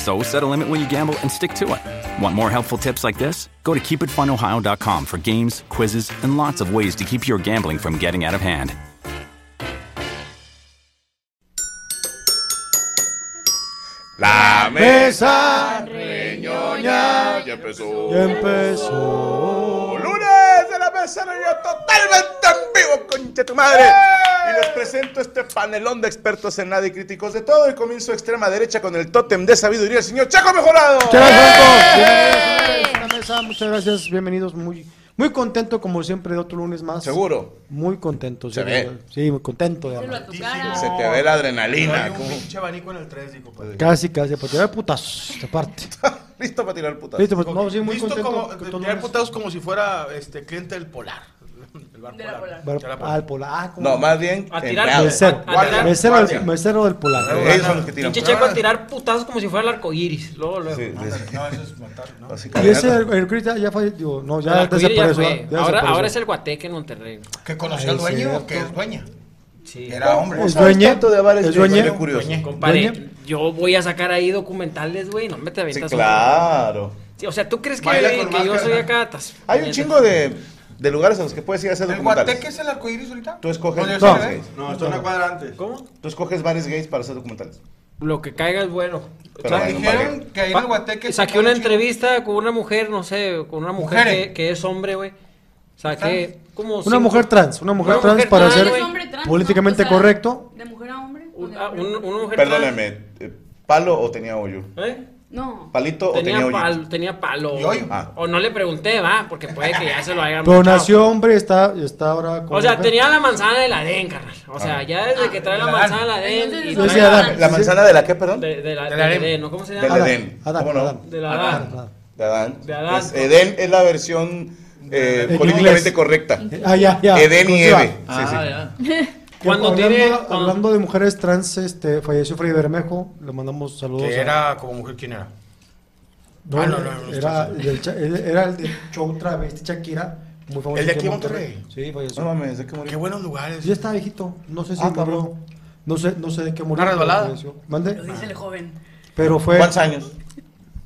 So set a limit when you gamble and stick to it. Want more helpful tips like this? Go to keepitfunohio.com for games, quizzes, and lots of ways to keep your gambling from getting out of hand. La mesa reñoña ya empezó. Ya empezó. Lunes de la mesa reñoña totalmente en vivo, concha tu madre. Y les presento este panelón de expertos en nada y críticos de todo. Y comienzo extrema derecha con el tótem de sabiduría, el señor Chaco Mejorado. Muchas gracias, Bienvenidos a la mesa, muchas gracias, bienvenidos. Muy, muy contento, como siempre, de otro lunes más. Seguro. Muy contento. Se sí, ve. Sí, muy contento. cara. Se te ve la adrenalina. Hay un pinche abanico en el 3, dijo. Pues. Casi, casi, para tirar putazos, esta parte. Listo para tirar putas. Listo, pues, no, sí, muy Listo contento. como, tirar putados como si fuera este cliente del Polar. El bar De la Polar. Bar- Tirar ah, el polar. Ah. No, más bien. A tirar-. Mesero, a- a tirar- mesero, del, mesero del polar. Ellos son los que tiran. Pinche checo a tirar putazos como si fuera el arco iris. Luego, luego. Sí, sí, sí. No, eso es matar, ¿no? Y ese, el, el Chris ya, ya fue, digo, no, ya desapareció. Ahora, ahora es el guateque en Monterrey. ¿Que conoció al Ay, dueño que es dueña? Sí. Era hombre. ¿Es tanto de bares ¿Es? Barrio curioso? Compadre, yo voy a sacar ahí documentales, güey. No me te Sí, un- claro. Sí, o sea, ¿tú crees que, que yo soy acá? Hay un chingo de, de lugares a los que puedes ir a hacer ¿El documentales. guateque es el arcoíris ahorita? Tú escoges ¿Dónde bares se ve? gays. No, está una cuadra antes. ¿Cómo? Tú escoges bares gays para hacer documentales. Lo que caiga es bueno. Pero O sea, hay dijeron que ahí en el guateque... Saqué una entrevista con una mujer, no sé, con una mujer que, que es hombre, güey. Saqué como. Una cinco- mujer trans, una mujer Una trans mujer para trans, ser trans, políticamente ¿no? O sea, correcto. ¿De mujer a hombre? Un- ah, un- una mujer trans. Perdóneme, eh, ¿palo o tenía hoyo? ¿Eh? No. ¿Palito o Tenía, tenía hoyo? palo, tenía palo. ¿Y hoyo? Ah. O no le pregunté, va, porque puede que ya se lo hayan Pero nació hombre, está, está ahora con O sea, tenía la manzana de la DEN, carnal. O sea, Ah. ya desde que trae la la manzana de la DEN y trae la- Adán. ¿La manzana de la qué, perdón? de, de la, De de la la. Edén, ¿no? ¿Cómo se llama? Adán, Edén. Adán, ¿Cómo no? Adán. De la Adán. De Adán. De Adán. Es- Edén es la versión eh, En políticamente inglés. correcta. Ah, ya, ya. Edén y. Eve. Sí, sí. Que Cuando hablando, tiene- hablando de mujeres trans, este, falleció Freddy Bermejo, le mandamos saludos. Que a- era como mujer, ¿quién era? No, Ah, no, no, no, era, él- era el del show Travesti Shakira, muy famoso. ¿El de aquí en Monterrey? Sí, falleció. No mames, ¿de qué murió? Qué buenos lugares. Ya está viejito, no sé si Ah, murió. cabrón. No sé, no sé de qué murió. ¿Una pero resbalada? falleció. ¿Mande? Lo dice el joven. Pero fue. ¿Cuántos años?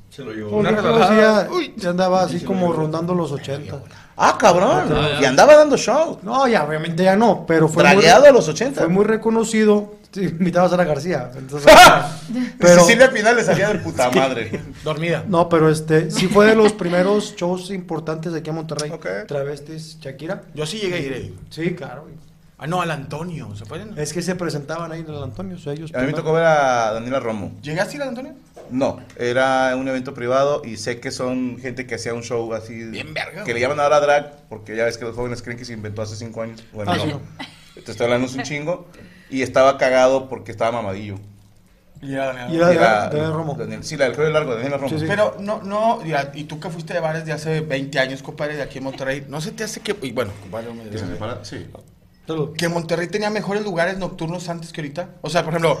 Se lo llevó. Una resbalada. ya, ya andaba así como rondando los 80. Ah, cabrón. Y andaba dando show. No, ya obviamente ya no, pero fue Dragueado muy, a los 80. fue muy reconocido. Sí, invitaba a Sara García. Entonces, Pero... Cecilia Pinal le salía de puta madre. Dormida. no, pero este, sí fue de los primeros shows importantes de aquí en Monterrey. Ok. Travestis, Shakira. Yo sí llegué a ir ahí. Sí, claro. Ah, no, al Antonio. ¿Se pueden? Es que se presentaban ahí en el Antonio, o sea, ellos A mí me tocó ver a Daniela Romo. ¿Llegaste a ir al Antonio? No, era un evento privado y sé que son gente que hacía un show así. Bien verga, Que le llaman ahora drag, porque ya ves que los jóvenes creen que se inventó hace cinco años. Bueno, Ah, no. sí, no. Te estoy hablando es un chingo. Y estaba cagado porque estaba mamadillo. Y era Daniel. Y era- Daniel Romo. Daniel- sí, la del cabello largo, Daniela Romo. Sí, sí. Pero no, no, y tú que fuiste de bares de hace 20 años, compadre, de aquí en Monterrey, ¿no se te hace que, y bueno, compadre, me ¿Que se separa? Sí. Salud. que Monterrey tenía mejores lugares nocturnos antes que ahorita? O sea, por ejemplo,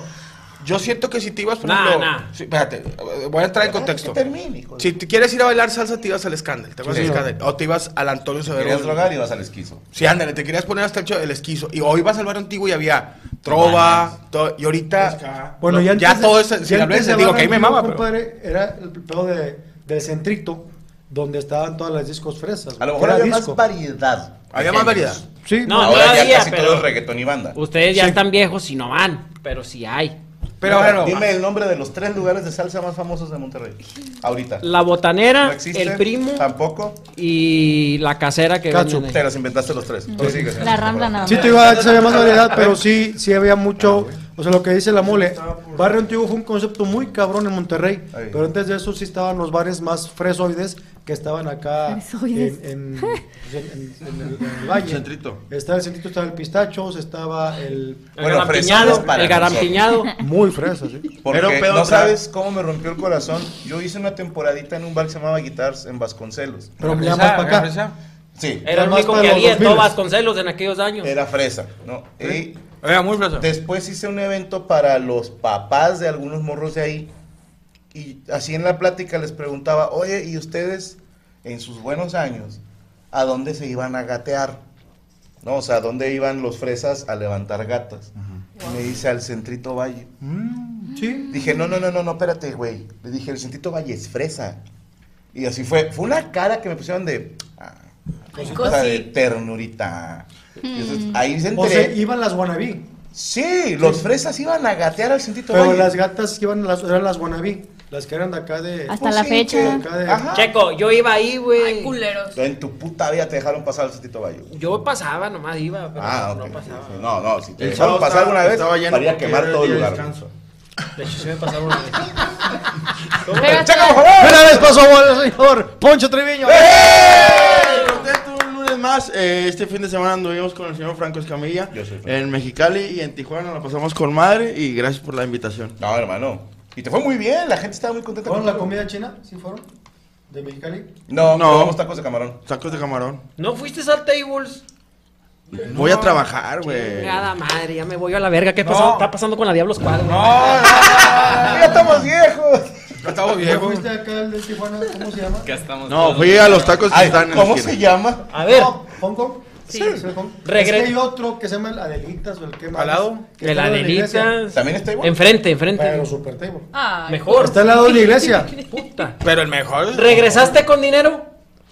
Yo siento que si te ibas, por Nah, ejemplo. nah. sí, espérate, voy a entrar en contexto. Termine, Si te quieres ir a bailar salsa, te ibas al escándalo. Te vas Sí. al escándalo. O te ibas al Antonio Severo. Querías drogar y vas al esquizo. Sí, ándale, te querías poner hasta el, cho- el esquizo. Y hoy ibas al bar antiguo y había trova, todo, y ahorita. Bueno, no, ya, ya todo eso. ya Si antes de digo que ahí me mama, pero. compadre, era el pedo de, del centrito, donde estaban todas las discos fresas. A lo mejor había disco. más variedad. Había más variedad. Sí, No, Ahora ya había, casi pero- todo es reggaetón y banda. Ustedes ya Sí. están viejos y no van, pero sí hay. Pero bueno, Dime el nombre de los tres lugares de salsa más famosos de Monterrey. Ahorita. La botanera, ¿No existe? el primo Tampoco. y la casera que Cacho. Te los inventaste los tres. Señor. La Rambla nada más. Sí, te iba a decir, había más variedad, pero sí, sí había mucho. O sea, lo que dice la mole, Barrio Antiguo fue un concepto muy cabrón en Monterrey. Ahí. Pero antes de eso sí estaban los bares más fresoides que estaban acá en, Fresoides. en, pues, en- en el, en el valle. Centrito. Estaba el centrito, estaba el pistachos, estaba el. El Bueno, garampiñado, el. Muy fresa, sí. Porque Pero, pero, no sabes cómo me rompió el corazón. Yo hice una temporadita en un bar que se llamaba Guitars en Vasconcelos. Pero me llamas para acá. Sí, Era el más único que había en 2000. todo Vasconcelos en aquellos años. era fresa, ¿no? Y Era muy fresa. después hice un evento para los papás de algunos morros de ahí. Y así en la plática les preguntaba, oye, ¿y ustedes en sus buenos años a dónde se iban a gatear? ¿No? O sea, ¿a dónde iban los fresas a levantar gatas? Y me dice, al Centrito Valle. Mm, sí. Dije, no, no, no, no, no, espérate, güey. Le dije, el Centrito Valle es fresa. Y así fue. Fue una cara que me pusieron de... ah, cosita de ternurita. Entonces, ahí se O sea, enteré. iban las wannabe. Sí, los fresas iban a gatear al Centrito Pero Valle. las gatas iban, las, eran las wannabe. Las que eran de acá de. Hasta Pues la sí, fecha. de-. Checo, yo iba ahí, güey. culeros. En tu puta vida te dejaron pasar al Centrito Valle. Yo pasaba, nomás iba, pero Ah, no ok. pasaba. Sí, No, no, si te El dejaron pasar alguna vez, para quemar todo el lugar. descanso. De hecho, sí me pasaron una vez. ¡Checa, por favor! Una vez pasó el señor Poncho Treviño. Lunes más. Eh, este fin de semana anduvimos con el señor Franco Escamilla Yo soy Franco. en Mexicali y en Tijuana. La pasamos con madre y gracias por la invitación. No, hermano. Y te fue muy bien, la gente estaba muy contenta. ¿Fueron la contigo. comida china? ¿Sí fueron? ¿De Mexicali? No, No. tacos de camarón. Tacos de camarón. ¿No fuiste al tables? Voy a trabajar, güey. Nada madre, ya me voy a la verga. ¿Qué pasó? está pasando con la Diablos Cuadro? ¡Ya estamos viejos! Ya estamos ¿Ya viejos. fuiste acá al de Tijuana? ¿Cómo se llama? No, fui a los tacos que Ay, están en ¿Cómo la se esquina. llama? A ver, No, ¿Hong Kong? Sí. es el Hong- Regre- Es que hay otro que se llama el Adelitas o el que más. ¿Al lado? que de está la al lado de iglesia. Adelitas. ¿También está igual? Enfrente, enfrente. Pero super table. Mejor. Está al lado de la iglesia. Puta. Pero el mejor. ¿Regresaste con dinero?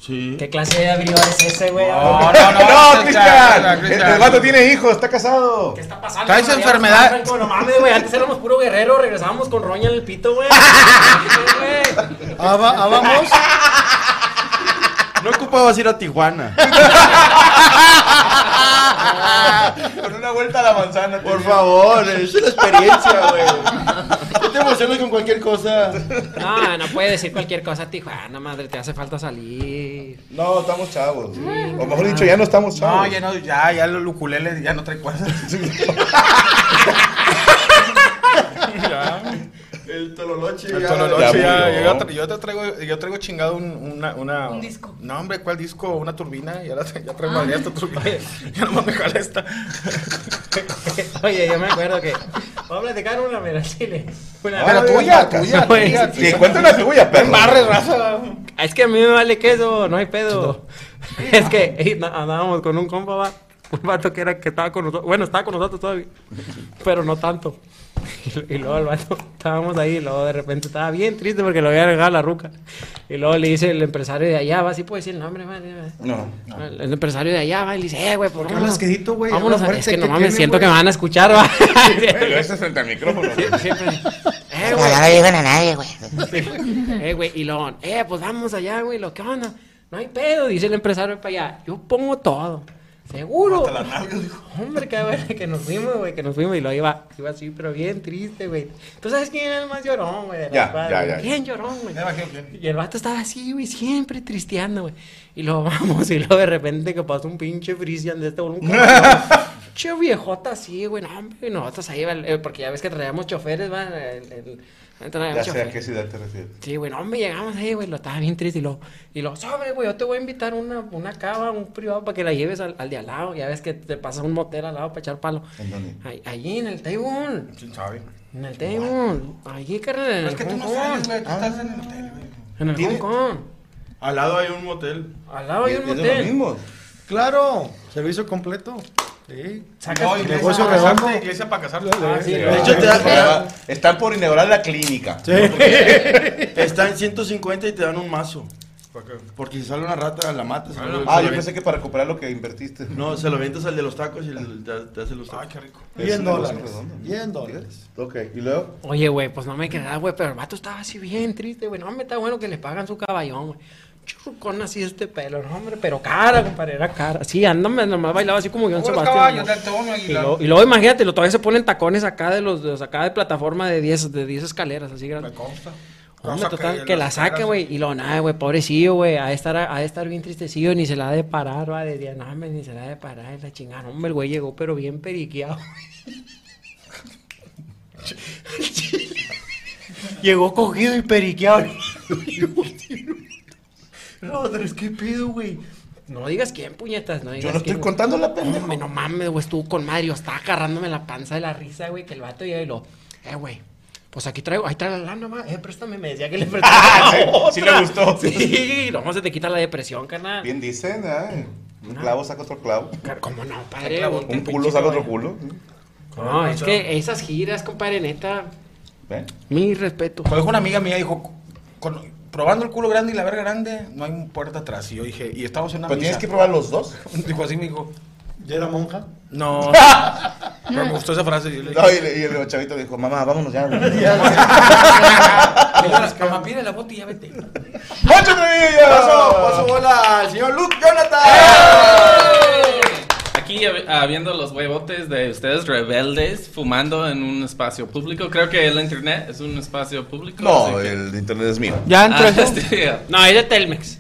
Sí. ¿Qué clase de abridor es ese, güey? No, no, no. ¡No, Cristian! El, el vato tiene hijos, está casado. ¿Qué está pasando? Traes enfermedad. No mames, güey. Antes éramos puro guerrero. Regresábamos con roña en el pito, güey. Güey. Ah, va- ah, vamos. No ocupabas ir a Tijuana. Con una vuelta a la manzana. Por favor, es una experiencia, güey. No te emociones con cualquier cosa. No, no puede decir cualquier cosa, Tijuana, madre. Te hace falta salir. No, estamos chavos. O mejor dicho, ya no estamos chavos. No, ya no, ya, ya los ukulele ya no trae cosas. El tololoche. El ya- Tololoche, ya ya, yo, te traigo, yo traigo chingado un, una, una... Un disco. No, hombre, ¿cuál disco? Una turbina, ya, la, tra- ya traigo madreada esta turbina. Ya no me jala esta. Oye, yo me acuerdo que. Vamos a platicar una, mira, chile. Una Pero Ay, tuya, tuya, tuya. Sí, cuenta una tuya, perro. Raza. Es que a mí me vale queso, no hay pedo. Es que andábamos con un compa, va, un vato que era que estaba con nosotros, bueno, estaba con nosotros todavía, pero no tanto. Y, y luego el vato, estábamos ahí, y luego de repente estaba bien triste porque lo había regado la ruca. Y luego le dice el empresario de allá, va, sí puede decir el nombre, va, va. No. El, el empresario de allá va y le dice, eh, güey, ¿por ¿Por qué hablas quedito, güey? Vámonos, a- es que no ¿qué mames, siento que me van a escuchar, va. Pero ese es frente al micrófono. Siempre. Eh, No, güey. ya no le digan a nadie, güey. Eh, güey, y luego, eh, pues vamos allá, güey, lo que onda. No hay pedo, dice el empresario para allá. Yo pongo todo. Seguro. Hombre, qué bueno que nos fuimos, güey, que nos fuimos y lo iba, iba así, pero bien triste, güey. ¿Tú sabes quién era el más llorón, güey? la Ya, ya, güey? ya. Bien llorón, güey. Y el vato estaba así, güey, siempre tristeando, güey. Y luego vamos, y luego de repente que pasa un pinche Frisian de este cabrón. Che viejota así, güey, no, hombre, nosotros ahí, eh, porque ya ves que traíamos choferes, va, el, el- traíamos Ya sé a qué ciudad te refieres. Sí, güey, no, hombre, llegamos ahí, güey, lo estaba bien triste y lo, y lo, sobre, güey, yo te voy a invitar una, una cava, un privado para que la lleves al, al de al lado, ya ves que te pasa un motel al lado para echar palo. ¿En dónde? Ahí, allí en el table. ¿Quién sabe? En el Table. Allí, carnal, en el Es que tú no sabes, güey. Tú estás en el hotel, güey. En el ¿Tiene? Hong Kong. Al lado hay un motel. Al lado hay Es un de los hotel. mismos. Claro, servicio completo. Sí. No, iglesia negocio para redondo. iglesia para casarte. Ah, sí. De hecho, te da- Están por inaugurar la clínica. está en 150 y te dan un mazo. Porque si sale una rata, la matas. Ah, luego Ah, yo lo pensé que para recuperar lo que invertiste. No, se lo avientas al de los tacos y el- te, te hace los tacos. qué rico. Es 100 un negocio dólares. redondo. 100 dólares. Ok, y luego. Oye, güey, pues no me quedaba, güey, pero el vato estaba así bien triste, güey. No, me está bueno que le pagan su caballón, güey. Churrucón así este pelo, no, hombre, pero cara, compadre, era cara. Sí, ándame, nomás bailaba así como John Sebastián. ¿no? Y luego, y luego imagínate, lo, todavía se ponen tacones acá de los, de los acá de plataforma de 10 de 10 escaleras, así Me grandes. consta. Hombre, Cosa total, que la saque, güey. Y lo nada, güey, pobrecillo, güey. A estar, a estar bien tristecillo, ni se la ha de parar, va. Decía, no, hombre, ni se la ha de parar, la chingada. Hombre, el güey llegó, pero bien periqueado. llegó cogido y periqueado. es que pedo, güey. No digas quién, puñetas, no digas Yo no estoy quién, contando la pendejo. No mames, güey, estuvo con madre. Yo estaba agarrándome la panza de la risa, güey, que el vato llega y lo, eh, güey. Pues aquí traigo, ahí trae la lana, ma. Eh, préstame, me decía que le prestaba. Ah, sí, otra. sí le gustó. Sí, no, se te quita la depresión, carnal. Bien dicen, ¿eh? Un clavo saca otro clavo. ¿Cómo no, padre? clavo? Un culo saca otro culo. No, es que esas giras, compadre, neta, ¿Ven? mi respeto. Como dijo una amiga mía, dijo, con- probando el culo grande y la verga grande, no hay puerta atrás. Y yo dije, y estamos en una Pero misa. tienes que probar los dos. Dijo así, me dijo, ¿Ya era monja? no. Pero me gustó esa frase. y yo le dije, No, y, le- y el chavito dijo, mamá, vámonos ya. güey". Mamá, pide la bota y ya vete. Paso, paso bola al señor Luke Jonathan. Aquí habiendo los huevotes de ustedes rebeldes fumando en un espacio público. Creo que el internet es un espacio público. No, así que- el internet es mío. Ya Ah, sí, No, es de Telmex.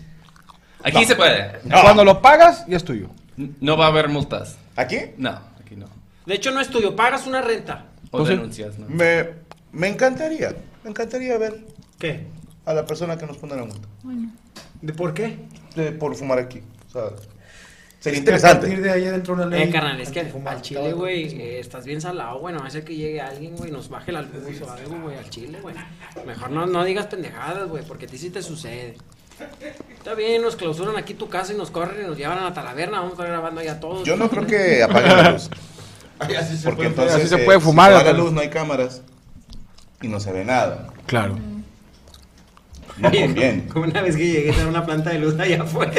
Aquí se puede. Cuando lo pagas, ya es tuyo. No va a haber multas. ¿Aquí? No, aquí no. De hecho, no es tuyo, pagas una renta. O Pues sí. denuncias, ¿no? Me, me encantaría, me encantaría ver ¿Qué? a la persona que nos pone la multa. ¿De por qué? De- por fumar aquí. O sea, sería a partir interesante. de ahí dentro una ley. Eh, carnal, es que al chile, güey, eh, estás bien salado, güey. No va a ser que llegue alguien, güey, nos baje la luz o algo, güey, al chile, güey. Mejor no, no digas pendejadas, güey, porque a ti sí te sucede. Está bien, nos clausuran aquí tu casa y nos corren y nos llevan a la taberna. Vamos a estar grabando allá todos. Yo no creo que apaguen la luz. Así se Porque puede entonces, así se eh, puede si fumar, apaga la luz, no hay cámaras y no se ve nada. Claro. No conviene. Como una vez que llegué a una planta de luz allá afuera.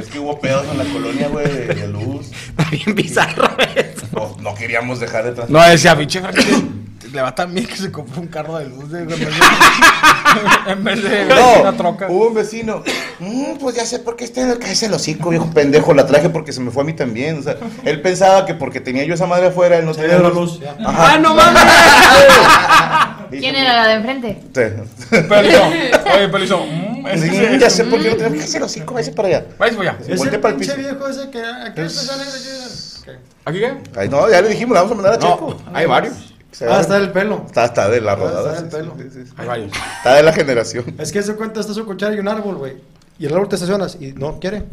Es que hubo pedos en la colonia, güey, de, de luz. Está bien bizarro eso. No, no queríamos dejar de No, decía, pinche le va tan bien que se compró un carro de luz de, en vez de, de una No, troca. hubo un vecino. "Mm, pues ya sé por qué está en el hocico, viejo pendejo. La traje porque se me fue a mí también. O sea, él pensaba que porque tenía yo esa madre afuera, él no Se tenía luz. luz. Ajá. ¡Ah, no mames! ¿Quién era la de enfrente? Sí. Pelizón. Oye, Pelizón. Mm, es Sí, que- ya sé por qué no tenía. Cállese el hocico, váyase para allá. Váyase para allá. Para el pinche viejo ese que... ¿A qué que ¿Aquí qué? Ay, no, ya le dijimos, le vamos a mandar a No, Checo. hay varios. Ah, está del pelo. Está, está de la Ah, rodada. está del pelo. sí, sí, sí. Hay varios. Está de la generación. Es que se cuenta, está su cuchara y un árbol, güey. Y el árbol te estacionas y no quiere.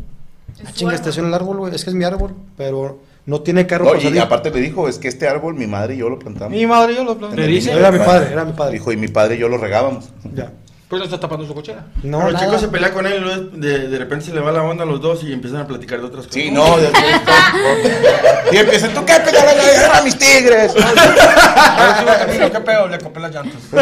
Ah, chinga, estaciona el árbol, güey. Es que es mi árbol, pero no tiene carro No, para y salir. aparte le dijo, es que este árbol mi madre y yo lo plantamos. Mi madre y yo lo planté. ¿Le dice? Era mi padre, era mi padre. Dijo, y mi padre y yo lo regábamos. Ya. Pues le está tapando su cochera. No, Pero el chico se pelea con él y luego de, de repente se le va la onda a los dos y empiezan a platicar de otras cosas. Sí, no, ya- Y empieza, ¿tú qué pedo? a mis tigres! ¿qué pedo? Le compré las llantas.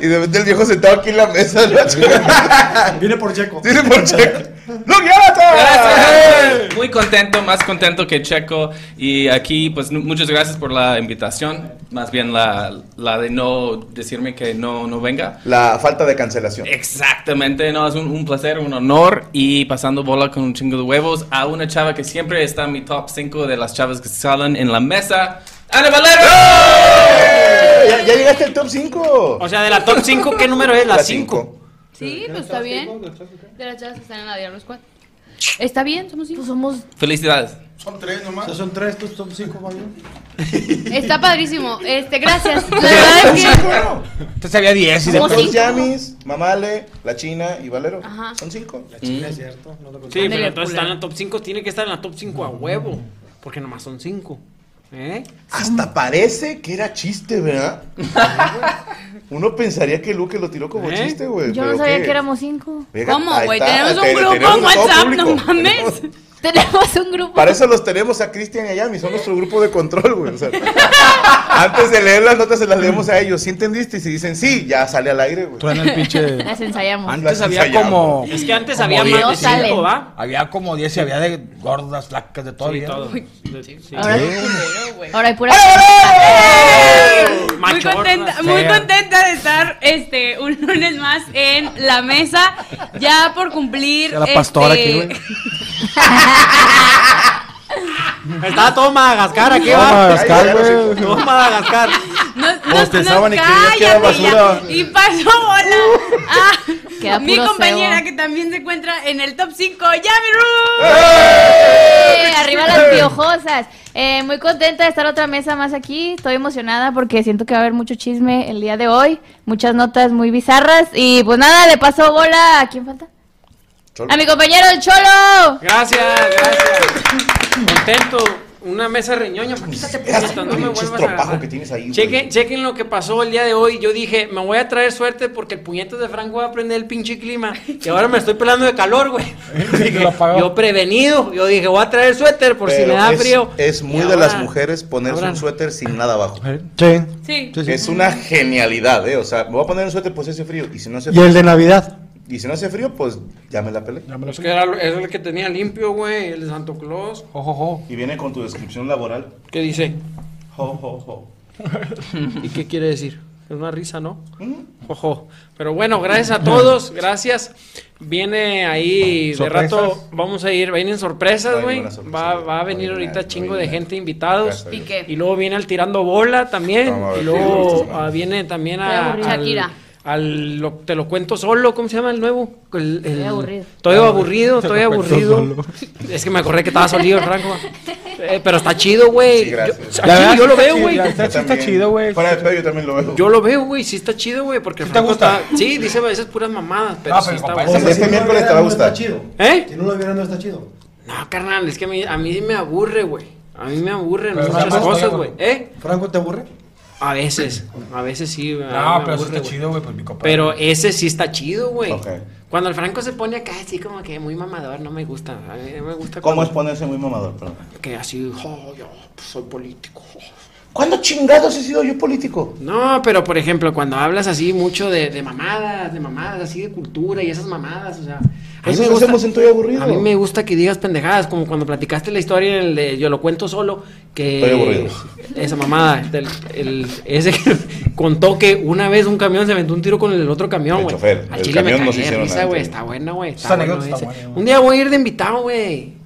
Y de repente el viejo sentado aquí en la mesa. ¿no? Viene por Checo. Dice por checo. ¡No, Jonathan! Muy contento, más contento que Checo. Y aquí, pues muchas gracias por la invitación. Más bien la, la de no decirme que no, no venga. La falta de cancelación. Exactamente, no, es un, un placer, un honor. Y pasando bola con un chingo de huevos a una chava que siempre está en mi top 5 de las chavas que salen en la mesa. ¡Ana Valero! Ya, ya llegaste al top 5. O sea, de la top 5, ¿qué número es? La La 5. Sí, pues está bien. De las chavas que están en la Diablo Squad. Está bien, somos cinco. somos. Felicidades. Son tres nomás. O sea, son tres, tus top cinco, mami. Está padrísimo. Este, gracias. La verdad es que. Entonces había 10 y Somos después. Los Yamis, Mamale, La China y Valero. Ajá. Son 5. Chile, es cierto. No lo Sí, pero entonces está en la top 5, tiene que estar en la top 5 a huevo. Porque nomás son 5. ¿Eh? Hasta parece que era chiste, ¿verdad? Uno pensaría que Luke lo tiró como ¿Eh? chiste, güey. Yo no sabía ¿qué? que éramos cinco. Venga, ¿Cómo, güey? Tenemos un grupo en WhatsApp, no mames. Tenemos un grupo. Para eso los tenemos a Cristian y a Yami, son nuestro grupo de control, güey. o sea, antes de leer las notas se las leemos a ellos. ¿Sí entendiste? Y si dicen sí, ya sale al aire, güey. Truena el pinche. Las ensayamos. Antes Las había ensayamos. como. Es que antes como había diez- más de cinco, ¿va? Había como 10 y había de gordas, flacas, de todo. Sí, todo. Sí, sí. Ahora, ahora hay pura. Muy contenta, muy contenta de estar este un lunes más en la mesa, ya por cumplir. La pastora este, aquí, güey. Estaba todo Madagascar aquí, va. Madagascar, güey. Todo Madagascar. No, no, no, y creías que era cállate ya. basura. Y pasó bola. Ah, Queda mi puro compañera cebo. que también se encuentra en el top 5, Yami Ru. ¡Eh! Arriba las piojosas. Eh, muy contenta de estar otra mesa más aquí. Estoy emocionada porque siento que va a haber mucho chisme el día de hoy. Muchas notas muy bizarras. Y pues nada, le paso bola. ¿A quién falta? Cholo. A mi compañero el Cholo. Gracias, gracias. Contento. Una mesa reñoña. Quítate, puñeta, no me vuelvas a que tienes ahí. Chequen, chequen lo que pasó el día de hoy. Yo dije, me voy a traer suerte porque el puñeto de Franco va a prender el pinche clima. Y ahora me estoy pelando de calor, güey. Yo prevenido. Yo dije, voy a traer suéter por si me da es, frío. Es muy Y de ahora- las mujeres ponerse ahora- un suéter sin nada abajo. Sí. Sí. sí, sí. Es una genialidad, ¿eh? O sea, me voy a poner un suéter pues si hace frío. Y si no hace Y el de Navidad. Y si no hace frío, pues ya me la pelé. Es que era, es el que tenía limpio, güey. El de Santo Claus. Jo, jo, jo. Y viene con tu descripción laboral. ¿Qué dice? Ho, ho, ho. ¿Y qué quiere decir? Es una risa, ¿no? Ojo. Pero bueno, gracias a todos, gracias. Viene ahí de Sorpresas. rato, vamos a ir, vienen Va sorpresas, a güey. Va, va a Va a venir ahorita chingo de gente invitados. ¿Y qué? Y luego viene el tirando bola también. Y luego ah, viene también a, aburrida. al, Shakira. Al lo- te lo cuento solo, ¿cómo se llama el nuevo? El, el- Estoy aburrido. Estoy aburrido, estoy Te lo cuento aburrido. solo. Es que me acordé que estaba solido el Franco. Eh, pero está chido, güey. Sí, gracias. Yo- aquí lo veo, güey. está chido, güey. Fuera de pedo yo también lo veo. Yo lo veo, güey, sí está chido, güey, porque el ¿Sí te Franco gusta? está... Sí, dice a veces puras mamadas, pero Ah, sí está bueno. Este miércoles te va a gustar. chido. ¿Eh? Si no lo vieran, no está chido. No, carnal, es que a mí, a mí me aburre, güey. A mí me aburren Pero muchas cosas, güey. ¿Eh? ¿Franco te aburre? A veces, a veces sí. No, pero aburre, está chido, güey, pues mi compa. Pero ese sí está chido, güey. Ok. Cuando el Franco se pone acá así como que muy mamador, no me gusta. A mí me gusta ¿Cómo es cuando- ponerse muy mamador? Perdón. que así, oh, yo soy político. ¿Cuándo chingados he sido yo político? No, pero por ejemplo, cuando hablas así mucho de, de mamadas, de mamadas, así de cultura y esas mamadas, o sea. A mí, Eso me lo gusta, hacemos en Aburrido. a mí me gusta que digas pendejadas, como cuando platicaste la historia en el de Yo lo cuento solo, que. Estoy aburrido. Esa mamada, el, ese que contó que una vez un camión se aventó un tiro con el otro camión, El güey. chofer, Al el chile me camión no se risa, nada, güey. sí. Está buena, güey. Esa Está bueno anécdota ese. está buena, güey. Un día voy a ir de invitado, güey.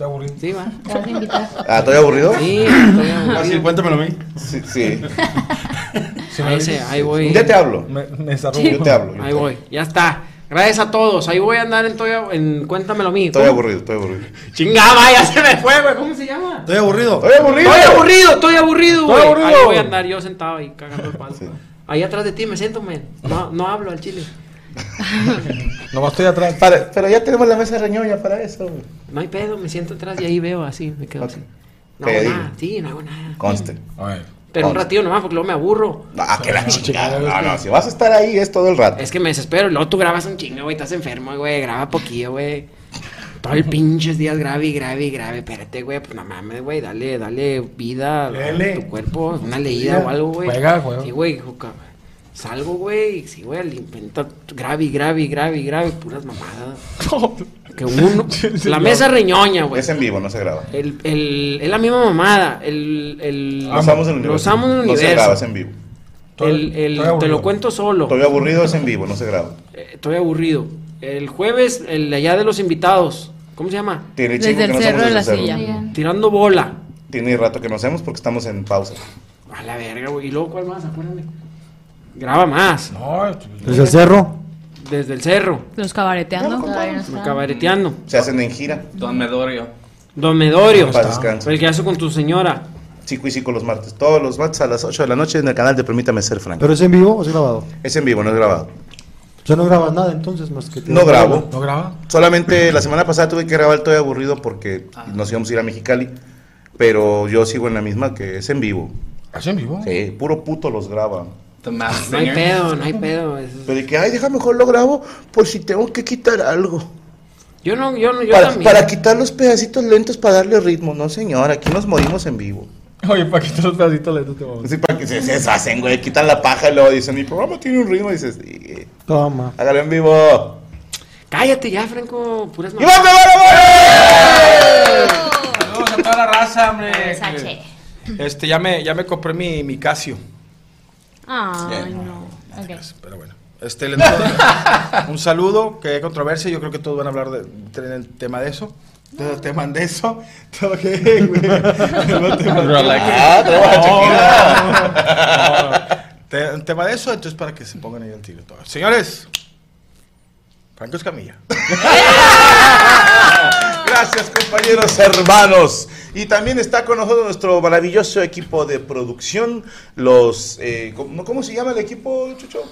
Te aburrí. Sí, va. Te vas a invitar. Ah, ¿estoy aburrido? Sí, estoy Ah, sí, aburrido. cuéntamelo a mí. Sí. sí. Sí, Ahí, me- se- ahí voy. Día te hablo. Me, me desarrollo. Yo te hablo. yo Ahí te voy, ya está. Gracias a todos. Ahí voy a andar en, Toya- en Cuéntamelo a mí. Estoy ¿Cómo? aburrido, estoy aburrido. Chingada, ya se me fue, güey. ¿Cómo se llama? Estoy aburrido. Estoy aburrido. Estoy aburrido, estoy aburrido, güey. aburrido. Ahí voy a andar yo sentado ahí cagando el palo. Sí. Ahí atrás de ti me siento, men. No, no hablo al chile. Nomás estoy atrás. Para- pero ya tenemos la mesa reñoña para eso. güey. No hay pedo, me siento atrás y ahí veo así, me quedo así. No hago nada, sí, no hago nada. Conste. A ver. Pero un ratito nomás porque luego me aburro. Ah, que la chingada. No, no, si vas a estar ahí es todo el rato. Es que me desespero. y Luego tú grabas un chingo, güey. Estás enfermo, güey. Graba poquillo, güey. Todo el pinches días grave y grave y grave. Espérate, güey. Pues no mames, güey. Dale, dale vida a tu cuerpo. Una leída o algo, güey. Juega, juega. Sí, güey. juca- Salgo, güey. Sí, güey. al Inventa grave y grave y grave y grave. Puras mamadas. Que uno. la mesa reñoña, güey. Es en vivo, no se graba. El, el, es la misma mamada. El, el, Los amos del universo. Los amos del No se universo. graba, es en vivo. El, te lo cuento solo. Estoy aburrido, es en vivo, no se graba. Eh, Estoy aburrido. El jueves, el de allá de los invitados. ¿Cómo se llama? Tiene Desde el no cerro de la silla. cerro. Tirando bola. Tiene rato que no hacemos porque estamos en pausa. A la verga, güey. ¿Y luego cuál más? Acuérdame. Graba más. No, Desde el cerro. Desde el cerro. Los cabareteando. No está. Cabareteando. Se hacen en gira. Don Medorio. Don Medorio. Paz descanse. El que hace con tu señora. Chico y Cico los martes. Todos los martes a las 8 de la noche en el canal de Permítame Ser Franco. ¿Pero es en vivo o es grabado? Es en vivo, no es grabado. O sea, no grabas nada entonces, más que... No grabo. ¿no graba? Solamente la semana pasada tuve que grabar Estoy aburrido porque nos íbamos a ir a Mexicali. pero yo sigo en la misma que es en vivo. ¿Es en vivo? Sí, puro puto los graba. The Masked No hay pedo, no hay pedo. es- Pero de que, ay, déjame mejor lo grabo por si tengo que quitar algo. Yo no, yo no, yo Para, también. para quitar los pedacitos lentos para darle ritmo. No, señor, aquí nos morimos en vivo. Oye, para quitar los pedacitos lentos te vamos. Sí, para que se, se deshacen, güey. Quitan la paja y luego dicen, mi programa tiene un ritmo. Y dices, sí, Toma. hágalo en vivo. Cállate ya, Franco. Puras ¡Y vamos, vamos, Saludos a toda la raza, hombre. Este, ya me, ya me compré mi, mi Casio. Ay, no. Ok. Pero bueno. Este, un saludo, que hay controversia. Yo creo que todos van a hablar de, en el tema de eso. Todo el tema de eso. Todo que, güey. Ah, Un tema de eso, entonces para que se pongan ahí al tiro todos. Señores, Franco Escamilla. Gracias, compañeros hermanos. Y también está con nosotros nuestro maravilloso equipo de producción. Los. Eh, ¿cómo, cómo se llama el equipo, Chucho?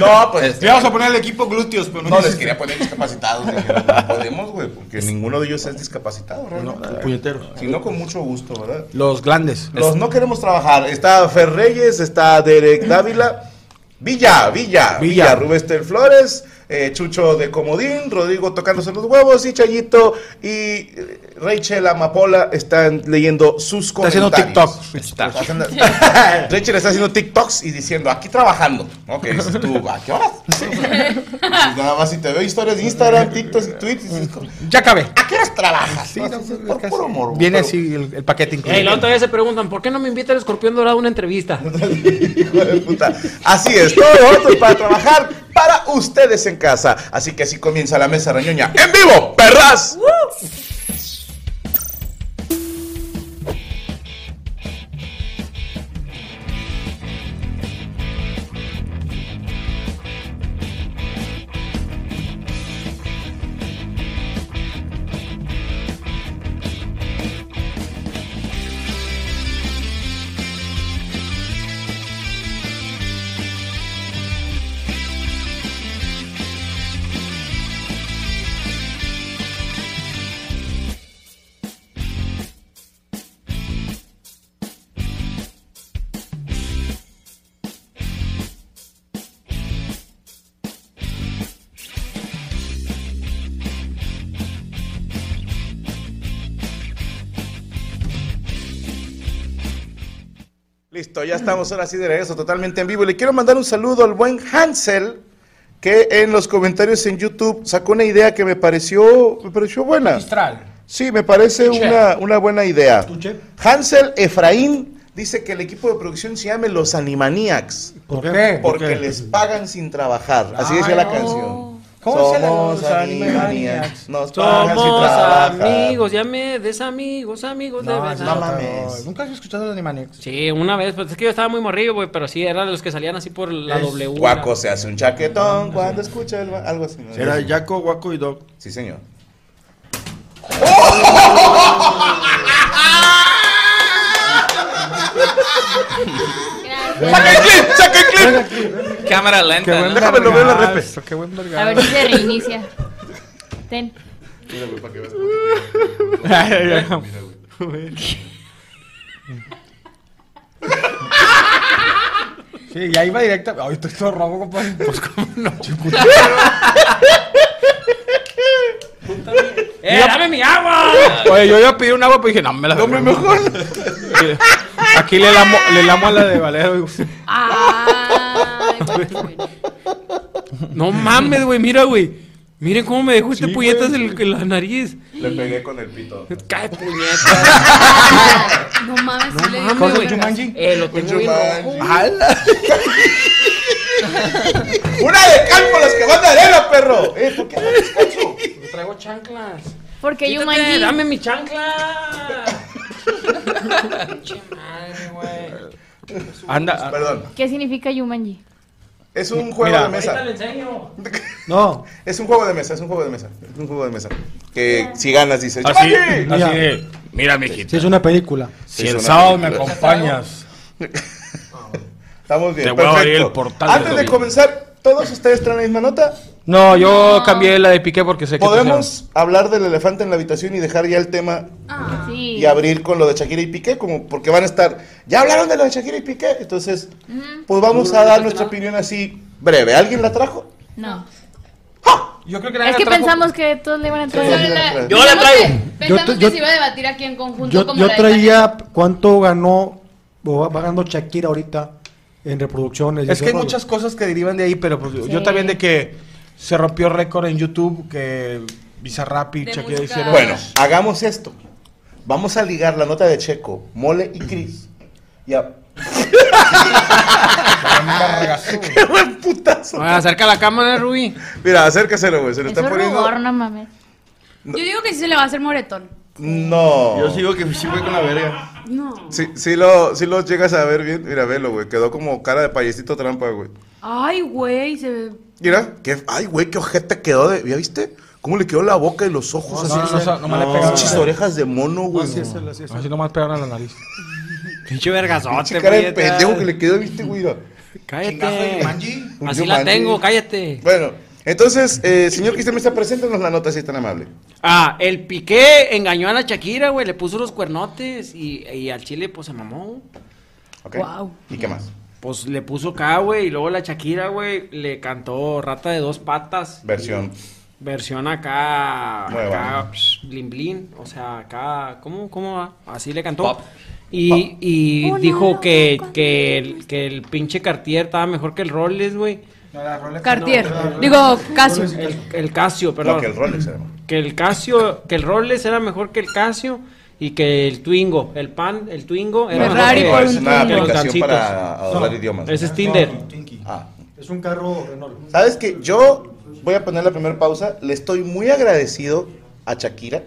No, pues. Le vamos a poner el equipo glúteos, pero no, No, les quería poner discapacitados. dijeron, no podemos, güey, porque ninguno de ellos es discapacitado, realmente. puñetero. Si no, con mucho gusto, ¿verdad? Los glandes. Los no queremos trabajar. Está Fer Reyes, está Derek Dávila, Villa, Villa, Villa, Villa. Rubester Flores, eh, Chucho de Comodín, Rodrigo tocándose los huevos y Chayito y eh, Rachel Amapola están leyendo sus Está haciendo comentarios. TikTok. Está. Haciendo- Rachel está haciendo TikToks y diciendo, aquí trabajando. Que dices tú, ¿a qué horas? Nada más si te veo historias de Instagram, TikToks y tweets, y dices, Ya acabé. ¿a qué horas trabajas? Sí, No, por puro morbo, Viene pero- así el, el paquete incluido. La otra vez se preguntan, ¿por qué no me invita el escorpión dorado a una entrevista? Hijo de puta. Así es, todos nosotros para trabajar para ustedes en casa. Así que así comienza la mesa rañoña en vivo, perras. Ya estamos ahora sí de regreso totalmente en vivo. Le quiero mandar un saludo al buen Hansel, que en los comentarios en YouTube sacó una idea que me pareció, me pareció buena. Magistral. Sí, me parece una, una buena idea. Hansel Efraín dice que el equipo de producción se llame Los Animaniacs. ¿Por qué? Porque les pagan sin trabajar. Así decía la canción. ¿Cómo se Somos los Animaniacs. Nos pagan sin Somos amigos, ya me desamigos, amigos de No, verdad. no mames. Nunca has escuchado de Animaniacs. Sí, una vez, pues es que yo estaba muy morrido, güey, pero sí, era de los que salían así por la Es W. Guaco se hace un chaquetón cuando escucha el, algo así. ¿no? Era Jaco, Waco y Dog. Sí, señor. ¡Saca el clip! ¡Saca el clip! Cámara lenta. ¿no? Déjame lo veo en la repe. Qué buen A ver si se reinicia. Ten. Sí, ya iba directa. Ay, estoy todo rojo, compadre. Pues cómo no. ¡Eh, dame mi agua! Oye, yo iba a pedir un agua, pero dije, no, me la Hombre, mejor. Aquí le lamo, le lamo a la de Valero. Ay, bueno. No mames, güey, mira, güey. Miren cómo me dejó este Sí, puñetas güey. en, en la nariz. Le pegué con el pito. Cae puñetas. No mames, sí le mames, ¿Cosa güey. de Jumanji? Eh, lo tengo bien rojo. ¡Hala! ¡Una de cal por las que van de arena, perro! Eh, ¿por qué no descanso? Traigo chanclas. Porque Quítate, Yumanji. Dame mi chancla. Pinche madre, güey. Anda. Perdón. ¿Qué significa Yumanji? Es un juego Mira, de mesa. le enseño. No. Es un juego de mesa, es un juego de mesa. Es un juego de mesa. Que si ganas dices, Así, ¡Yumanji! así de. Mira, mijito. Sí, es una película. Si el sábado me acompañas. Estamos bien. Te voy a el portal Antes de comenzar, ¿Todos ustedes traen la misma nota? No, yo cambié la de Piqué porque sé que... ¿Podemos hablar del elefante en la habitación y dejar ya el tema Sí. y abrir con lo de Shakira y Piqué? Como porque van a estar, ya hablaron de lo de Shakira y Piqué, entonces, pues vamos a dar nuestra opinión así breve. ¿Alguien la trajo? No. Yo creo que Es que pensamos que todos le iban a entrar. Sí, yo la traigo. Yo la traigo. Yo Pensamos yo- que se iba a debatir aquí en conjunto Yo, como yo la de traía cuánto ganó o va va ganando Shakira ahorita en reproducciones. y Es que hay rollo. muchas cosas que derivan de ahí, pero pues yo también de que se rompió récord en YouTube, que Bizarrap y música. hicieron... Bueno, hagamos esto. Vamos a ligar la nota de Checo, Mole y Cris. Ya. ¡Qué buen putazo! Acerca la cámara, Rubí. Mira, acércaselo, güey. Se le está es poniendo. rubor, no mames. Yo digo que sí se le va a hacer moretón. No. Yo sigo que sí fue con la verga. No. Si, si lo, si lo llegas a ver bien, mira, velo, güey. Quedó como cara de payasito trampa, güey. Ay, güey, se ve. Mira, qué, ay, güey, qué ojete quedó de. ¿Ya viste? ¿Cómo le quedó la boca y los ojos No, así? no, no, no, no me le pegaron. Pinches orejas de mono, güey. Así es, así es. Así nomás pegaron a la nariz. Pinche vergazote, Pinche cara de pendejo que le quedó, ¿viste, güey? Cállate. Así la tengo, cállate. Bueno, entonces, eh, señor Cristian Mesa, preséntanos la nota si es tan amable. Ah, el Piqué engañó a la Shakira, güey. Le puso los cuernotes y, y al chile, pues se mamó. ¿Ok? Wow. ¿Y qué más? Pues le puso acá, güey. Y luego la Shakira, güey, le cantó Rata de dos patas. Versión. Versión acá. Acá, psh, blin blin. O sea, acá. ¿Cómo, cómo va? Así le cantó. Pop. Y, y dijo que, que, el, que el pinche Cartier estaba mejor que el Rolex, güey. Cartier. Digo, Casio. El, el Casio, perdón. No, que el Rolex era. Que el Casio, que el Rolex era mejor que el Casio y que el Twingo, el pan, el Twingo era Ferrari mejor que, Es un una que aplicación gancitos. para hablar No. idiomas. Ese es Tinder. Ah. Es un carro Renault. ¿Sabes qué? Yo voy a poner la primera pausa. Le estoy muy agradecido a Shakira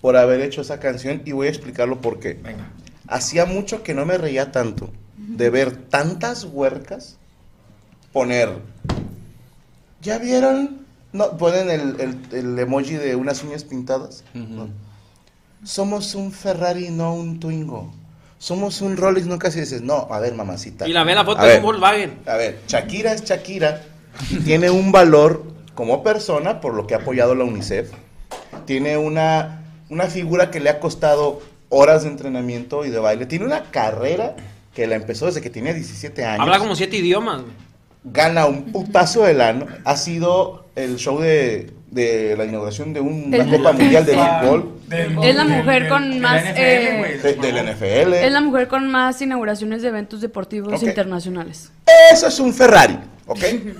por haber hecho esa canción y voy a explicarlo por qué. Hacía mucho que no me reía tanto de ver tantas huercas poner. ¿Ya vieron? No, ponen el, el- el emoji de unas uñas pintadas. No. Somos un Ferrari, no un Twingo. Somos un Rolex, no casi dices, no, a ver, mamacita. Y la ve la foto de un Volkswagen. A ver, Shakira es Shakira tiene un valor como persona por lo que ha apoyado la UNICEF. Tiene una, una figura que le ha costado horas de entrenamiento y de baile. Tiene una carrera que la empezó desde que tenía 17 años. Habla como siete idiomas. güey. Gana un putazo de lano. Ha sido el show de, de la inauguración de un- una Copa Mundial de Fútbol Es la mujer con más. eh, de- del NFL. es la mujer con más inauguraciones de eventos deportivos Ok. internacionales. Eso es un Ferrari, ¿ok? Sí.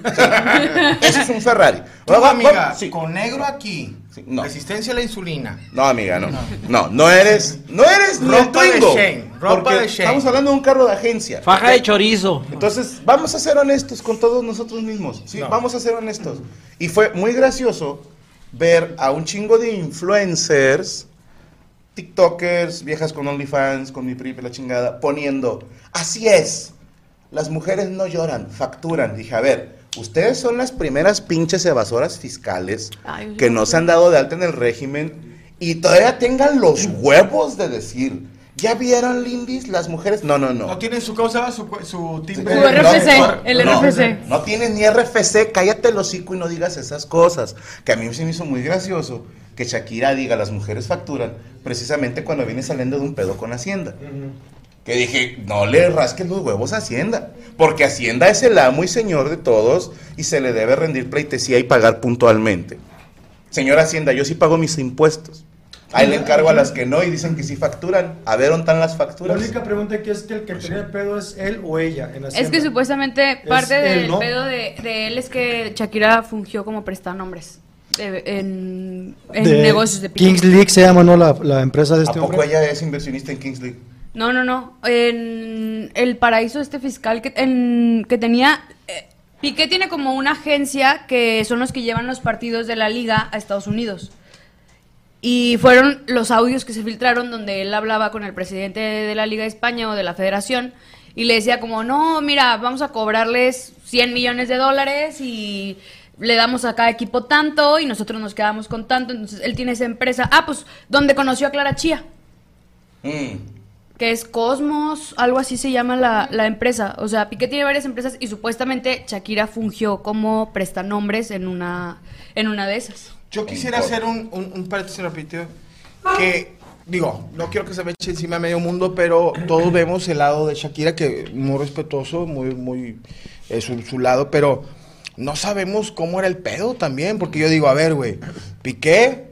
Eso es un Ferrari. Tú, va- amiga, sí. con negro aquí. Sí, no. Resistencia a la insulina. No, amiga, no. No, no eres, no eres ni el Ropa de. Shane, ropa de Shane. Estamos hablando de un carro de agencia. Faja de chorizo. Entonces, vamos a ser honestos con todos nosotros mismos. Sí, No. vamos a ser honestos. Y fue muy gracioso ver a un chingo de influencers, TikTokers, viejas con OnlyFans, con mi PRI, la chingada, poniendo, así es, las mujeres no lloran, facturan. Dije, a ver, ustedes son las primeras pinches evasoras fiscales Ay, que no se han dado de alta en el régimen y todavía tengan los huevos de decir, ¿ya vieron, Lindis? Las mujeres, no, no, no. No tiene su cosa, su, cu- su timbre. Su RFC, No, el no, RFC. No tienes ni RFC, cállate el hocico y no digas esas cosas. Que a mí se me hizo muy gracioso que Shakira diga las mujeres facturan precisamente cuando viene saliendo de un pedo con Hacienda. Que dije, no le rasques los huevos a Hacienda, porque Hacienda es el amo y señor de todos y se le debe rendir pleitesía y pagar puntualmente. Señor Hacienda, yo sí pago mis impuestos. Ahí le encargo a las que no y dicen que sí facturan. A ver, ¿dónde están las La facturas? única pregunta aquí es que el que tenía el pedo es él o ella. En Es que supuestamente parte del ¿no? pedo de, de él es que Shakira fungió como prestanombres de- en, en De negocios de Piqué. Kings League se llama, ¿no? La, la empresa de ¿A este poco hombre. ella es inversionista en Kings League? No, no, no. En el paraíso este fiscal que, en- que tenía... eh, Piqué tiene como una agencia que son los que llevan los partidos de la liga a Estados Unidos. Y fueron los audios que se filtraron donde él hablaba con el presidente de la Liga de España o de la Federación y le decía como, no, mira, vamos a cobrarles 100 millones de dólares y le damos a cada equipo tanto y nosotros nos quedamos con tanto. Entonces él tiene esa empresa. Ah, pues donde conoció a Clara Chía. Mm. que es Cosmos, algo así se llama la, la empresa. O sea, Piqué tiene varias empresas y supuestamente Shakira fungió como prestanombres en una, en una de esas. Yo quisiera hacer un, un, un paréntesis rápido. Que, digo, no quiero que se me eche encima a medio mundo, pero todos vemos el lado de Shakira, que muy respetuoso, muy, muy, eh, su, su lado, pero no sabemos cómo era el pedo también, porque yo digo, a ver, güey, Piqué,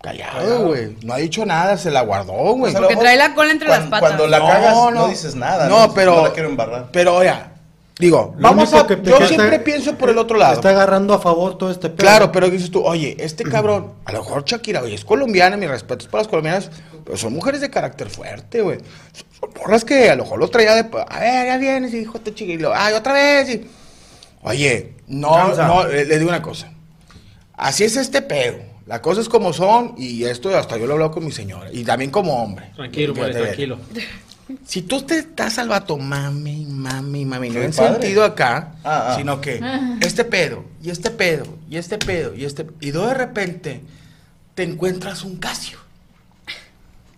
callado, güey, no ha dicho nada, se la guardó, güey. Pues a lo Porque trae la cola entre las patas. Cuando la cagas, no, dices nada. No, pero, No la quiero embarrar. pero, oye, digo, Lo vamos a, que yo siempre está- pienso por el otro lado. Está agarrando a favor todo este pedo. Claro, pero dices tú, oye, este cabrón, a lo mejor Shakira, oye, es colombiana, mis respetos para las colombianas, pero son mujeres de carácter fuerte, güey. Son morras que a lo mejor lo traía de, a ver, ya vienes, hijo de chiquillo, ay, otra vez, y... Oye, no, Cansa. no, le, le digo una cosa, así es este pedo, las cosas como son, y esto hasta yo lo he hablado con mi señora, y también como hombre. Tranquilo, pues, tranquilo. Si tú te estás al vato, mami, mami, mami, no en sentido acá, Ah, ah. sino que este pedo, y este pedo, y este pedo, y este. Y de repente te encuentras un Casio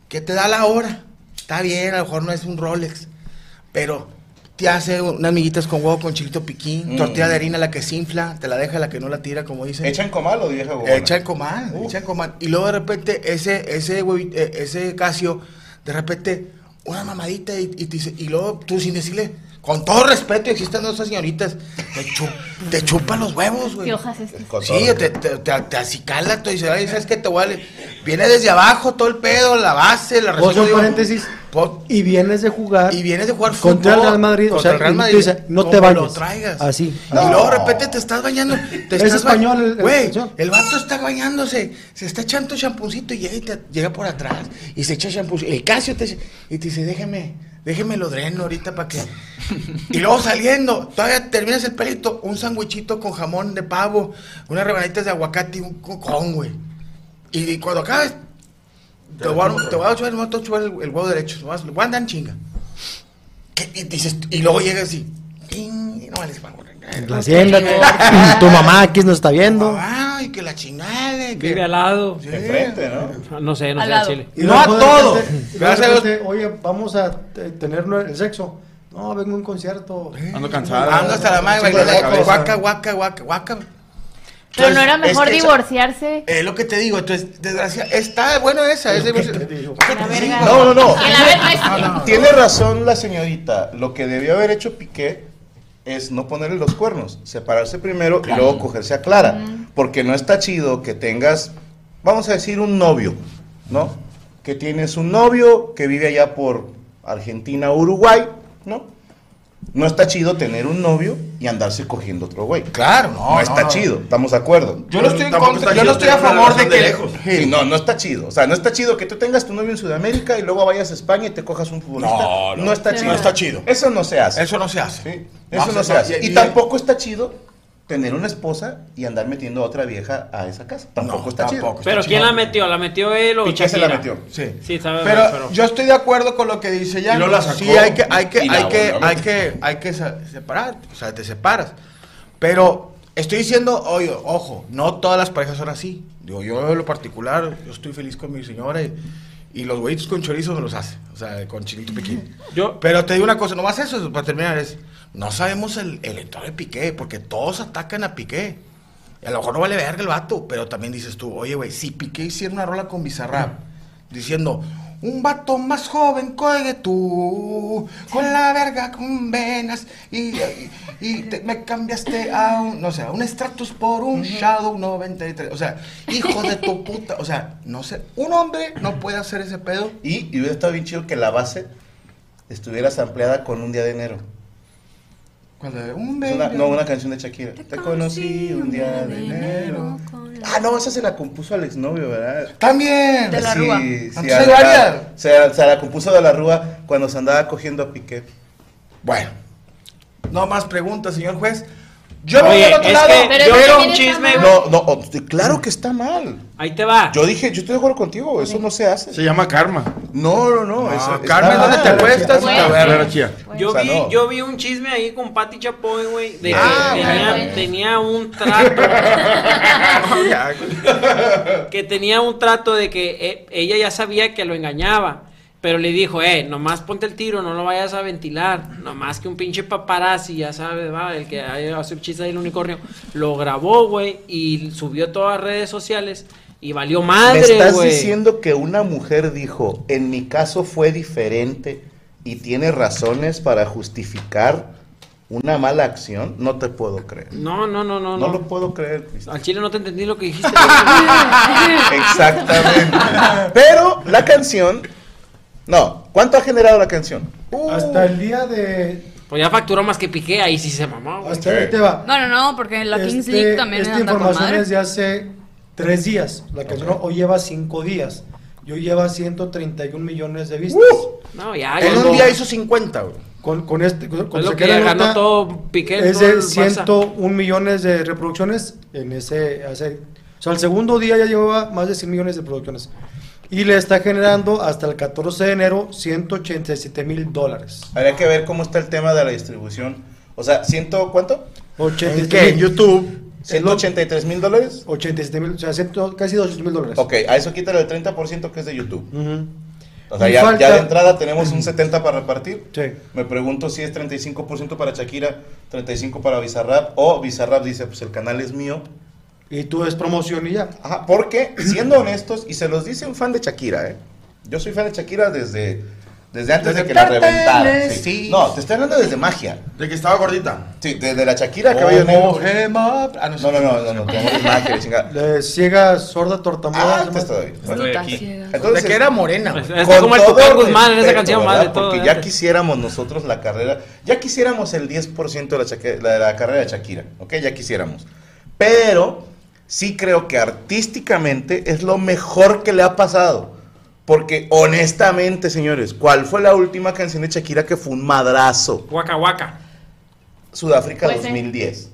que te da la hora. Está bien, a lo mejor no es un Rolex, pero te hace unas amiguitas con huevo con chilito piquín, Mm. tortilla de harina, la que se infla, te la deja, la que no la tira, como dicen. ¿Echa en comal o vieja gobona? Echa en comal, echa en comal. Y luego de repente ese, ese, eh, ese Casio, de repente, una mamadita y, y dice, y luego tú sin decirle, con todo respeto, existen esas señoritas, te, chu- te chupa los huevos, güey. ¿Qué hojas es? Con Sí, te, te, te, te acicala, te dice, ay, ¿sabes qué? Te voy a... le-". Viene desde abajo todo el pedo, la base, la un digo, paréntesis, y vienes de jugar y vienes de jugar fútbol contra el Real Madrid, o sea, el Real y Madrid, tú dices, no te como lo bañes. traigas. Así. Y luego de repente te estás bañando. Te Es estás español el- el Güey, señor. el vato está bañándose. Se está echando champucito y llega, y te- llega por atrás. Y se echa champú. El Casio te dice, y te dice, déjeme, déjeme lo dreno ahorita para que. Y luego saliendo, todavía terminas el pelito, un sandwichito con jamón de pavo, unas rebanitas de aguacate y un cocón, güey. Y, y cuando acabes, te voy a, te voy a chupar, te voy a chupar el, el huevo derecho. te Voy a, andar en chinga. ¿Qué? Y, dices, y luego llegas así. "Ting", y no vales para En la hacienda, tu mamá aquí nos está viendo. Ay, que la chingada. Que... Vive al lado. Sí. Enfrente, ¿no? No sé, no Al sé, lado. Chile. Y No a todo. Gracias a Dios. repente, Oye, vamos a te- tener el sexo. No, vengo a un concierto. Ando cansada. Ando hasta la madre. Guaca, guaca, guaca, guaca. Pero no era es mejor que divorciarse. Es lo que te digo, entonces, desgracia, está bueno esa, es. No, no, no. Tiene razón la señorita. Lo que debió haber hecho Piqué es no ponerle los cuernos, separarse primero y luego cogerse a Clara. Porque no está chido que tengas, vamos a decir, un novio, ¿no? Que tienes un novio que vive allá por Argentina, Uruguay, ¿no? No está chido tener un novio y andarse cogiendo otro güey. Claro, no, No, está no. chido, estamos de acuerdo. Yo no estoy en contra, yo no estoy a favor de que. de lejos. Sí, no, no está chido. O sea, no está chido que tú tengas tu novio en Sudamérica y luego vayas a España y te cojas un futbolista. No, no. está chido. No está chido. Eso no se hace. Eso no se hace. Sí, eso no, No, se hace. y- Y, y- tampoco está chido tener una esposa y andar metiendo a otra vieja a esa casa. Tampoco No, está tampoco. Pero ¿quién la metió? ¿La metió él o chido. Piqué se la Shakira? metió. Sí. Sí, sabe, Pero, pero- yo estoy de acuerdo con lo que dice ya. Sí, hay que, hay que, hay que, hay que, hay que separar. O sea, te separas. Pero estoy diciendo, oye, ojo, no todas las parejas son así. Digo, yo en lo particular, yo estoy feliz con mi señora y, y los huevitos con chorizo me los hace. O sea, con chilito piquín. Yo, Pero te digo una cosa, nomás eso, para terminar, es, no sabemos el, el entorno de Piqué, porque todos atacan a Piqué. Y a lo mejor no vale verga el vato, pero también dices tú, oye, güey, si Piqué hiciera una rola con Bizarrap, diciendo, un vato más joven que tú, con la verga con venas, y, y- y te- me cambiaste a un, no sé, a un Stratus por un Shadow 93. O sea, hijo de tu puta, o sea, no sé, un hombre no puede hacer ese pedo. Y, y hubiera estado bien chido que la base estuviera sampleada con un día de enero. Cuando un Es una- baby- no, una canción de Shakira. Te, conocí un día de enero. Ah, no, esa se la compuso al exnovio, ¿verdad? También. De la sí, Rúa. Sí, a la- se, se la compuso de la Rúa cuando se andaba cogiendo a Piqué. Bueno, no más preguntas, señor juez. Yo voy Oye, al otro es lado. que Pero yo eso veo un chisme. No, no, claro que está mal. Ahí te va. Yo dije, yo estoy de acuerdo contigo, eso no se hace. Se llama karma. No, no, no. No, eso Carmen, está ¿dónde te acuestas? Ver. Yo, O sea, vi, no. yo vi un chisme ahí con Pati Chapoy, güey, de que Ah, tenía, bueno. tenía un trato, que tenía un trato de que eh, ella ya sabía que lo engañaba Pero le dijo, eh, nomás ponte el tiro, no lo vayas a ventilar. Nomás que un pinche paparazzi, ya sabes, va, el que hace chiste del unicornio, lo grabó, güey, y subió a todas las redes sociales. Y valió ¿Me madre, estás güey. diciendo que una mujer dijo, en mi caso fue diferente y tiene razones para justificar una mala acción? No te puedo creer. No, no, no, no. No lo puedo creer, Cristian. Al chile no te entendí lo que dijiste. Exactamente. Pero la canción. No, ¿cuánto ha generado la canción? Hasta el día de. Pues ya facturó más que Piqué, ahí sí se mamó. güey. Hasta ahí te va. No, no, no, porque en la Kings Este- League también Esta con información madre. es de hace tres días. La canción hoy lleva cinco días. Yo lleva 131 millones de vistas. No, ya, En un día hizo 50, güey. Con, con este. Con, con Es lo que ganó nota, todo Piqué. Es de el Barça. 101 millones de reproducciones en ese, hace- o sea, el segundo día ya llevaba más de 100 millones de reproducciones. Y le está generando hasta el 14 de enero 187 mil dólares. Habría que ver cómo está el tema de la distribución. O sea, ¿ciento cuánto? 87 qué? ¿En YouTube. ¿183 mil dólares? 87 mil, o sea, ciento- casi 200 mil dólares. Ok, a eso quítale el 30% que es de YouTube. Ujú. O sea, ya, falta- ya de entrada tenemos un 70 para repartir. Sí. Me pregunto si es 35% para Shakira, 35% para Bizarrap, o Bizarrap dice, pues el canal es mío. Y tú es promoción y ya. Ajá, porque, siendo honestos, y se los dice un fan de Shakira, ¿eh? Yo soy fan de Shakira desde, desde antes Desde de que la reventara. Sí. sí. No, te estoy hablando desde Magia. De que estaba gordita. Sí, desde la Shakira, cabello negro. Gema. Ah, No, no, no, no, no, amor es magia, chingada. Le ciega, sorda, tortamuda. Ah, todavía. Bueno, Estoy aquí. de que era morena. Es como el Tucán Guzmán en esa canción, ¿verdad? madre, todo. Porque ya quisiéramos nosotros la carrera, ya quisiéramos el 10% de la, la de la carrera de Shakira, ¿ok? Ya quisiéramos. Pero sí creo que artísticamente es lo mejor que le ha pasado. Porque honestamente, señores, ¿cuál fue la última canción de Shakira que fue un madrazo? Waka Waka. Sudáfrica Pues sí. 2010.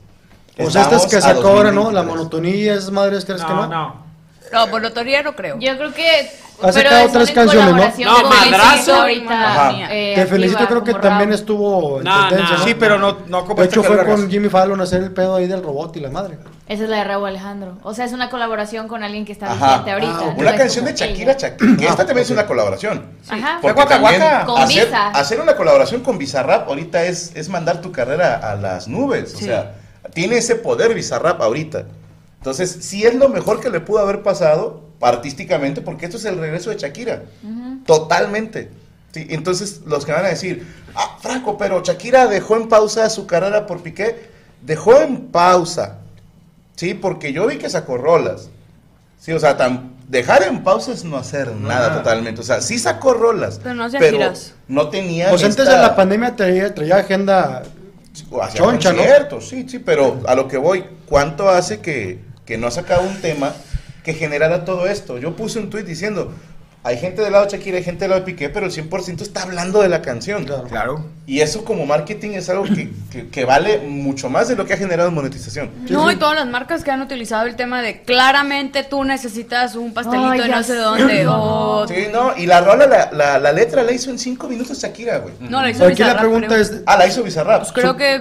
O sea, estas que Estamos sacó ahora, ¿no? La 2023. monotonía, esas madres, ¿crees que No, no? no. No, por notoría no creo. Yo creo que. Ha sacado en canciones, ¿no? No, Madrazo. Ahorita. Eh, Te felicito, activa creo que también estuvo en No, tendencia, no. ¿no? Sí, pero no, no De hecho, fue que con. Jimmy Fallon a hacer el pedo ahí del robot y la madre. Esa es la de Raúl Alejandro. O sea, es una colaboración con alguien que está Ajá. vigente ahorita. Ah, Una canción de Shakira. Shakira. que esta Ah, también es una colaboración. Ajá. Porque Guaca, guaca. Con hacer, Visa. hacer una colaboración con Bizarrap ahorita es, es mandar tu carrera a las nubes. O Sí. sea, tiene ese poder Bizarrap ahorita. Entonces, sí es lo mejor que le pudo haber pasado artísticamente, porque esto es el regreso de Shakira. Totalmente. Sí, entonces, los que van a decir, ah, Franco, pero Shakira dejó en pausa su carrera por Piqué. Dejó en pausa. Sí, porque yo vi que sacó rolas. Sí, o sea, tan- dejar en pausa es no hacer nada Nada. totalmente. O sea, sí sacó rolas. Pero no hacía giras. no tenía. Pues antes esta- de la pandemia traía, traía agenda. choncha, ¿no? sí, sí, pero a lo que voy, ¿cuánto hace que, que no ha sacado un tema que generara todo esto? Yo puse un tuit diciendo, hay gente del lado de Shakira, hay gente del lado de Piqué, pero el 100% está hablando de la canción. Claro. Claro. Y eso como marketing es algo que, que- que vale mucho más de lo que ha generado en monetización. No, y todas las marcas que han utilizado el tema de claramente tú necesitas un pastelito Ay, de ya no sé dónde. O... Sí, no, y la rola, la, la, la letra la hizo en cinco minutos Shakira, güey. No, la hizo Aquí la Bizarrap, pregunta creo. es. Ah, la hizo Bizarrap. Pues creo que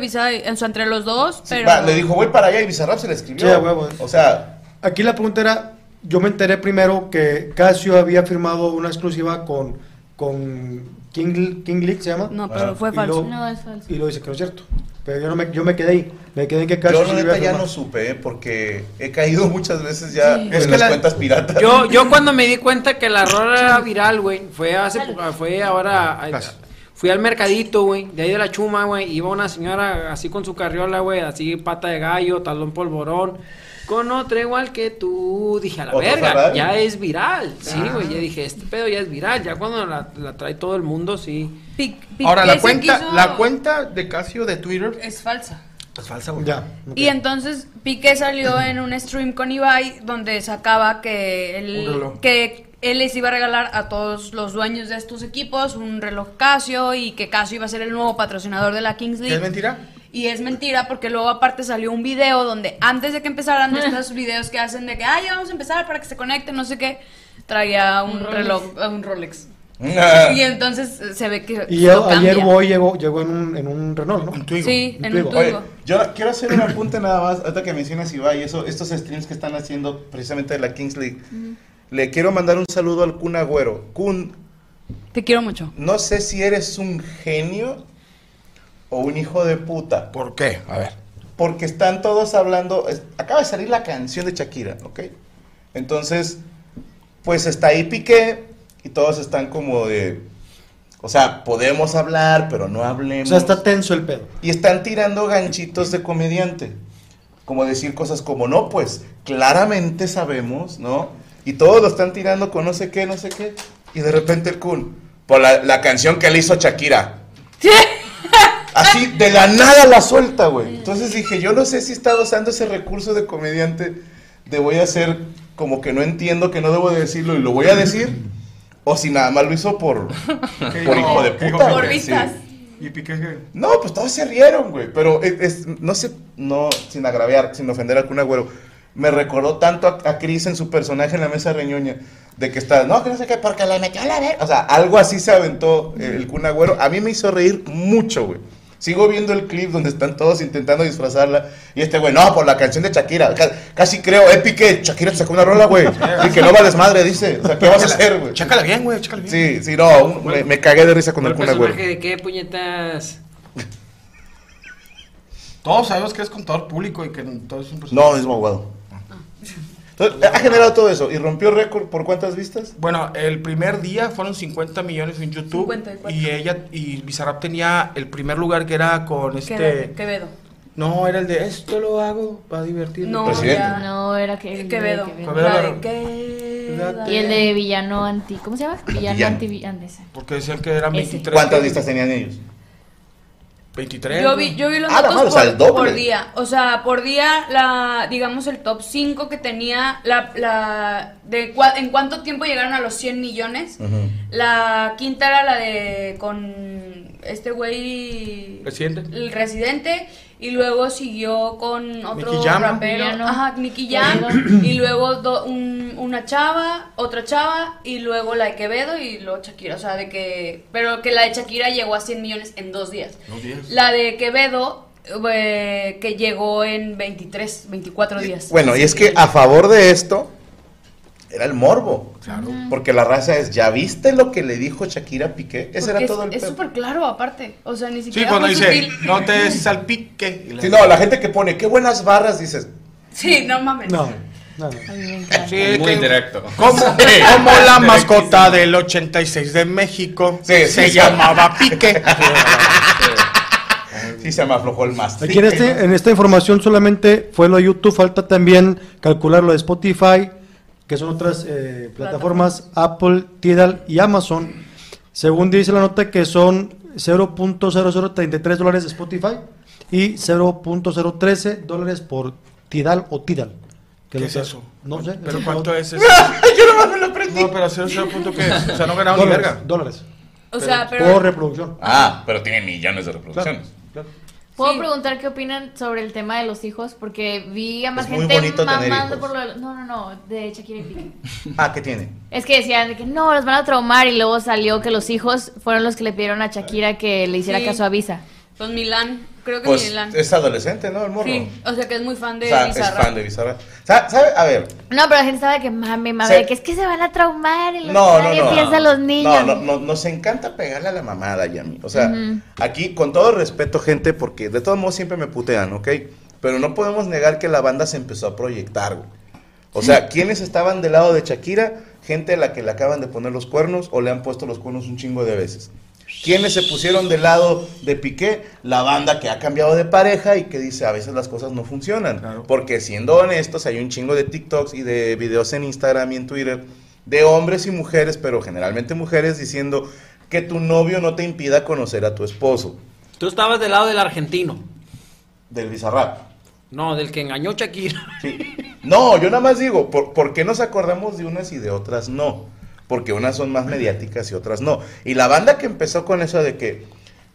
su entre los dos, Sí, pero... va, le dijo, voy para allá y Bizarrap se le escribió. Sí, a huevo. O sea, Aquí la pregunta era, yo me enteré primero que Casio había firmado una exclusiva con, con King, King League, se llama. No, pero Ah. fue Y falso. lo- No, es falso. Y lo dice que no es cierto. Pero yo, no me, yo me quedé ahí. Me quedé en que Casio yo la ya no supe, ¿eh? porque he caído muchas veces ya Sí. en Es que las la- cuentas piratas. Yo, yo cuando me di cuenta que la rola era viral, güey, fue hace poco- fue ahora fui al mercadito, güey, de ahí de la chuma, güey, iba una señora así con su carriola, güey, así pata de gallo, talón polvorón, con otra igual que tú, dije a la ¿Otra verga, Ferrari? ya es viral, sí, Ah. güey, ya dije, este pedo ya es viral, ya cuando la, la trae todo el mundo, sí. Ahora, la cuenta, quiso- la cuenta de Casio de Twitter Es falsa. es falsa, güey. Ya. Y entonces Piqué salió en un stream con Ibai donde sacaba que reloj. que él les iba a regalar a todos los dueños de estos equipos un reloj Casio y que Casio iba a ser el nuevo patrocinador de la Kings ¿Qué League. es mentira? Y es mentira porque luego aparte salió un video donde antes de que empezaran de estos videos que hacen de que, ay, ya vamos a empezar para que se conecten, no sé qué, traía un, Un Rolex. reloj, un Rolex. Ah. Y entonces eh, se ve que Y lo yo- ayer. Boy llegó, llegó en un, en un Renault, ¿no? Un Twigo. Sí, Un en un Twigo. Oye, Twingo. yo quiero hacer un apunte nada más, ahorita que mencionas Ibai, eso, estos streams que están haciendo precisamente de la Kings League. Le quiero mandar un saludo al Kun Agüero. Kun, Te quiero mucho. No sé si eres un genio o un hijo de puta. ¿Por qué? A ver. Porque están todos hablando. es- acaba de salir la canción de Shakira, ¿ok? Entonces, pues está ahí Piqué y todos están como de. O sea, podemos hablar, pero no O hablemos. sea, está tenso el pedo. Y están tirando ganchitos de comediante. Como decir cosas como, no, pues claramente sabemos, ¿no? Y todos lo están tirando con no sé qué, no sé qué. Y de repente el Kun, por la, la canción que le hizo Shakira. Así, de la nada la suelta, güey. Entonces dije, yo no sé si está usando ese recurso de comediante de voy a hacer como que no entiendo que no debo de decirlo y lo voy a decir. O si nada más lo hizo por, por hijo de ¿Qué puta. güey, sí. ¿Y Piqué qué? No, pues todos se rieron, güey. Pero es, es- no sé, no, sin agraviar, sin ofender a Kun Agüero. Me recordó tanto a, a Chris en su personaje en la mesa reñoña. De que está, no, que no sé qué, porque le metió la ver. O sea, algo así se aventó eh, el Kun Agüero. A mí me hizo reír mucho, güey. Sigo viendo el clip donde están todos intentando disfrazarla. Y este güey, no, por la canción de Shakira. Ca- casi creo, eh, Piqué, Shakira te sacó una rola, güey. Y que no va desmadre, dice. O sea, ¿qué vas a hacer, güey? Chécala bien, güey, chécala bien. Sí, sí, no, un- me, me cagué de risa con el ¿Cuál Kun Agüero. personaje de qué puñetas? Todos sabemos que es contador público y que todo es un personaje. No, es abogado. Entonces, ha generado todo eso y rompió récord por cuántas vistas? Bueno, el primer día fueron 50 millones en YouTube 54. y ella y Bizarrap tenía el primer lugar que era con este Quevedo. No, era el de esto lo hago para divertirme. No, Presidente. ya. No, era que el de Quevedo. Quevedo. Quevedo. Quevedo. Y el de villano anti. ¿Cómo se llama? Villano, Villano. anti. Porque decían que eran Ese. 23. ¿Cuántas vistas tenían ellos? 23. Yo vi, yo vi los Ah, datos más, o sea, por, el doble. por día. O sea, por día, la, digamos, el top 5 que tenía, la, la de cua- en cuánto tiempo llegaron a los 100 millones. La quinta era la de con este güey... Presidente. El residente. Y luego siguió con otro Nicky rapero. Ajá, Nicky Jam. y luego do- un- una chava, otra chava. Y luego la de Quevedo y luego Shakira. O sea, de que... Pero que la de Shakira llegó a 100 millones en dos días. Dos días. La de Quevedo, eh, que llegó en 23, 24 días. Bueno, y es que a favor de esto era el morbo. Claro. Porque la raza es, ¿ya viste lo que le dijo Shakira a Piqué? Ese Porque era todo el es- súper claro, aparte. O sea, ni Sí, siquiera. cuando fue dice, sutil. no te salpique. Sí, no, la gente que pone, qué buenas barras, dices, Sí, no mames. No, no, no. A mí me encanta. Sí, Muy que- indirecto. Como, como la mascota del 86 de México Sí, se sí, sí. llamaba Pique. sí se me aflojó el más. Aquí en, este, en esta información solamente fue lo de YouTube, falta también calcular lo de Spotify, que son otras eh, plataformas, Apple, Tidal y Amazon. Según dice la nota que son 0.0033 dólares de Spotify y 0.013 dólares por Tidal o Tidal. que ¿Qué lo es que- eso? No sé. ¿Pero es cuánto es eso? Yo nomás me lo aprendí. No, pero cero, cero punto qué es. O sea, no ganaron ni Dólares, verga. dólares. O sea, Por pero. reproducción. Ah, pero tiene millones de Claro, reproducciones. claro. ¿Puedo Sí. preguntar qué opinan sobre el tema de los hijos? Porque vi a más Es gente mamando por lo de- No, no, no, de Shakira y Piqué. Ah, ¿qué tiene? Es que decían de que no, los van a traumar y luego salió que los hijos fueron los que le pidieron a Shakira que le hiciera Sí. caso a Visa. Pues Milán. Creo que Pues Milán. es adolescente, ¿no? El morro. Sí, o sea que es muy fan de o sea, es fan de Bizarrap. Sa- ¿Sabe? A ver, No, pero la gente estaba de que mame, mame, Se- de que es que se van a traumar y los No, no, no. piensa en los niños. No, no, no, nos encanta pegarle a la mamada y a mí. O sea, aquí con todo respeto, gente, porque de todos modos siempre me putean, ¿ok? Pero no podemos negar que la banda se empezó a proyectar, güey. O sea, ¿quiénes estaban del lado de Shakira? Gente a la que le acaban de poner los cuernos o le han puesto los cuernos un chingo de veces. ¿Quiénes se pusieron del lado de Piqué? La banda que ha cambiado de pareja y que dice a veces las cosas no funcionan. Porque siendo honestos, hay un chingo de TikToks y de videos en Instagram y en Twitter de hombres y mujeres, pero generalmente mujeres, diciendo que tu novio no te impida conocer a tu esposo. Tú estabas del lado del argentino. Del Bizarrap. No, del que engañó a Shakira. Sí. No, yo nada más digo, ¿por, por qué nos acordamos de unas y de otras no? Porque unas son más mediáticas y otras no. Y la banda que empezó con eso de que,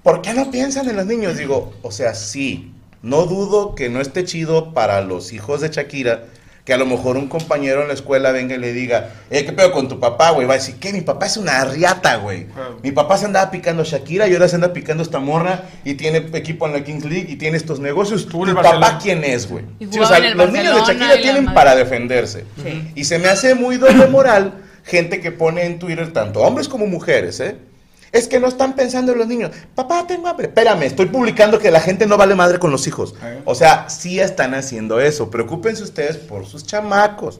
¿por qué no piensan en los niños? Digo, o sea, sí, no dudo que no esté chido para los hijos de Shakira, que a lo mejor un compañero en la escuela venga y le diga, eh, ¿qué pedo con tu papá, güey? Va a decir, ¿qué? Mi papá es una riata, güey. Mi papá se andaba picando a Shakira y ahora se anda picando esta morra y tiene equipo en la Kings League y tiene estos negocios. ¿Tu papá Barcelona. quién es, güey? Sí, o sea, los niños de Barcelona Shakira tienen madre. para defenderse. Sí. Y se me hace muy doble moral gente que pone en Twitter, tanto hombres como mujeres, ¿eh? Es que no están pensando en los niños. Papá, tengo hambre. Espérame, estoy publicando que la gente no vale madre con los hijos. O sea, sí están haciendo eso. Preocúpense ustedes por sus chamacos.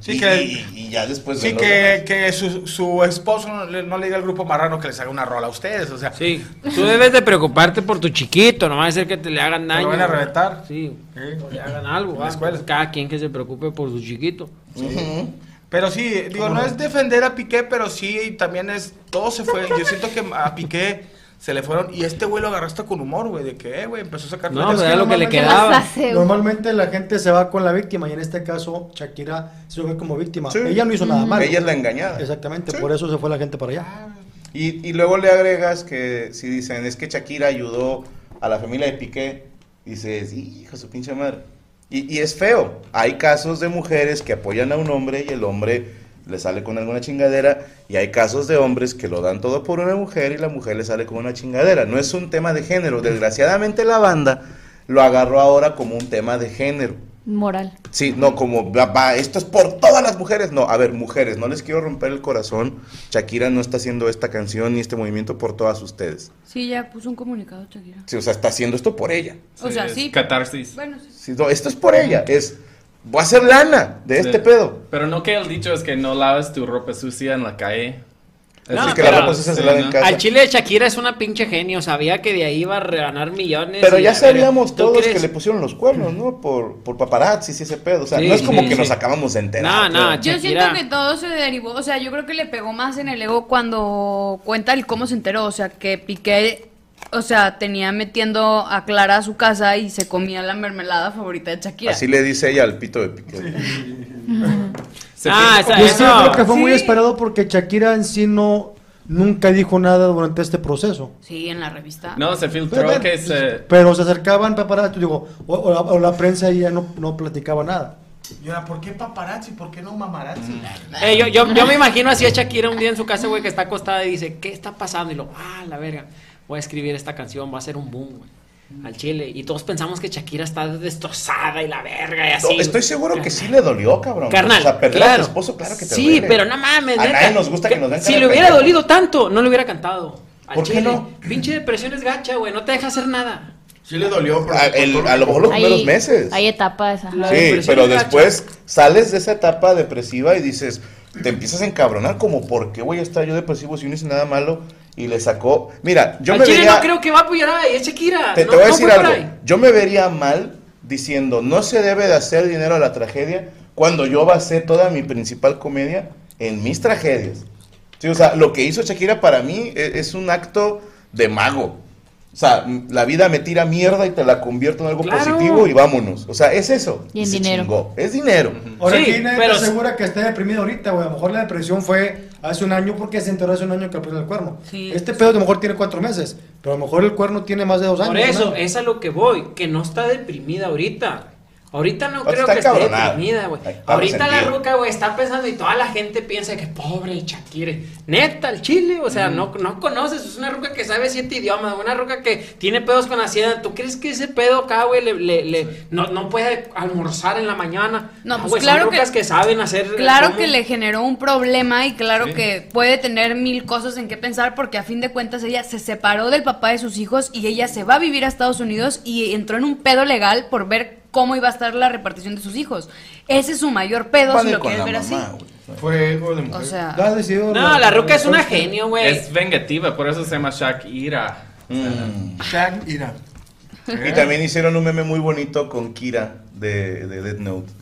Sí, y, que- y- y ya después Sí, que, que su, su esposo no le, no le diga al grupo marrano que les haga una rola a ustedes, o sea. Sí, tú debes de preocuparte por tu chiquito, no va a ser que te le hagan daño. van a reventar. Sí, o le hagan algo. En la va. escuela. Cada quien que se preocupe por su chiquito. Pero sí, digo, no es defender a Piqué, pero sí también es. Todo se fue. Yo siento que a Piqué se le fueron. Y este güey lo agarró hasta con humor, güey. De que, eh, güey, empezó a sacar. No, Es pues era lo que le normalmente- quedaba. Normalmente la gente se va con la víctima y en este caso Shakira se ve como víctima. Sí. Ella no hizo nada malo. Ella es la engañada. Exactamente, Sí. por eso se fue la gente para allá. Y, y luego le agregas que si dicen es que Shakira ayudó a la familia de Piqué, dices, hijo, su pinche madre. Y, y es feo. Hay casos de mujeres que apoyan a un hombre y el hombre le sale con alguna chingadera. Y hay casos de hombres que lo dan todo por una mujer y la mujer le sale con una chingadera. No es un tema de género. Desgraciadamente la banda lo agarró ahora como un tema de género. Moral. Sí, no, como, va, va, esto es por todas las mujeres. No, a ver, mujeres, no les quiero romper el corazón. Shakira no está haciendo esta canción ni este movimiento por todas ustedes. Sí, ya puso un comunicado, Shakira. Sí, o sea, está haciendo esto por ella. O sea, sí. Catarsis. Bueno, sí. Sí, no, esto es por ella. Es, voy a hacer lana de este Sí. pedo. Pero no que el dicho es que no laves tu ropa sucia en la calle. No, Así que pero- la ropa sucia se lava ¿no? en casa. Al chile de Shakira es una pinche genio, sabía que de ahí iba a ganar millones. Pero ya sabíamos ¿Tú todos crees? que le pusieron los cuernos, ¿no? Por, por paparazzi y ese pedo. O sea, Sí, no es como sí, que sí. nos acabamos de enterar. No, no. Yo siento que todo se derivó, o sea, yo creo que le pegó más en el ego cuando cuenta el cómo se enteró, o sea, que Piqué, o sea, tenía metiendo a Clara a su casa y se comía la mermelada favorita de Shakira. Así le dice ella al pito de Piqué. Ah, esa- Yo eso- sí creo que fue muy Sí. esperado porque Shakira en sí no nunca dijo nada durante este proceso. Sí, en la revista. No, se filtró Pero, que se... pero se acercaban paparazzi, digo, o, o la, o la prensa y ya no, no platicaba nada. Y ahora, ¿por qué paparazzi? ¿Por qué no mamarazzi? Eh, yo, yo, yo me imagino así a Shakira un día en su casa, güey, que está acostada y dice, ¿qué está pasando? Y lo, ah, la verga, voy a escribir esta canción, va a ser un boom, güey, al chile. Y todos pensamos que Shakira está destrozada y la verga y así. No, estoy seguro que sí le dolió, cabrón. Carnal, O sea, perder a claro. tu esposo, claro que te Sí, duele. pero no mames, A nadie nos gusta que nos den Si le hubiera dolido tanto, no le hubiera cantado. Al ¿Por qué chile. no? Pinche depresión es gacha, güey, no te deja hacer nada. Sí le dolió, pero A, el- a lo mejor los primeros Hay, meses. hay etapas. ajá. Sí, pero gacha. después sales de esa etapa depresiva y dices, te empiezas a encabronar como, ¿por qué voy a estar yo depresivo si no hice nada malo? Y le sacó, mira, yo Al me chile vería, no creo que va a apoyar a es Shakira. te, te No- voy a no decir algo, ahí. yo me vería mal diciendo, no se debe de hacer dinero a la tragedia cuando yo basé toda mi principal comedia en mis tragedias. Sí, o sea, lo que hizo Shakira para mí e- es, un acto de mago. O sea, la vida me tira mierda y te la convierto en algo Claro. positivo y vámonos. O sea, es eso. Y en dinero. chingó. Es dinero. Ahora Sí, pero- te asegura que esté deprimido ahorita, güey. A lo mejor la depresión fue hace un año porque se enteró hace un año que le pusieron el cuerno. Sí. Este pedo a lo mejor tiene cuatro meses, pero a lo mejor el cuerno tiene más de dos años. Por eso, ¿no? es a lo que voy, que no está deprimida ahorita. Ahorita no creo está que esté deprimida, güey. Ahorita la ruca, güey, está pensando y toda la gente piensa que pobre Shakira. Neta, el chile, o sea, no, no conoces, es una ruca que sabe siete idiomas, una ruca que tiene pedos con la hacienda. ¿Tú crees que ese pedo acá, güey, le, le- le- no, no puede almorzar en la mañana? No, pues güey, son claro que- rucas que, saben hacer. Claro cómo- que le generó un problema y claro Sí. que puede tener mil cosas en qué pensar porque a fin de cuentas ella se separó del papá de sus hijos y ella se va a vivir a Estados Unidos y entró en un pedo legal por ver cómo iba a estar la repartición de sus hijos. Ese es su mayor pedo si lo quieres la ver así. Fue algo de mujer. O sea, ha decidido No, la ruca es una genio, güey. Es vengativa, por eso se llama Shakira. Mm. Shaq, ira. Y también hicieron un meme muy bonito con Kira de, de Death Note.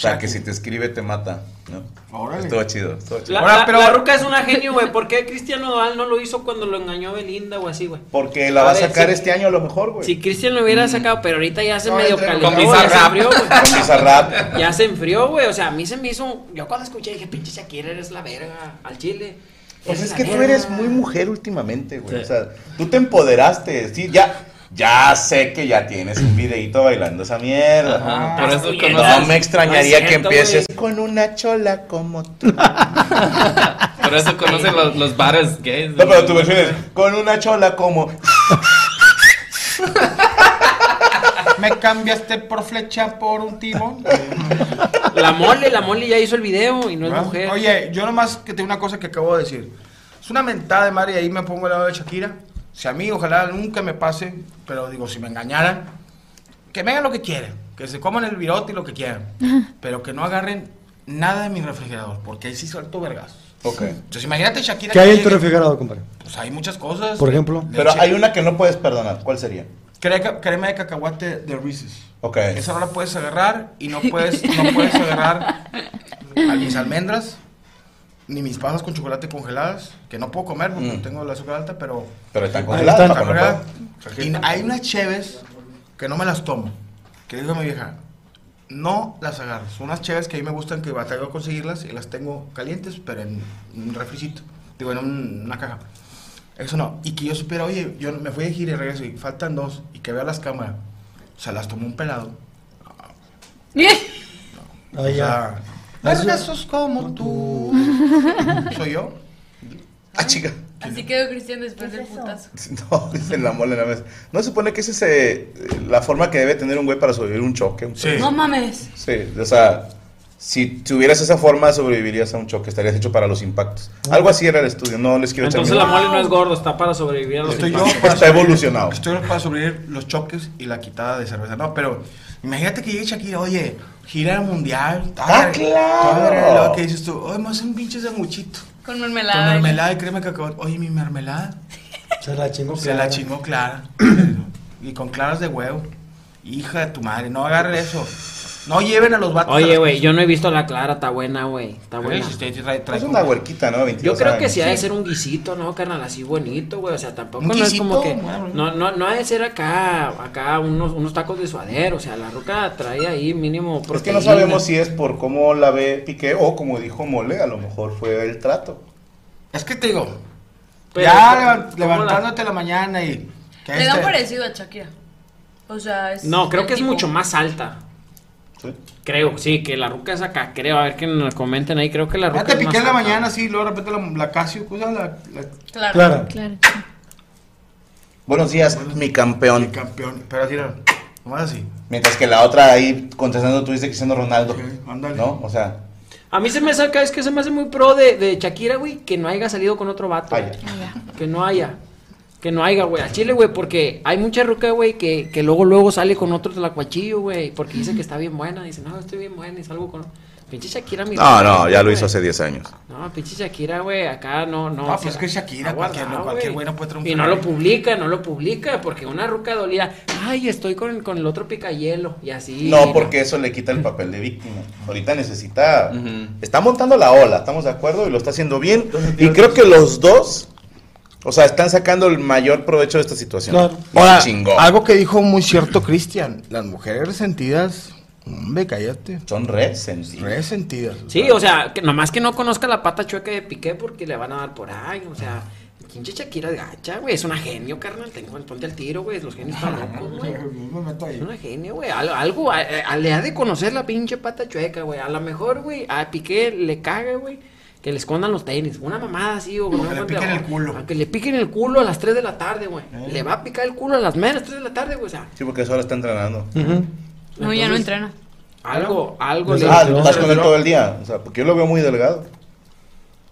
O sea, que si te escribe te mata. ¿no? Órale. Estuvo chido. estuvo chido. La, pero- la ruca es una genio, güey. ¿Por qué Cristiano Nodal no lo hizo cuando lo engañó Belinda o así, güey? Porque la va a sacar este año a lo mejor, güey. Si Cristian lo hubiera sacado, pero ahorita ya se No, medio calentó, con Bizarrap. Con Bizarrap. Ya se enfrió, güey. O sea, a mí se me hizo. Yo cuando escuché dije, pinche Shakira, eres la verga. Al chile. Pues es que tú verga". eres muy mujer últimamente, güey. Sí. O sea, tú te empoderaste. Sí, ya, ya sé que ya tienes un videito bailando esa mierda. Ajá, Ah, por eso bien. No me extrañaría No es que empieces güey. con una chola como tú. por eso conoces los, los bares gays. No, pero tu versión es con una chola como. Me cambiaste por flecha por un timón. La mole, la mole ya hizo el video y no es ¿verdad? mujer. Oye, yo nomás que tengo una cosa que acabo de decir. Es una mentada de madre y ahí me pongo al lado de Shakira. Si a mí, ojalá nunca me pase, pero digo, si me engañaran, que me hagan lo que quieran, que se coman el virote y lo que quieran, pero que no agarren nada de mi refrigerador, porque ahí sí suelto vergas. Ok. Entonces imagínate Shakira. ¿Qué hay en tu refrigerador, compadre? Pues hay muchas cosas. Por ejemplo. Pero hay una que no puedes perdonar. ¿Cuál sería? Crema, crema de cacahuate de Reese's. Ok. Esa no la puedes agarrar y no puedes, no puedes agarrar a mis almendras ni mis pasas con chocolate congeladas, que no puedo comer porque Mm. tengo el azúcar alta, pero... Pero están congeladas, están no. Y hay unas cheves que no me las tomo. Que digo a mi vieja, no las agarres. Son unas cheves que a mí me gustan que batallo a conseguirlas y las tengo calientes, pero en un refricito. Digo, en un- una caja. Eso no. Y que yo supiera, oye, yo me fui de gira y regreso y faltan dos. Y que vea las cámaras. O sea, las tomó un pelado. O ya. sea, vergazos como tú. ¿Soy yo? Ah, chica. Así quedó Cristian después del putazo. No, dice la mole en la mesa. No se supone que esa es eh, la forma que debe tener un güey para sobrevivir un choque. un- No mames. Sí, o sea, si tuvieras esa forma, sobrevivirías a un choque. Estarías hecho para los impactos. Algo así era el estudio. No les quiero echar Entonces la mi- mole no es gordo, está para sobrevivir a los Estoy yo para Está evolucionado. Estoy para sobrevivir los choques y la quitada de cerveza. No, pero imagínate que llegue Shakira, oye, gira mundial. ¡Ah, claro! Lo que dices tú, oye, me hacen un pinche sanguchito. Con Con mermelada. mermelada y crema de cacao. Oye, mi mermelada. Se la chingó. Se la chingó Clara. y con claras de huevo. Hija de tu madre, no agarren eso. No lleven a los vatos. Oye, güey, yo no he visto la clara, está buena, güey. Está buena. Es una huerquita, ¿no? 22 Yo creo que sí ha de ser un guisito, ¿no, carnal? Así bonito, güey. O sea, tampoco no es como que. No, no, no ha de ser acá, acá unos, unos tacos de suadero. O sea, la ruca trae ahí mínimo Es que no sabemos si es por cómo la ve Piqué o como dijo Mole, a lo mejor fue el trato. Es que te digo, Pero, ya ¿cómo- levan- cómo levantándote la... mañana y... que Le da un este- parecido a Shakira. O sea, es. No, creo que es mucho más alta. ¿Sí? Creo, sí, que la ruca es acá. Creo, a ver que nos comenten ahí. Creo que la ruca Ya te piqué en la mañana, sí, luego de repente la, la Casio, cosa, la, la Claro. Claro. Claro. Buenos días, mi campeón. el campeón. Pero así, no, nomás así. Mientras que la otra ahí contestando tú dices Cristiano Ronaldo. Ok, ándale. ¿No? O sea, A mí se me saca, es que se me hace muy pro de, de Shakira, güey, que no haya salido con otro vato. Ay. Que no haya. Que no haya, güey. A Chile, güey, porque hay mucha ruca, güey, que, que luego, luego sale con otro tlacuachillo, güey. Porque dice que está bien buena. Dice, no, estoy bien buena y salgo con... Pinche Shakira, mi no, no, ya lo hizo hace 10 años. No, pinche Shakira, güey, acá no, no. No, pues sea, que Shakira, cualquier- guardado, cualquier güey no puede un Y no lo publica, no lo publica, porque una ruca dolida, ay, estoy con, con el otro picayelo, y así. No, porque eso le quita el papel de víctima. Ahorita necesita. Está montando la ola, estamos de acuerdo, y lo está haciendo bien. Y creo que los dos, o sea, están sacando el mayor provecho de esta situación. Claro. Ahora, algo que dijo muy cierto Cristian, las mujeres resentidas, hombre, cállate, Son resentidos. resentidas. Sí, o sea, que nomás que no conozca la pata chueca de Piqué porque le van a dar por ahí, o sea, pinche Shakira de gacha, güey, es una genio, carnal, tengo ponte al tiro, güey, los genios están locos, güey. me meto ahí. Es una genio, güey. Algo, algo a- a- le ha de conocer la pinche pata chueca, güey. A lo mejor, güey, a Piqué le caga, güey. Que le escondan los tenis. Una mamada así, o Que le piquen el culo. Que le piquen el culo a las 3 de la tarde, güey. Eh. Le va a picar el culo a las menos 3 de la tarde, güey. O sea, Sí, porque eso ahora está entrenando. No, ya no entrena. algo, algo Pues, le. Ah, no, estás con él todo el día. O sea, porque yo lo veo muy delgado.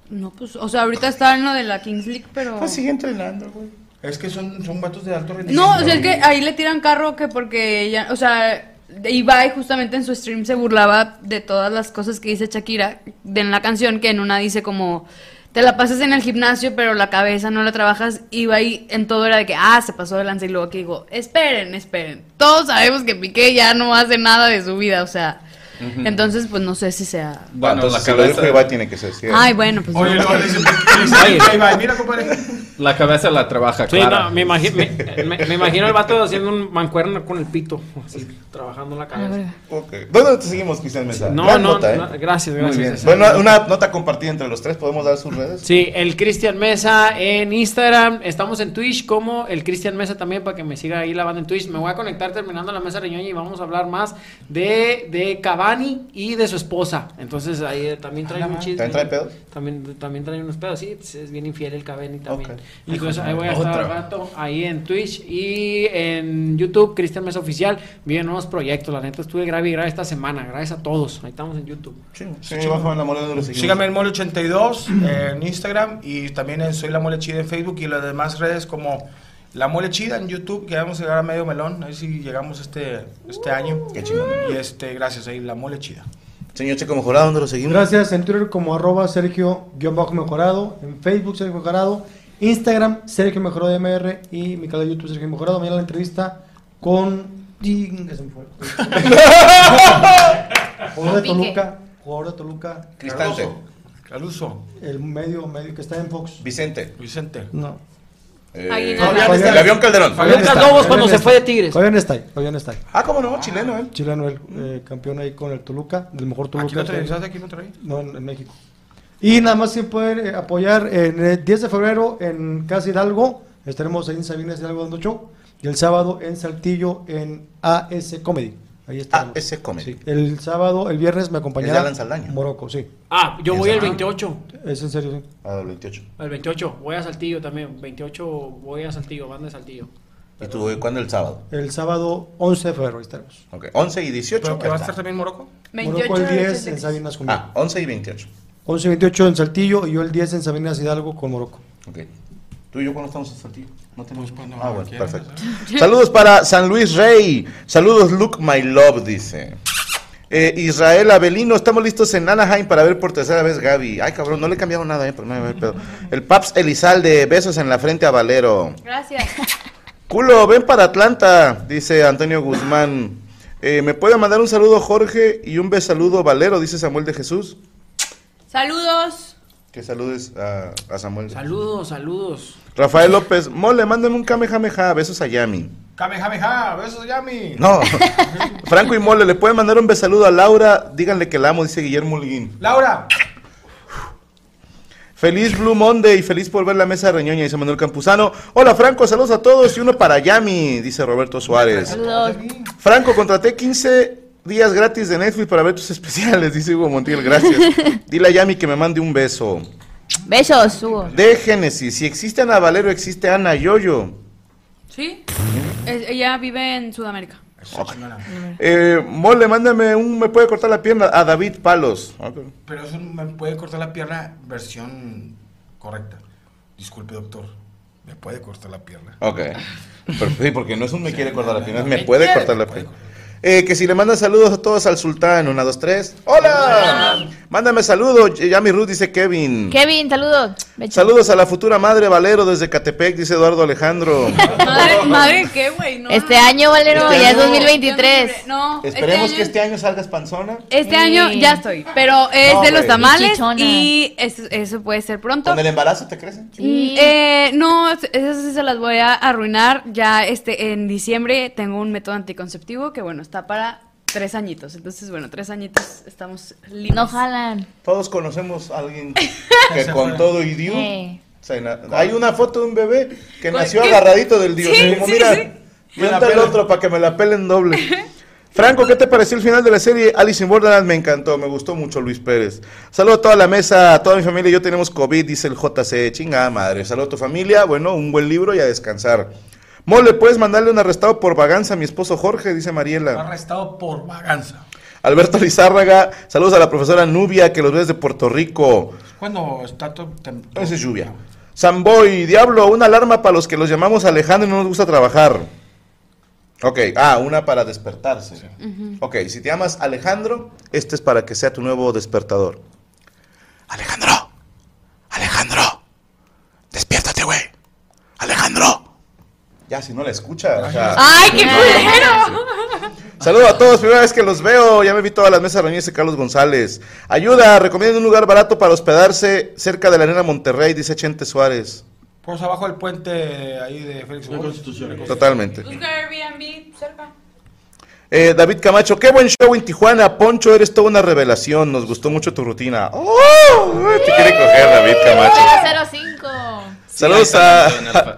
No, pues, o sea, ahorita está en lo de la Kings League, pero. Pues sigue entrenando, güey. Es que son, son vatos de alto rendimiento. No, o sea, es que ahí le tiran carro que porque ya, o sea, Ibai justamente en su stream se burlaba de todas las cosas que dice Shakira de en la canción, que en una dice como, te la pasas en el gimnasio, pero la cabeza no la trabajas. Ibai en todo era de que, ah, se pasó de lanza y luego aquí digo, esperen, esperen. Todos sabemos que Piqué ya no hace nada de su vida, o sea, entonces pues no sé si sea... Bueno, Entonces, la si lo dijo cabeza, Ibai, tiene que ser cierto. Ay, bueno, pues... Oye, no. dice, mira, compadre. La cabeza la trabaja Sí, Clara. no, me, imagi- me, me- me imagino el vato haciendo un mancuerno con el pito, así, trabajando la cabeza. Ok. ¿Dónde te seguimos, Cristian Mesa? No, Gran no, nota, ¿eh? no, gracias, Muy gracias. bien. Bueno, una nota compartida entre los tres. ¿Podemos dar sus redes? Sí, el Cristian Mesa en Instagram. Estamos en Twitch como el Cristian Mesa también para que me siga ahí la banda en Twitch. Me voy a conectar terminando la mesa reñoña y vamos a hablar más de, de Cavani y de su esposa. Entonces ahí también trae un chisme. ¿También trae pedos? También, también trae unos pedos, sí. pues, es bien infiel el Cavani también. Entonces Híjole, ahí voy a estar al rato, ahí en Twitch y en YouTube, Cristian Mesa Oficial. Vienen nuevos proyectos. La neta estuve grave y grave esta semana. Gracias a todos. Ahí estamos en YouTube. Sí, bajo en la mole donde lo seguimos. Síganme en Mole82 en Instagram y también en Soy la Mole Chida en Facebook y las demás redes como La Mole Chida en YouTube, que vamos a llegar a medio melón, a ver si llegamos este, este año. Qué chingón. Y este, gracias, ahí La Mole Chida. Señor Checo Mejorado, ¿dónde lo seguimos? Gracias, en Twitter como arroba Sergio-Mejorado, en Facebook Sergio Mejorado, Instagram Sergio Mejorado MR y mi canal de YouTube Sergio Mejorado. Mañana la entrevista con... Jugador de. Toluca, jugador de Toluca. Cristante. Caluso. El medio, medio que está en Fox. Vicente. Vicente. No. Eh. Fabián, el avión Calderón. Fabián Lobos cuando Fabián se fue de. Tigres. Fabián está ahí, Fabián está ahí. Ah, cómo no, chileno él. Chileno, él, eh, campeón ahí con el Toluca, del mejor Toluca. ¿Aquí que- televisaste aquí? No, en, en México. Y nada más si pueden eh, apoyar en el 10 de febrero en Casa Hidalgo. Estaremos ahí en Sabinas Hidalgo dando show. Y el sábado en Saltillo en AS Comedy. Ahí está. AS Comedy. Sí. El sábado, el viernes me acompañará. Es de Alan Saldaña. Morocco, sí. Ah, yo ¿En voy el Saltillo? 28. Es en serio, sí. Ah, el 28. El 28, voy a Saltillo también. 28 voy a Saltillo, banda de Saltillo. ¿Y tú eh, cuándo el sábado? El sábado 11 de febrero ahí estaremos. Ok, 11 y 18. ¿Pero que va a estar también Morocco? Morocco el 10 en Sabinas conmigo. Ah, 11 y 28. 11 y 28 en Saltillo y yo el 10 en Sabinas Hidalgo con Morocco. Ok. ¿Tú y yo cuándo estamos en Saltillo? No tenemos Pues, Ah, bueno, perfecto. Saludos para San Luis Rey. Saludos, Look My Love, dice. Eh, Israel Avelino, estamos listos en Anaheim para ver por tercera vez Gaby. Ay, cabrón, no le he cambiado nada, eh, pero no me pedo. El Paps Elizalde, besos en la frente a Valero. Gracias. Culo, ven para Atlanta, dice Antonio Guzmán. Eh, ¿Me puede mandar un saludo Jorge y un besaludo Valero? Dice Samuel de Jesús. Saludos. Que saludes a, a Samuel. Saludos, saludos. Rafael López, mole, mándame un kamehameha, besos a Yami. Kamehameha, besos Yami. No, Franco y Mole, le pueden mandar un besaludo a Laura, díganle que la amo, dice Guillermo Liguín. Laura. Feliz Blue Monday, feliz por ver la mesa de Reñoña, dice Manuel Campuzano. Hola Franco, saludos a todos y uno para Yami, dice Roberto Suárez. Saludos. Franco, contraté 15 días gratis de Netflix para ver tus especiales, dice Hugo Montiel, gracias. Dile a Yami que me mande un beso. Besos, Hugo. De Génesis, si existe Ana Valero, existe Ana Yoyo. ¿Sí? Es- ella vive en Sudamérica. Eh, Mole, mándame un, me puede cortar la pierna a David Palos. Ok. Pero eso me puede cortar la pierna versión correcta. Disculpe, doctor. Me puede cortar la pierna. Ok. Pero, sí, porque no es un me quiere cortar la pierna, es me puede cortar la pierna. Eh, que si le mandan saludos a todos al sultán, una, dos, tres. ¡Hola! Mándame saludos, Yami Ruth, dice Kevin. Kevin, saludos. Saludos a la futura madre Valero desde Catepec, dice Eduardo Alejandro. Madre, madre, ¿qué, güey? No, Este no. año, Valero, Este ya es año- 2023. No, Esperemos este que año, este año salgas panzona. este Sí. año ya estoy. Pero es No, de los tamales Chichona. y eso, eso puede ser pronto. ¿Con el embarazo te crecen? Sí. Eh, no, esas sí se las voy a arruinar. Ya este en diciembre tengo un método anticonceptivo que bueno, está para tres añitos. Entonces, bueno, tres añitos estamos libres. No jalan. Todos conocemos a alguien que con todo y dio. Eh. se na- Hay una foto de un bebé que nació ¿qué? agarradito del dios. Sí, como, sí, mira, sí. el otro para que me la pelen doble. Franco, ¿qué te pareció el final de la serie? Alice in Borderland me encantó, me gustó mucho Luis Pérez. Saludo a toda la mesa, a toda mi familia. Yo tenemos COVID, dice el JC. Chingada madre. Saludo a tu familia. Bueno, un buen libro y a descansar. Mole, ¿puedes mandarle un arrestado por vaganza a mi esposo Jorge? Dice Mariela. Arrestado por vaganza. Alberto Lizárraga, saludos a la profesora Nubia, que los ves de Puerto Rico. Cuando está todo. Esa es lluvia. Samboy, Diablo, una alarma para los que los llamamos Alejandro y no nos gusta trabajar. Ok, ah, una para despertarse. Ok, si te llamas Alejandro, este es para que sea tu nuevo despertador. Alejandro, Alejandro, despiértate, güey. Alejandro. Ya, si no la escucha. o sea- ¡Ay, qué culero! Saludos a todos, primera vez que los veo. Ya me vi todas las mesas reunidas de Carlos González. Ayuda, recomiendo un lugar barato para hospedarse cerca de la Arena Monterrey, dice Chente Suárez. Pues abajo del puente ahí de Félix Gómez. Constitución. Totalmente. Busca Airbnb cerca. Eh, David Camacho, qué buen show en Tijuana. Poncho, eres toda una revelación. Nos gustó mucho tu rutina. ¡Oh! Te quiere coger, David Camacho. 005. Saludos a,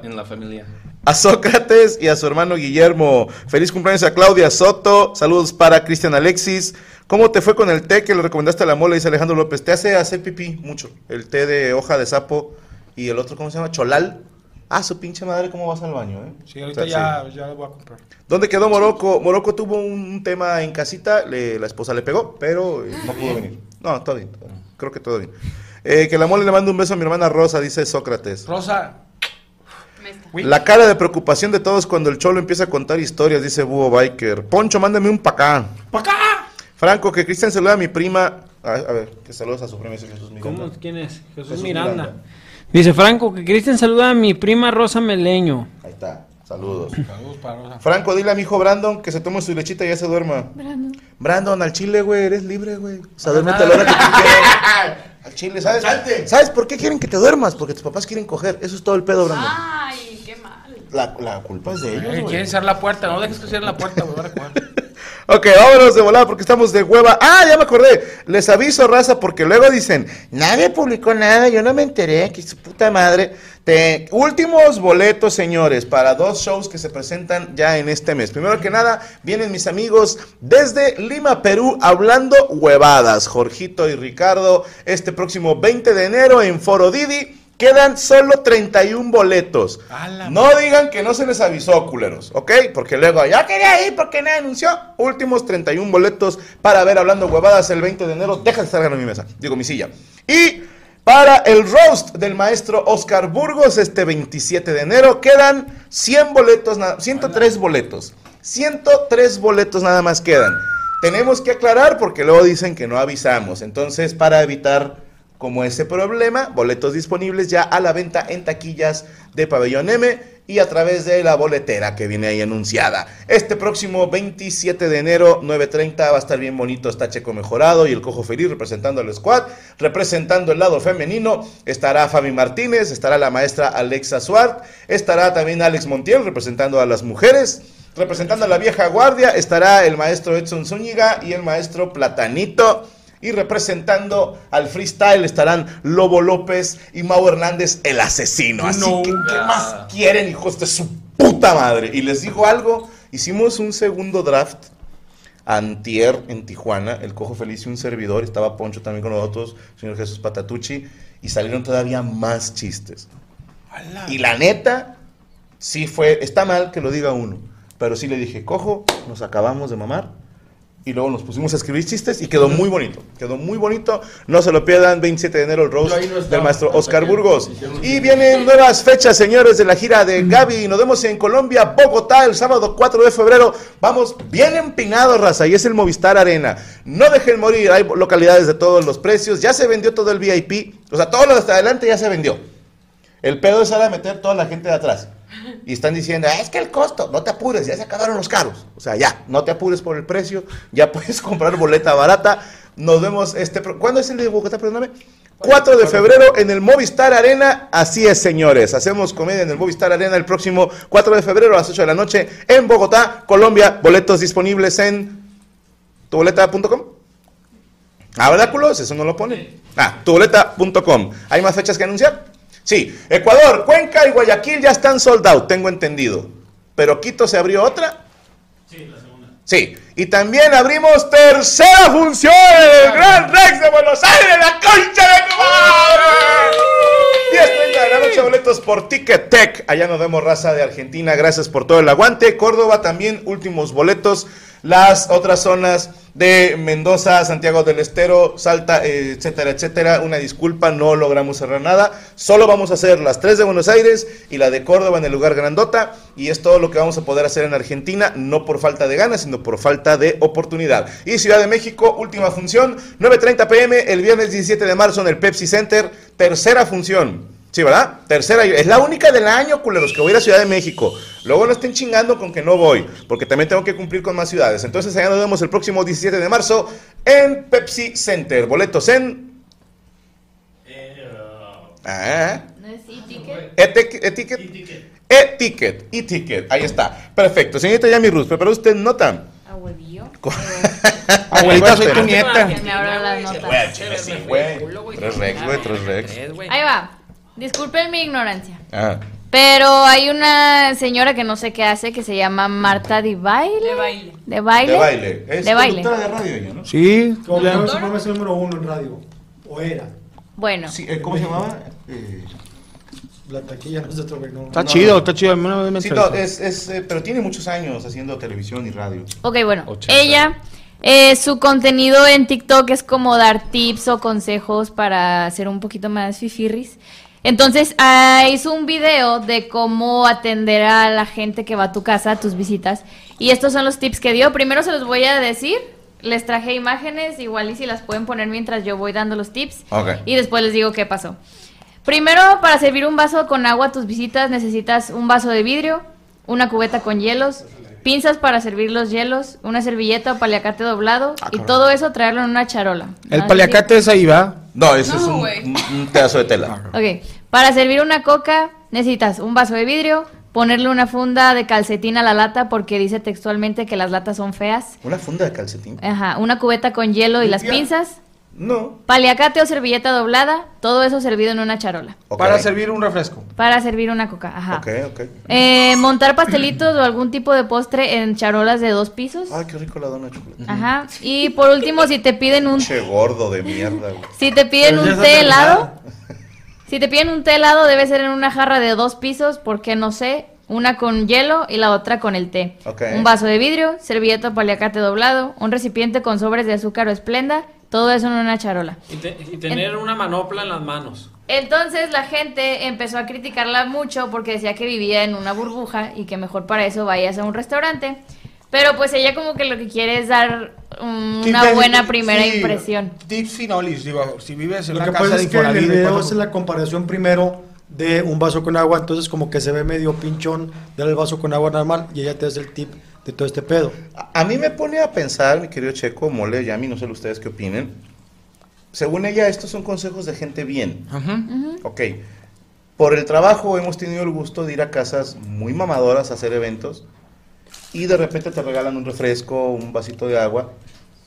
en la familia. A Sócrates y a su hermano Guillermo. Feliz cumpleaños a Claudia Soto. Saludos para Cristian Alexis. ¿Cómo te fue con el té que le recomendaste a la mole? Dice Alejandro López. Te hace hacer pipí mucho. El té de hoja de sapo y el otro, ¿cómo se llama? Cholal. Ah, su pinche madre, ¿cómo vas al baño, eh? Sí, ahorita O sea, ya, sí. ya voy a comprar. ¿Dónde quedó Morocco? Morocco tuvo un tema en casita, le- la esposa le pegó, pero eh, no pudo venir. No, todo bien, todo bien. creo que todo bien. Eh, que la mole le manda un beso a mi hermana Rosa, dice Sócrates. Rosa. La cara de preocupación de todos cuando el cholo empieza a contar historias, dice Búho Biker. Poncho, mándame un pacá. ¡Pacá! Franco, que Cristian saluda a mi prima. A, a ver, que saludos a su prima dice Jesús Miranda. ¿Cómo? ¿Quién es? Jesús, Jesús Miranda. Miranda. Dice Franco que Cristian saluda a mi prima Rosa Meleño. Ahí está, saludos. Saludos para Rosa. Franco, dile a mi hijo Brandon que se tome su lechita y ya se duerma. Brandon, al chile, güey, eres libre, güey. O sea, duérmete a la hora que tú quieras. Al chile, ¿sabes? ¿Sabes por qué quieren que te duermas? Porque tus papás quieren coger. Eso es todo el pedo, Brandon. Ay, qué mal. La, la culpa es de ellos, Eh, güey. quieren cerrar la puerta, no dejes que cierren la puerta, güey. jugar. Ok, vámonos de volada porque estamos de hueva. Ah, ya me acordé. Les aviso, raza, porque luego dicen, nadie publicó nada, yo no me enteré, que su puta madre. Te- Últimos boletos, señores, para dos shows que se presentan ya en este mes. Primero que nada, vienen mis amigos desde Lima, Perú, hablando huevadas. Jorgito y Ricardo, este próximo 20 de enero en Foro Didi. Quedan solo 31 boletos. No digan que no se les avisó, culeros, ¿ok? Porque luego, ya quería ir porque nadie anunció. Últimos 31 boletos para ver hablando huevadas el 20 de enero. Deja de estar ganando mi mesa, digo mi silla. Y para el roast del maestro Oscar Burgos este 27 de enero quedan 100 boletos, na- 103 boletos. 103 boletos nada más quedan. Tenemos que aclarar porque luego dicen que no avisamos. Entonces, para evitar como ese problema, boletos disponibles ya a la venta en taquillas de Pabellón M y a través de la boletera que viene ahí anunciada. Este próximo 27 de enero, 9.30, va a estar bien bonito, está Checo Mejorado y el Cojo Feliz representando al squad, representando el lado femenino, estará Fabi Martínez, estará la maestra Alexa Suart, estará también Alex Montiel representando a las mujeres. Representando a la vieja guardia estará el maestro Edson Zúñiga y el maestro Platanito. Y representando al freestyle estarán Lobo López y Mau Hernández, el asesino. Así No. que, ¿qué más quieren, hijos de su puta madre? Y les digo algo, hicimos un segundo draft antier en Tijuana, el Cojo Feliz y un servidor, estaba Poncho también con nosotros, señor Jesús Patatucci, y salieron todavía más chistes. Y la neta, sí fue, está mal que lo diga uno, pero sí le dije, Cojo, nos acabamos de mamar, y luego nos pusimos a escribir chistes y quedó muy bonito. Quedó muy bonito. No se lo pierdan, 27 de enero el roast no estaba. del maestro Oscar Burgos. Y vienen nuevas fechas, señores, de la gira de Gaby. Nos vemos en Colombia, Bogotá, el sábado 4 de febrero. Vamos bien empinados, raza, y es el Movistar Arena. No dejen morir, hay localidades de todos los precios. Ya se vendió todo el VIP. O sea, todo lo de hasta adelante ya se vendió. El pedo es ahora meter toda la gente de atrás. Y están diciendo, "Ah, es que el costo, no te apures, ya se acabaron los caros. O sea, ya, no te apures por el precio, ya puedes comprar boleta barata. Nos vemos este... ¿Cuándo es el de Bogotá, perdóname? 4 de febrero en el Movistar Arena. Así es, señores. Hacemos comedia en el Movistar Arena el próximo 4 de febrero a las 8 de la noche en Bogotá, Colombia. Boletos disponibles en tuboleta.com. Ah, ¿verdad, culos? Eso no lo pone. Ah, tuboleta.com. ¿Hay más fechas que anunciar? Sí. Ecuador, Cuenca y Guayaquil ya están sold out, tengo entendido. Pero Quito se abrió otra. Sí, la segunda. Sí. Y también abrimos tercera función en el Gran Rex de Buenos Aires, la concha de tu madre. 10.30 de la noche, boletos por Ticket Tech. Allá nos vemos, raza de Argentina. Gracias por todo el aguante. Córdoba también, últimos boletos. Las otras zonas de Mendoza, Santiago del Estero, Salta, etcétera, etcétera. Una disculpa, no logramos cerrar nada. Solo vamos a hacer las tres de Buenos Aires y la de Córdoba en el lugar grandota. Y es todo lo que vamos a poder hacer en Argentina, no por falta de ganas, sino por falta de oportunidad. Y Ciudad de México, última función, 9.30 pm, el viernes 17 de marzo en el Pepsi Center, tercera función. Sí, ¿verdad? Tercera, es la única del año, culeros, que voy a ir a Ciudad de México. Luego no estén chingando con que no voy, porque también tengo que cumplir con más ciudades. Entonces allá nos vemos el próximo 17 de marzo en Pepsi Center. Boletos en... Ah, ¿No es e-ticket? Etiquet. Etiquet. E-ticket. E-ticket. Ahí está. Perfecto. Señorita Yami Ruz, ¿preparó usted nota? ¿A huevillo? Abuelita, soy tu Que nieta. me abra las notas. Sí, güey. Tres rex, güey, tres rex. Ahí va. Disculpen mi ignorancia. Ah. Pero hay una señora que no sé qué hace que se llama Marta de baile. De baile. De baile. De baile. Es de baile. de radio ella, ¿no? Sí. Como el número uno en radio. O era. Bueno. Sí, eh, ¿Cómo se llamaba? Eh, La taquilla no es de otro güey, no. Está No, chido, no. está chido. me Sí, es, es, eh, pero tiene muchos años haciendo televisión y radio. Ok, bueno, 80. ella, eh, su contenido en TikTok es como dar tips o consejos para ser un poquito más fifirris. Entonces, ah, hizo un video de cómo atender a la gente que va a tu casa, a tus visitas. Y estos son los tips que dio. Primero se los voy a decir. Les traje imágenes, igual y si las pueden poner mientras yo voy dando los tips. Ok. Y después les digo qué pasó. Primero, para servir un vaso con agua a tus visitas necesitas un vaso de vidrio, una cubeta con hielos, pinzas para servir los hielos, una servilleta o paliacate doblado y todo eso traerlo en una charola. El paliacate es ahí, va. No, ese es No, un, güey. un- un pedazo de tela. Ok, para servir una coca necesitas un vaso de vidrio, ponerle una funda de calcetín a la lata porque dice textualmente que las latas son feas. Una funda de calcetín. Ajá, una cubeta con hielo y las pinzas, No. paliacate o servilleta doblada, todo eso servido en una charola. Para servir un refresco. Para servir una coca, ajá. Ok, ok. Eh, montar pastelitos o algún tipo de postre en charolas de dos pisos. Ay, qué rico la dona de chocolate. Ajá. Y por último, si te piden un Che gordo de mierda, güey. si te piden Pero un té helado, si te piden un té helado debe ser en una jarra de dos pisos porque no sé, una con hielo y la otra con el té. Ok. Un vaso de vidrio, servilleta o paliacate doblado, un recipiente con sobres de azúcar o esplenda, todo eso en una charola. Y, te- y tener una manopla en las manos. Entonces la gente empezó a criticarla mucho porque decía que vivía en una burbuja y que mejor para eso vayas a un restaurante. Pero pues ella como que lo que quiere es dar una buena primera sí, impresión. Tips finolis, digo, si vives en Lo una que casa pasa de es que el video es la comparación primero de un vaso con agua, entonces como que se ve medio pinchón dar el vaso con agua normal y ella te hace el tip de todo este pedo. A, a mí me pone a pensar, mi querido Checo, Mole, Yami, no sé ustedes qué opinen. Según ella, estos son consejos de gente bien. Ok. Por el trabajo hemos tenido el gusto de ir a casas muy mamadoras a hacer eventos y de repente te regalan un refresco, un vasito de agua.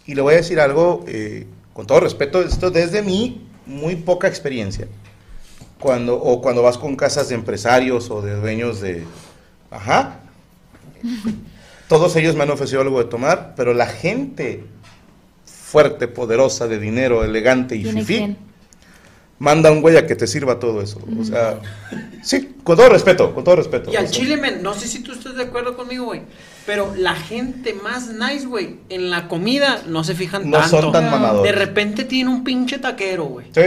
Y le voy a decir algo, eh, con todo respeto, esto desde mi muy poca experiencia. Cuando, o cuando vas con casas de empresarios o de dueños de... Ajá. Todos ellos me han ofrecido algo de tomar, pero la gente fuerte, poderosa, de dinero, elegante y ¿Tiene fifí, quién? manda un güey a que te sirva todo eso. O sea, sí, con todo respeto, con todo respeto. Y al O sea, chile, men, no sé si tú estás de acuerdo conmigo, güey. Pero la gente más nice, güey, en la comida no se fijan No tanto. son tan mamadores. De repente tiene un pinche taquero, güey. Sí,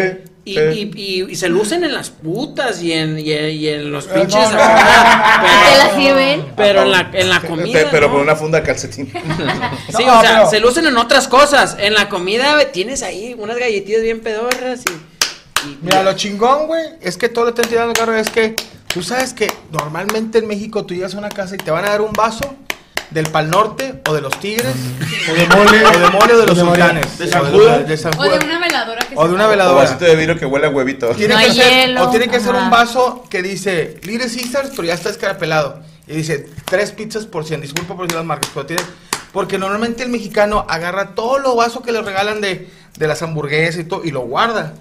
Y, sí. y, y, y se lucen en las putas y en, y en, y en los Eh, pinches. no, no. acá, ¿Y te pero, pero en la, en la comida. Pe- pero ¿no? con una funda de calcetín. Sí, No, o sea, pero- se lucen en otras cosas. En la comida tienes ahí unas galletitas bien pedorras y. Mira, lo chingón, güey, es que todo lo que están tirando carro es que tú sabes que normalmente en México tú llegas a una casa y te van a dar un vaso del Pal Norte o de los Tigres O de mole, o de mole o de los sultanes. ¿De o San los- Judas? de San O de una veladora que O de una O veladora. vasito de vidrio que huele a huevito. Tiene No que hay ser, hielo, o tiene que ser un vaso que dice Little Caesars, pero ya está escarapelado. Y dice tres pizzas por 100. Disculpa por decir las marcas, pero tiene. Porque normalmente el mexicano agarra todos los vasos que le regalan de, de las hamburguesas y todo y lo guarda.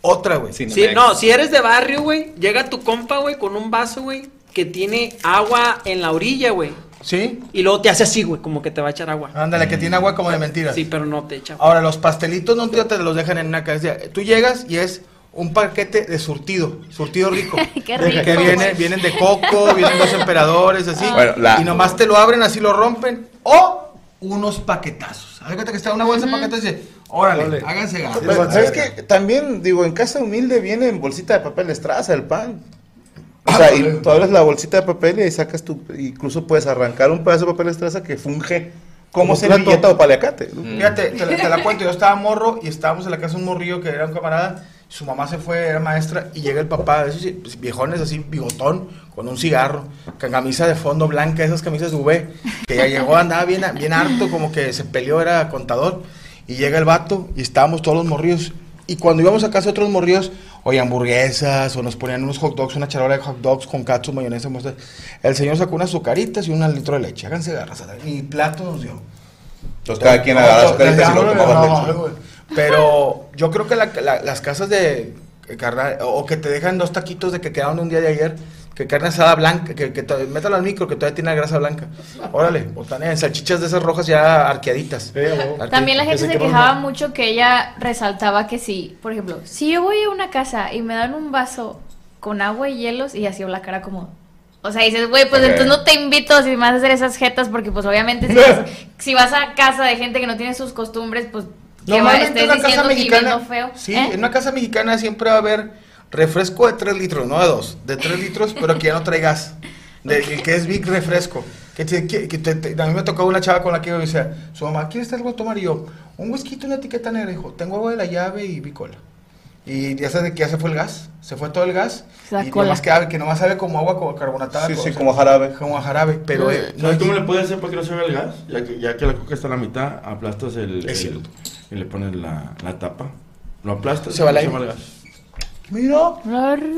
Otra, güey. Sí, Sí, no, si eres de barrio, güey, llega tu compa, güey, con un vaso, güey, que tiene agua en la orilla, güey. ¿Sí? Y luego te hace así, güey, como que te va a echar agua. Ándale, que tiene agua como de mentiras. Sí, pero no te echa. Ahora, los pastelitos no te los dejan en una casa. Tú llegas y es un paquete de surtido, surtido rico. Qué De rico. Que viene, vienen de coco, vienen dos emperadores, así. Bueno, la- Y nomás te lo abren, así lo rompen. O unos paquetazos. Cuenta que está una bolsa de paquetes y dice, órale, háganse ganas. Pero, ¿sabes qué? También, digo, en casa humilde viene en bolsita de papel de estraza el pan. O sea, y tú abres la bolsita de papel y ahí sacas tu... Incluso puedes arrancar un pedazo de papel de estraza que funge como servilleta o paliacate. ¿no? Fíjate, te la, te la cuento. Yo estaba morro y estábamos en la casa de un morrillo que era un camarada. Su mamá se fue, era maestra, y llega el papá, de esos pues, viejones así, bigotón, con un cigarro, con camisa de fondo blanca, esas camisas de V, que ya llegó, andaba bien, bien harto, como que se peleó, era contador. Y llega el vato y estábamos todos los morrillos. Y cuando íbamos a casa de otros morrillos, oye, hamburguesas, o nos ponían unos hot dogs, una charola de hot dogs con katsu, mayonesa. El señor sacó unas azucaritas y un litro de leche. Háganse garras. Y plato nos dio. Entonces cada quien agarra y lo tomaba leche. Pero yo creo que la- la- las casas de carne, o que te dejan dos taquitos de que quedaron un día de ayer, que carne asada blanca, que, que métalo al micro, que todavía tiene la grasa blanca. Órale, botanea, salchichas de esas rojas ya arqueaditas. Arque- También la que gente se quejaba mucho que ella resaltaba que sí, por ejemplo, si yo voy a una casa y me dan un vaso con agua y hielos y así la cara como... O sea, dices, güey, pues entonces no te invito si me vas a hacer esas jetas porque pues obviamente si vas, si vas a casa de gente que no tiene sus costumbres, pues Normalmente estés en una casa mexicana. feo. Sí, ¿eh? en una casa mexicana siempre va a haber refresco de 3 litros, no de 2, de 3 litros, pero que ya no trae gas. De, el que es Big Refresco. Que, te- que- que te- te- a mí me tocó una chava con la que yo decía, su mamá, ¿quieres algo a tomar? Y yo, un whisky, una etiqueta negra. Dijo, tengo agua de la llave y bicola. Y ya sabes de que ya se fue el gas, se fue todo el gas. La y cola. nomás que, que nomás sabe como agua como carbonatada. Sí, sí, o sea, como jarabe. Como a jarabe, pero eh, no ¿Sabes es cómo le puedes hacer para que no se vea el gas? Ya que, ya que la coca está a la mitad, aplastas el, Es el- cierto. y le pones la, la tapa. Lo aplastas Se va y el no aire. el gas. Mira.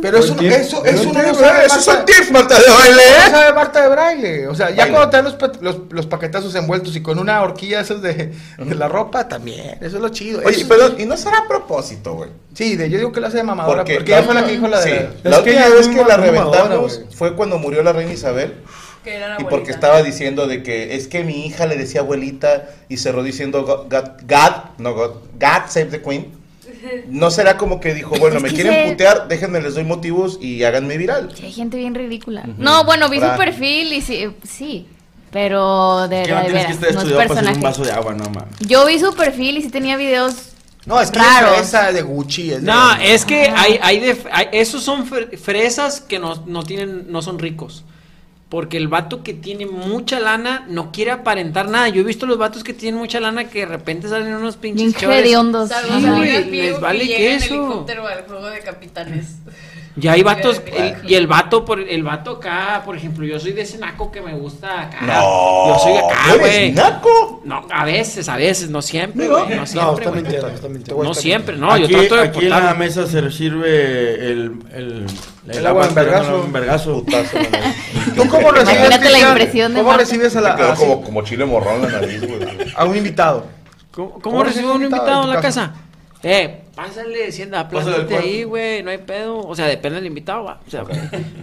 Pero eso, eso, eso no tip. lo sabe son Marta- tips, Marta de baile, No ¿eh? sabe Marta de braille. O sea, ya cuando te dan los, pa- los, los paquetazos envueltos y con una horquilla esos de, de la ropa, también. Eso es lo chido. Oye, Eso- pero y no será a propósito, güey. Sí, de, yo digo que lo hace de mamadora. Porque, Porque, ella fue la que dijo la sí, de. la Es que última vez que la reventamos fue cuando murió la reina Isabel. Que era la Y porque estaba diciendo de que es que mi hija le decía abuelita y cerró diciendo God, God, God- no God, God save the queen. No será como que dijo, bueno, Es me quieren se- putear, déjenme les doy motivos y háganme viral. Sí, hay gente bien ridícula. No, bueno, vi su perfil y sí, sí, pero de, Que no de tienes que veras, estar no es estudiado para hacer un vaso de agua, no mames. Yo vi su perfil y sí tenía videos No, es que Raros. es esa de Gucci. Es de- No, es que hay, hay de, hay- esos son fre- fresas que no, no tienen, no son ricos. Porque el vato que tiene mucha lana no quiere aparentar nada. Yo he visto los vatos que tienen mucha lana que de repente salen unos pinches bien chores. Saludos Sí, les vale que llega en helicóptero al juego de capitanes. Y hay vatos, Sí, el- y el vato, por, el vato acá, por ejemplo, yo soy de ese naco que me gusta acá. No, yo soy acá, ¿tú eres güey. naco? No, a veces, a veces, no siempre, güey. No No, siempre, está güey. mintiendo, está mintiendo. No siempre, no, yo aquí, trato de aquí en la mesa se sirve el, el, El agua en vergazo. en vergazo. Putazo, no, no. ¿Tú cómo recibes, Imagínate la impresión de ¿Cómo Marta. recibes a, Me la, quedó a, como, como chile morrón la nariz, güey. a un invitado? ¿Cómo, cómo ¿Cómo recibo un recibes invitado en en la casa? casa? Eh, pásale, sienta, Pásale al aplástate ahí, güey, no hay pedo. O sea, depende del invitado, va. O sea,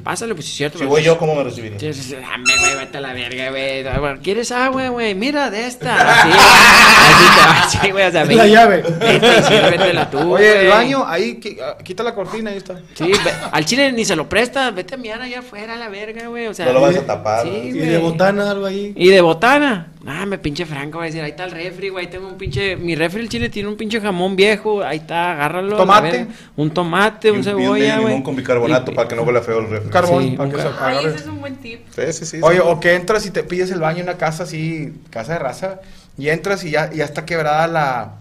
pásale, pues si es cierto. Si voy yo, ¿cómo me recibiría? Sí, sí, sí, dame, güey, vete a la verga, güey. ¿Quieres agua, güey? Mira, de esta. Así, así te va, sí, güey, o sea, la llave. Vete sírvetela tú, Oye, el güey. baño, ahí, ah, quita la cortina, ahí está. Sí, ve- al chile ni se lo presta, vete a mirar allá afuera a la verga, güey. O sea, No lo vas a tapar. Sí, Y de botana, algo ahí. Y de botana. Ah, me pinche Franco va a decir, ahí está el refri, güey, tengo un pinche, mi refri el chile tiene un pinche jamón viejo, ahí está, agárralo. Tomate. Un tomate, Y un cebolla, güey. limón con bicarbonato Y- para que no huela feo el refri. Carbón, Sí, para un que se Ay, ese es un buen tip. Sí, sí, sí. Oye, sí. o que entras y te pides el baño en una casa así, casa de raza, y entras y ya, y ya está quebrada la...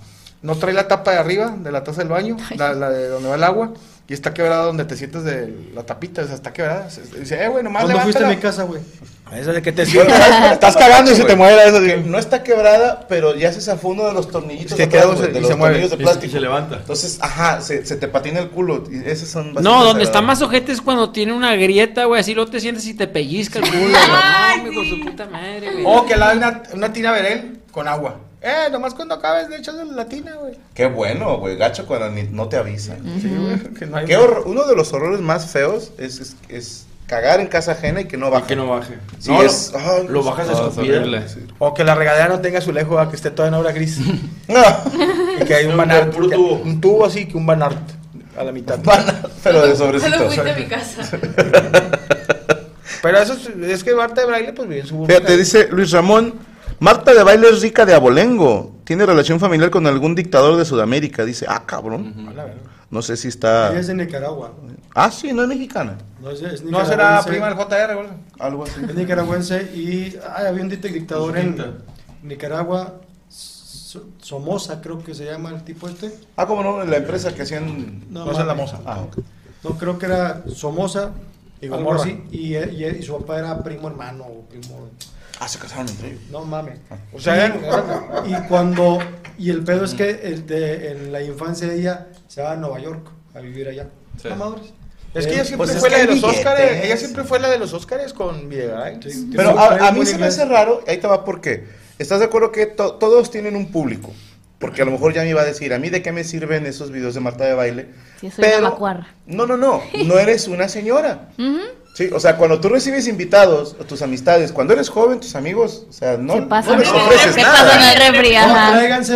No trae la tapa de arriba de la taza del baño, la, la de donde va el agua, y está quebrada donde te sientes de la tapita, o sea, está quebrada. Dice, eh, güey, nomás ¿Cuándo fuiste a mi casa, güey? Eso de que te estás cagando y se te mueve que digo. No está quebrada, pero ya se zafó uno de los tornillitos Se atrás, se- de y los se mueve. tornillos de Y- plástico. y se levanta. Entonces, ajá, se, se te patina el culo. Y esos son No, donde está más ojete es cuando tiene una grieta, güey, así luego te sientes y te pellizca el culo. Ay, No, de sí. su puta madre, güey. O que la una, una tina verel con agua. Eh, nomás cuando acabes le echas la tina, güey. Qué bueno, güey. Gacho cuando ni- no te avisan. Sí, güey, no hay... Qué horror- Uno de los horrores más feos es, es, es cagar en casa ajena y que no Y baje. que no baje. Sí, no, es- lo, ay, lo bajas a no, es escupida. horrible. Sí. O que la regadera no tenga azulejo, ah, que esté toda en obra gris. No, y que hay un Un banart. puro que- tubo. Un tubo así que un banart a la mitad. pero de Solo sobrecito. fuiste a mi casa. Pero eso es, es que Marta de Braille, pues vive en su Fíjate, dice Luis Ramón, Marta de baile es rica de abolengo. Tiene relación familiar con algún dictador de Sudamérica. Dice, ah, cabrón. No sé si está... Ella es de Nicaragua. Ah, sí, no es mexicana. No, es, es No será prima del JR, güey. Algo así. Es nicaragüense y ay, había un dic- dictador en Nicaragua, So- Somoza creo que se llama el tipo este. Ah, como no, la empresa que hacían... No, No es la moza. Ah, ok. No, creo que era Somoza, Y algo así, y, y- y su papá era primo hermano o primo... Ah, se casaron entre ellos. No mames. O sea, eran- eran- Y cuando... Y el pedo es que el de, en la infancia de ella se va a Nueva York a vivir allá. Sí. Mamadores. es que ella Eh, siempre pues es fue la de los Óscares. Ella siempre fue la de los Óscares con Videgaray. sí, Pero a, a mí se me hace raro, ahí te va por qué. ¿Estás de acuerdo que to- todos tienen un público? Porque a lo mejor ya me iba a decir, a mí de qué me sirven esos videos de Marta de baile. Sí, soy una macuarra. No, no, no, no eres una señora. Ujú. Sí, o sea, cuando tú recibes invitados, tus amistades, cuando eres joven, tus amigos, o sea, no, Se pasan no les ofreces se nada. refri, No, ajá. tráiganse,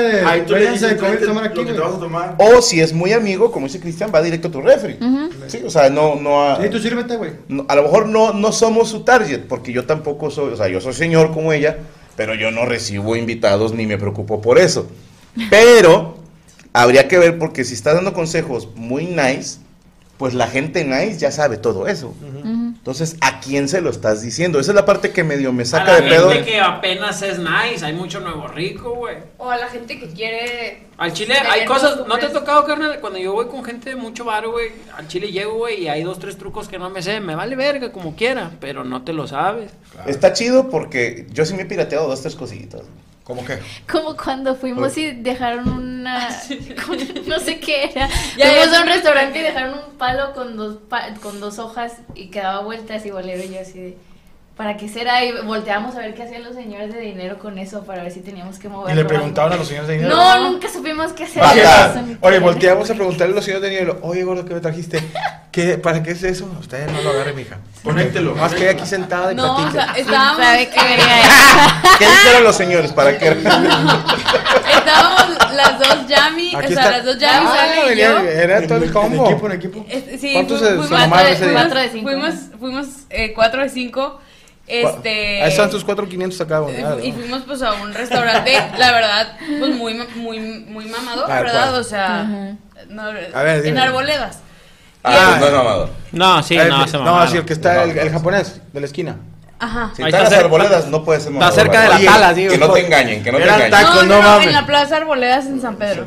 tú de comer y "Tráete tomar aquí, lo que te vas a tomar. O si es muy amigo, como dice Cristian, va directo a tu refri. Sí, o sea, no, no, a, Sí, tú sírvete, güey. no- a lo mejor no, no somos su target, porque yo tampoco soy, o sea, yo soy señor como ella, pero yo no recibo invitados ni me preocupo por eso. Pero habría que ver, porque si estás dando consejos muy nice, pues la gente nice ya sabe todo eso. Entonces, ¿a quién se lo estás diciendo? Esa es la parte que medio me saca a de la pedo. gente que apenas es nice, hay mucho nuevo rico, güey. O a la gente que quiere. Al chile hay cosas, ¿no te ha tocado, carnal? Cuando yo voy con gente de mucho varo, güey, al chile llego, güey, y hay dos, tres trucos que no me sé, me vale verga como quiera, pero no te lo sabes. Está chido porque yo sí me he pirateado dos, tres cositas. ¿Cómo qué? Como cuando fuimos y dejaron una. con- no sé qué era. Ya, Fuimos a un restaurante y dejaron un palo con dos, pa- con dos hojas y quedaba vueltas y bolero. Y yo así de. ¿Para qué será? Y volteamos a ver qué hacían los señores de dinero con eso para ver si teníamos que Y moverlo. le preguntaban a los señores de dinero. No, nunca supimos qué hacer. Oye, volteamos a preguntarle a los señores de dinero, oye, gordo, ¿qué me trajiste? ¿Qué, ¿Para qué es eso? Usted no lo agarre, mija. Conéctelo. Más que aquí sentada y No, o platique. sea, estábamos. ¿Sabe qué ¿Qué dijeron los señores? ¿Para qué? Estábamos las dos Yami, o sea, está. las dos Yami, Ah, y yo. Era todo el combo. En equipo, en equipo. Sí, ¿Cuántos fu- se- fuimos? Cuatro de cinco. fuimos, fuimos eh, cuatro de cinco. Este. Ahí están tus 4.500 acá. Eh, Y fuimos pues a un restaurante, la verdad, pues muy, muy, muy mamador, ¿verdad? ¿cuál? O sea, no, A ver, dime. en arboledas. Ah, pues no es mamador. No, sí, ver, no, se no, mamaron. sí, el que está, el, el japonés, de la esquina. Ajá. Si Ahí están está las cerca- arboledas, no puede ser está cerca de la tala, digo. Que no te engañen, que no te engañen. No, no no, no, mames. en la Plaza Arboledas en San Pedro.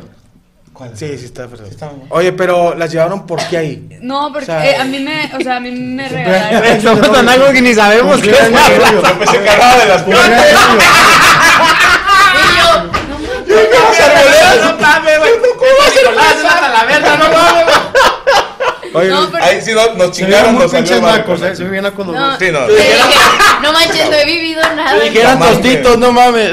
Sí, sí está, perdón. Está bien. Oye, pero las llevaron por qué ahí. No, porque O sea, eh, a mí me, o sea, a mí me regalaron. Estamos algo que ni sabemos qué es. Que hablaba de las puertas. No hasta la verga, no mames. Oye, No, pero Ahí sí no- nos veían chingaron, nos salió pinches mal. nacos, eh. Se veían nacos los No. Sí, no. No manches, no he vivido nada. Dijeran tostitos, no mames.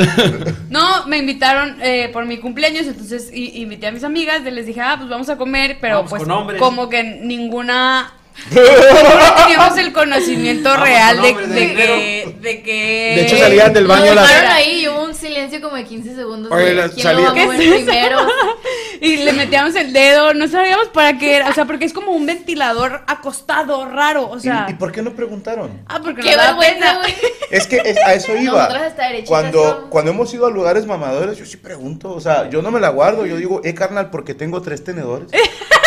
No, me invitaron eh, por mi cumpleaños, entonces i- invité a mis amigas, les dije, ah, pues vamos a comer, pero Vamos pues con como que ninguna... no teníamos el conocimiento Vamos real con de, de de que, de que... De hecho, salían del baño Nos dejaron ahí y hubo un silencio como de 15 segundos. Oye, ¿Quién salía- lo va a ¿Qué mover primero? Y le metíamos el dedo, no sabíamos para qué era, o sea, porque es como un ventilador acostado, raro, o sea... ¿Y, y por qué no preguntaron? Ah, porque Qué pena. güey. Es que es- a eso iba. Hasta Cuando, cuando hemos ido a lugares mamadores, yo sí pregunto. O sea, yo no me la guardo. Yo digo, eh, carnal, porque tengo tres tenedores.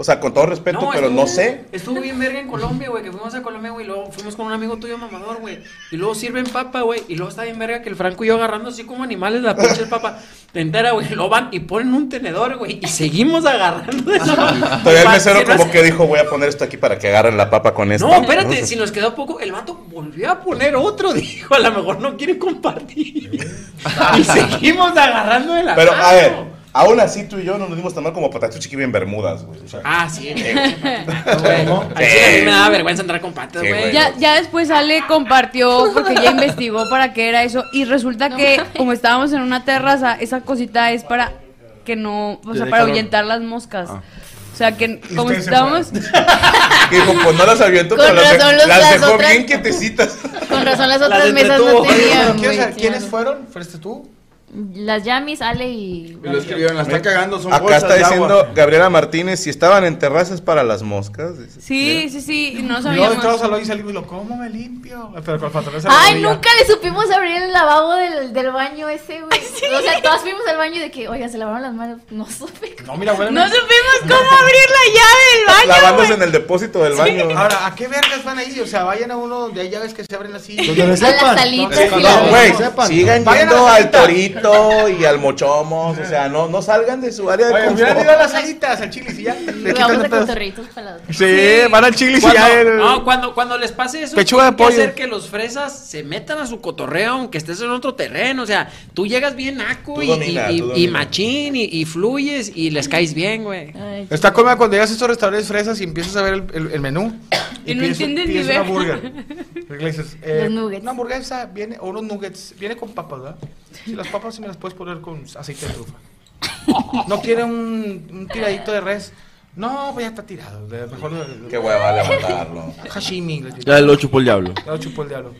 O sea, con todo respeto, pero estuvo- no sé. Estuvo bien verga en Colombia, güey, que fuimos a Colombia, güey, y luego fuimos con un amigo tuyo mamador, güey, y luego sirven papa, güey, y luego está bien verga que el Franco y yo agarrando así como animales la pinche papa entera, güey, luego van y ponen un tenedor, güey, y seguimos agarrando eso. Todavía el mesero como que dijo, voy a poner esto aquí para que agarren la papa con esto. No, espérate, si nos quedó poco, el vato volvió a poner otro, dijo, a lo mejor no quiere compartir. y seguimos agarrando de la Pero, mano. a ver, aún así tú y yo no nos dimos tan mal como Patacho Chiqui en Bermudas, güey. O sea, Ah, sí, güey. Sí. A mí me da vergüenza entrar con patas, Sí, güey. güey. Ya, ya después Ale compartió, porque ya investigó para qué era eso, y resulta que como estábamos en una terraza, esa cosita es para que no, o sea, para calor. ahuyentar las moscas. O sea, que como estábamos... Y dijo, pues no las aviento, Con pero las, de- las las dejó otras- bien quietecitas. Con razón las Las otras mesas no tenían. Quiénes no. fueron. ¿Fuiste tú? Las Yamis, Ale y. Y lo escribieron, la está cagando, son Acá bolsas está de agua. diciendo Gabriela Martínez, si estaban en terrazas para las moscas. dice. Sí, sí, sí, no Y luego sabíamos. entramos al y salimos y lo, ¿cómo me limpio? Pero con el pantalón se Ay, nunca le supimos abrir el lavabo del, del baño ese, güey. O sea, todas fuimos al baño y de que, oigan, se lavaron las manos. No supe. No, mira, güey. No supimos cómo abrir la llave del baño, Lavándose en el depósito del baño. Ahora, ¿a qué vergas van ahí? O sea, vayan a uno donde hay llaves que se abren así. Donde sepan. salitas y no, güey, sepan. sigan Vayan yendo al salita. torito y al mochomos, o sea, no, no salgan de su área de hubieran confort. ido a las salitas, al y ya. le Vamos a. Sí, van al chili y Cuando, ya. el- no, cuando, cuando les pase eso, Pechuga de pollo. hacer que los fresas se metan a su cotorreo, aunque estés en otro terreno. O sea, tú llegas bien naco Tú y, domina, machín y, y fluyes y les caes bien, güey. Ay, Está cómoda cuando llegas a estos restaurantes fresas y empiezas a ver el, el- el menú. Y no entiendes ni ver. eh, Los nuggets. Una hamburguesa viene, o unos nuggets, viene con papas, ¿verdad? Si las papas sí me las puedes poner con aceite de trufa. No quiere un, un tiradito de res. No, pues ya está tirado. de- Mejor Qué hueva levantarlo. Hashimi. Ya lo chupó el diablo. Ya lo chupó el diablo.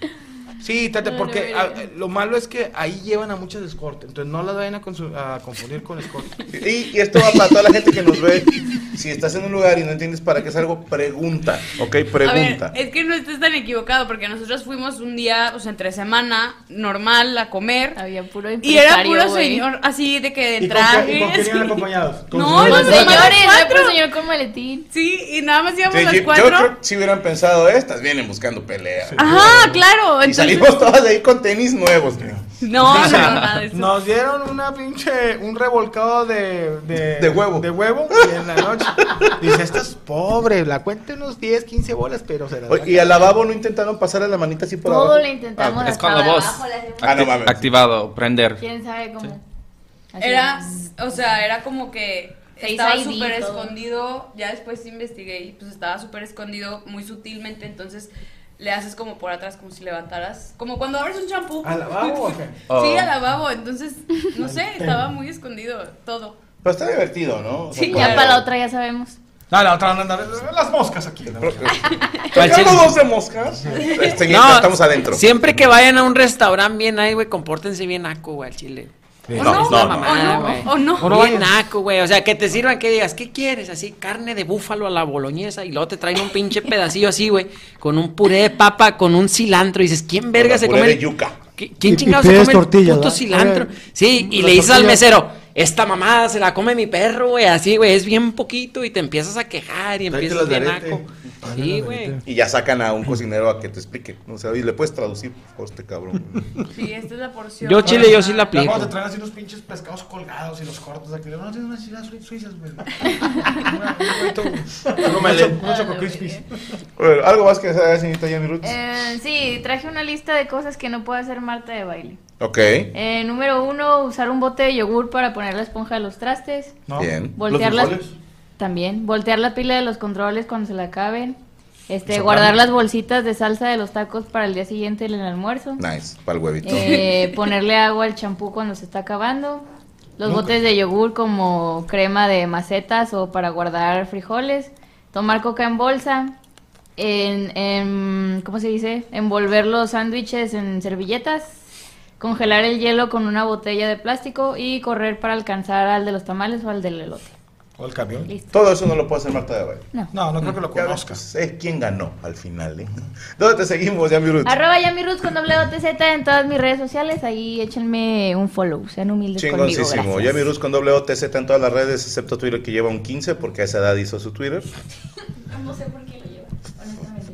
Sí, tate, porque ah, lo malo es que ahí llevan a muchas escort. Entonces no las vayan a, confundir con escort. Y, y esto va para toda la gente que nos ve. Si estás en un lugar y no entiendes para qué es algo, pregunta. Ok, pregunta. A ver, es que no estés tan equivocado porque nosotros fuimos un día, o sea, entre semana, normal, a comer. Había puro Y era puro señor, así de que de ¿Y con qué- traje. y con quién iban acompañados? ¿Con No, señores? los señores, señores, señor con maletín. Sí, y nada más íbamos Sí, los yo, yo cuatro. creo que si hubieran pensado estas, vienen buscando pelea. Ajá, claro. Y Entonces, salimos todas de ahí con tenis nuevos. güey. No, no, nada de eso. Nos dieron una pinche, un revolcado de, de, De huevo. De huevo y en la noche. Dice, esta es pobre, la cuenta unos 10, 15 bolas, pero se las Oye, Y al lavabo no intentaron pasarle la manita así por Todo abajo. lo intentamos. Es hasta con la voz. Ah, no mames. Activado, prender. ¿Quién sabe cómo? Era, es. o sea, era como que estaba súper todo. escondido. Ya después investigué y pues estaba súper escondido muy sutilmente. Entonces le haces como por atrás, como si levantaras. Como cuando abres un champú. ¿Al lavabo o qué? Sí, Oh. al lavabo. Entonces, no sé, estaba muy escondido todo. Pero está divertido, ¿no? O sea, Sí, como- Ya para la otra ya sabemos. No, la otra anda, las moscas aquí. ¿Tocamos dos de moscas? Este, No, estamos adentro. Siempre que vayan a un restaurante bien ahí, güey, compórtense bien naco, güey, al chile. No, ¿O no? no, no. mamada, ¿O güey. no? ¿O no? ¿O no Bien naco, güey. O sea, que te sirvan, que digas, ¿qué quieres? Así, carne de búfalo a la boloñesa. Y luego te traen un pinche pedacillo así, güey. Con un puré de papa, con un cilantro. Y dices, ¿quién verga se Puré come? de yuca. ¿Qui- ¿Quién Y- chingados y se come el tortillas, puto ¿verdad? cilantro? Sí, y le dices al tortilla. mesero, esta mamada se la come mi perro, güey. Así, güey, es bien poquito. Y te empiezas a quejar y empiezas bien naco. Sí, güey. Y ya sacan a un cocinero a que te explique. O sea, y le puedes traducir, por este cabrón. Sí, esta es la porción. Yo chile, yo sí la Ya aplico. cuando te traen así unos pinches pescados colgados y los cortos aquí. No, tienes unas sui- suizas, güey. Un choco crispies. ¿Algo más que haga, señorita Yami Roots? Eh, sí, traje una lista de cosas que no puede hacer Marta de baile. Ok, Eh, número uno, usar un bote de yogur para poner la esponja de los trastes. ¿No? bien. Voltear ¿Los las, también, voltear la pila de los controles cuando se la acaben. Este, guardar las bolsitas de salsa de los tacos para el día siguiente en el almuerzo. Nice, para el huevito. Eh, ponerle agua al champú cuando se está acabando. Los botes de yogur como crema de macetas o para guardar frijoles. Tomar coca en bolsa. En, en- ¿Cómo se dice? Envolver los sándwiches en servilletas. Congelar el hielo con una botella de plástico y correr para alcanzar al de los tamales o al del elote. O el camión. Listo. Todo eso no lo puede hacer Marta de Baile. No, no creo que lo conozcas. es quien ganó al final, ¿eh? ¿Dónde te seguimos, Yami Roots? Arroba Yamiruz con doble OTZ en todas mis redes sociales. Ahí échenme un follow. Sean humildes. Chingoncísimo. Yami Roots con doble OTZ en todas las redes, excepto Twitter que lleva un 15, porque a esa edad hizo su Twitter. No sé por qué lo lleva.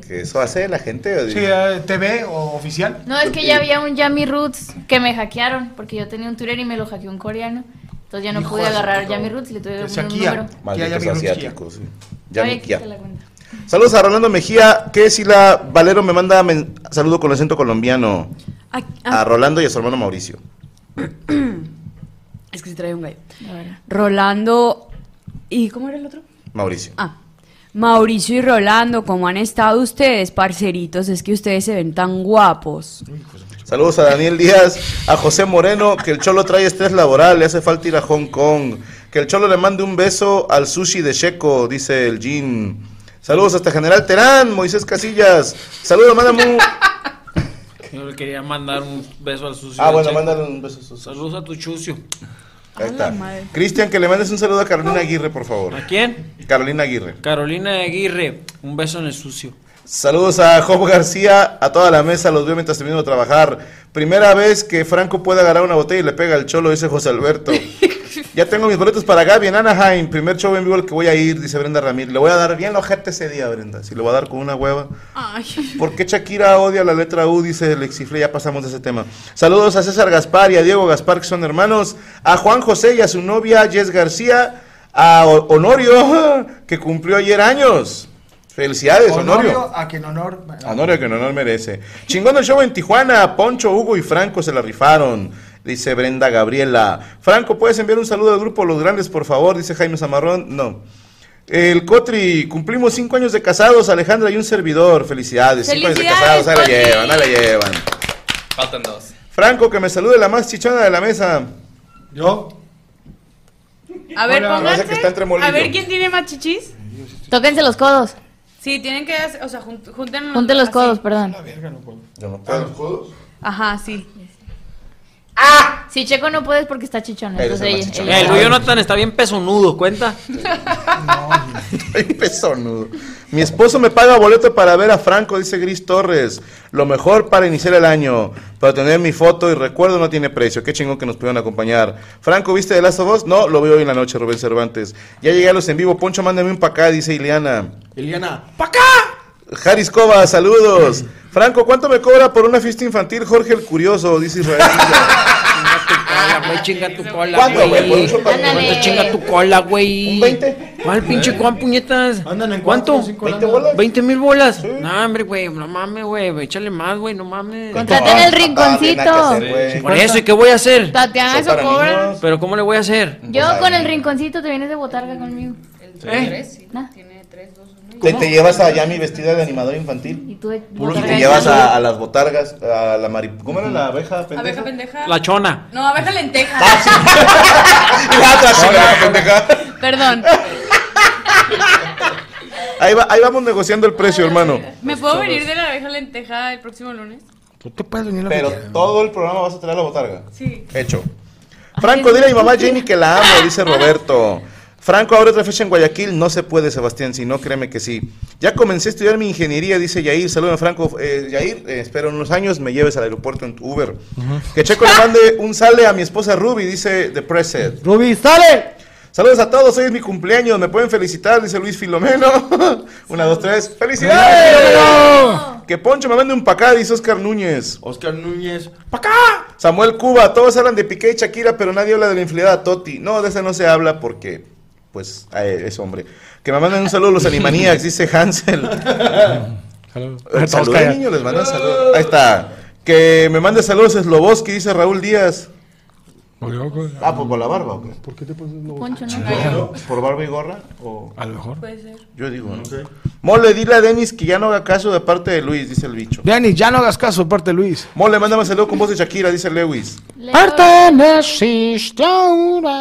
Que eso hace la gente. Sí, eh, TV o oficial. No, es que ya había un Yami Roots que me hackearon, porque yo tenía un Twitter y me lo hackeó un coreano. Entonces ya no Hijo pude agarrar puta Yami. Roots y le tuve que poner un Kia. número. Malditos asiáticos. sí. Yami Kia. Saludos a Rolando Mejía, que si la Valero me manda men- saludo con acento colombiano Ah, a ah, Rolando y a su hermano Mauricio. es que se trae un gallo. A. Rolando. ¿Y cómo era el otro? Mauricio. Ah. Mauricio y Rolando, ¿cómo han estado ustedes, parceritos? Es que ustedes se ven tan guapos. Saludos a Daniel Díaz, a José Moreno, que el Cholo trae estrés laboral, le hace falta ir a Hong Kong. Que el Cholo le mande un beso al sushi de Checo, dice el Jean. Saludos hasta General Terán, Moisés Casillas. Saludos, mándame Yo le quería mandar un beso al sucio. Ah, bueno, Checo. mándale un beso. a su- Saludos a tu chucio. Ahí está. Cristian, que le mandes un saludo a Carolina Aguirre, por favor. ¿A quién? Carolina Aguirre. Carolina Aguirre. Un beso en el sucio. Saludos a Job García, a toda la mesa, los veo mientras termino de trabajar. Primera vez que Franco puede agarrar una botella y le pega al cholo, dice José Alberto. Ya tengo mis boletos para Gaby en Anaheim, primer show en vivo al que voy a ir, dice Brenda Ramírez. Le voy a dar bien la ojete ese día, Brenda, si le voy a dar con una hueva. Ay. ¿Por qué Shakira odia la letra U? Dice Lexifle, ya pasamos de ese tema. Saludos a César Gaspar y a Diego Gaspar, que son hermanos. A Juan José y a su novia Jess García. A Honorio, que cumplió ayer años. Felicidades, Honorio. Honorio, a quien honor. Honorio honor merece. Chingón el show en Tijuana. Poncho, Hugo y Franco se la rifaron. Dice Brenda Gabriela. Franco, ¿puedes enviar un saludo al grupo Los Grandes, por favor? Dice Jaime Zamarrón. No. El Cotri, cumplimos cinco años de casados, Alejandra y un servidor. Felicidades. Cinco años de ¡Felicidades, casados, ahí la llevan, ahí la llevan. Faltan dos. Franco, que me salude la más chichona de la mesa. Yo. A ver, pónganse. A ver quién tiene más chichis. Tóquense los codos. Sí, tienen que hacer, o sea, jun- junten Junten los así. codos, perdón. Yo no puedo. Ajá, sí. Si Checo no puedes porque está chichón. Entonces el ella, chichón. ella- El Luis Jonathan está bien pesonudo, ¿cuenta? Estoy pesonudo. Mi esposo me paga boleto para ver a Franco, dice Gris Torres. Lo mejor para iniciar el año. Para tener mi foto y recuerdo no tiene precio. Qué chingón que nos pudieron acompañar. Franco, ¿viste The Last of Us? No, lo veo hoy en la noche, Rubén Cervantes. Ya llegué a los en vivo. Poncho, mándame un pa' acá, dice Ileana. Ileana. Jaris Cova, saludos. Franco, ¿cuánto me cobra por una fiesta infantil Jorge el Curioso? Dice Israel. Chinga tu cola, ¿Cuánto, güey? Por un ¿Cuánto chinga tu cola, güey? ¿Un 20? ¿Cuál pinche cuán puñetas? ¿Cuánto? ¿20 bolas? ¿20 mil bolas? No, hombre, güey, no mames, güey, güey, échale más, güey, no mames. Contraten el rinconcito. Por eso, ¿y qué voy a hacer? Tatiana, eso cobra. ¿Pero cómo le voy a hacer? Yo con el rinconcito te vienes de botarga conmigo. ¿Eh? Nah. Te, te llevas a Yami vestida de animador infantil. Y tú de Y te llevas a, a las botargas, a la mari... ¿Cómo era la abeja pendeja? Abeja pendeja. La chona. No, abeja lenteja. La otra pendeja. Perdón. Ahí, va, ahí vamos negociando el precio, hermano. ¿Me puedo venir de la abeja lenteja el próximo lunes? Tú te puedes venir Pero todo el programa vas a traer la botarga. Sí. Hecho. Franco, dile a mi mamá Jenny que la amo, dice Roberto. Franco, abre otra fecha en Guayaquil. No se puede, Sebastián, si no, créeme que sí. Ya comencé a estudiar mi ingeniería, dice Yair. Saludos, Franco. Eh, Yair, eh, espero en unos años me lleves al aeropuerto en tu Uber. Que Checo le mande un sale a mi esposa Ruby, dice The Preset. Ruby, sale. Saludos a todos, hoy es mi cumpleaños, me pueden felicitar, dice Luis Filomeno. Una, dos, tres. ¡Felicidades! Que Poncho me mande un pacá, dice Oscar Núñez. Oscar Núñez. Samuel Cuba, todos hablan de Piqué y Shakira, pero nadie habla de la infidelidad a Toti. No, de esa no se habla porque, pues, es hombre. Que me manden un saludo los Animaniacs, dice Hansel. Saludos, callan. niños, les mandan saludos. Ahí está. Que me mande saludos Sloboski, dice Raúl Díaz. Ah, pues por la barba, ¿o qué? ¿Por qué te pones Poncho, no. ¿Por barba y gorra? O... A lo mejor. Puede ser. Yo digo, no sé. Mole, dile a Denis que ya no haga caso de parte de Luis, dice el bicho. Denis, ya no hagas caso de parte de Luis. Mole, mándame saludo con voz de Shakira, dice Lewis. Perteneciste.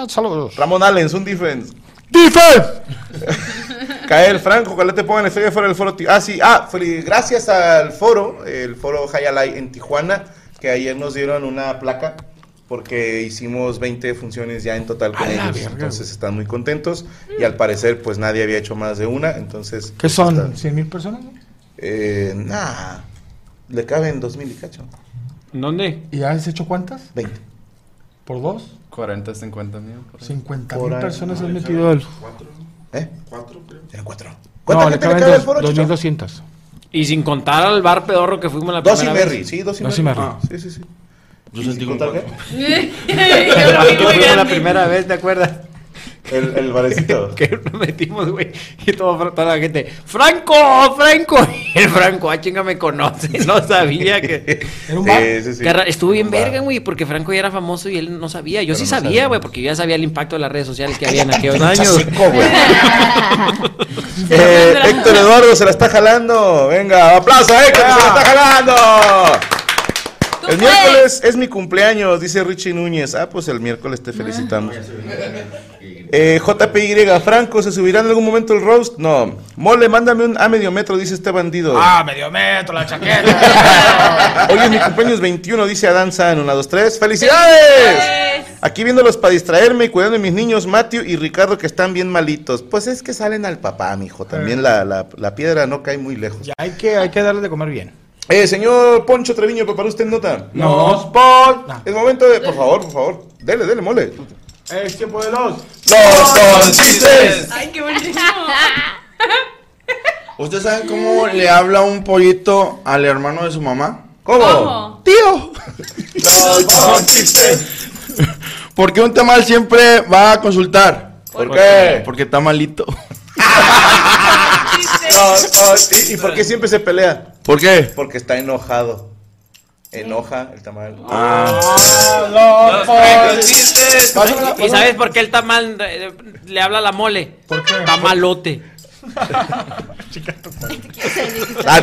Saludos. Ramón Allens, un defense. ¡Defense! Cael Franco, ojalá te pongan estrella fuera del foro. Ah, sí, ah, feliz- gracias al foro, el foro Hayalai en Tijuana, que ayer nos dieron una placa porque hicimos 20 funciones ya en total con ellos. verga, entonces están muy contentos y al parecer pues nadie había hecho más de una, entonces... ¿Qué son? está- ¿100 mil personas? Eh, nah, le caben 2000 y cacho. ¿Dónde? ¿Y has hecho cuántas? 20. ¿Por dos? 40, 50 mil. por ahí. 50 Por mil personas han metido el. ¿Eh? Cuatro, creo. Eran cuatro. ¿Cuánta No, le gente le caben cabe al dos- foro, Chicho? 2200. Y sin contar al bar pedorro que fuimos la Dos y primera Merry, vez. sí, dos y Dos y Merry. Merry. Ah, sí, sí, sí. Yo ¿Y sentí sin como contar cuatro. qué? Que fuimos la primera vez, ¿te acuerdas? El, el barecito. que nos metimos, güey, y todo, toda la gente, ¡Franco! ¡Franco! Y el Franco, ah, chinga, me conoce, no sabía que... ¿Era un bar? Sí, sí, sí. que ra- estuvo bien verga, güey, porque Franco ya era famoso y él no sabía. Yo Pero sí no sabía, güey, porque yo ya sabía el impacto de las redes sociales que había en aquellos años. Eh, Héctor Eduardo se la está jalando. Venga, aplauso a Héctor, se la está jalando. El miércoles es mi cumpleaños, dice Richie Núñez. Ah, pues el miércoles te felicitamos. Eh, JPY, Franco, ¿se subirá en algún momento el roast? No. Mole, mándame un A medio metro, dice este bandido. Ah, medio metro, la chaqueta. Hoy es mi cumpleaños 21, dice Adán San. 1, 2, 3. ¡Felicidades! Aquí viéndolos para distraerme y cuidando de mis niños, Matthew y Ricardo, que están bien malitos. Pues es que salen al papá, mijo. También la, la, la piedra no cae muy lejos. Ya hay que, hay que darle de comer bien. Eh, señor Poncho Treviño, ¿preparó usted nota? No, Sport. Es momento de. Por favor, por favor. Dele, dele, mole. Es tiempo de los. ¡Los conchistes! Ay, qué buenísimo. ¿Ustedes saben cómo le habla un pollito al hermano de su mamá? ¿Cómo? ¿Cómo? ¡Tío! ¡Los conchistes! Porque un tamal siempre va a consultar. ¿Por qué? Porque está malito. Los conchistes. ¿Y, ¿Y por qué siempre se pelea? ¿Por qué? Porque está enojado. Enoja el tamal. ¿Y sabes por qué el tamal eh, le habla a la mole? ¿Por qué? Tamalote. Ah,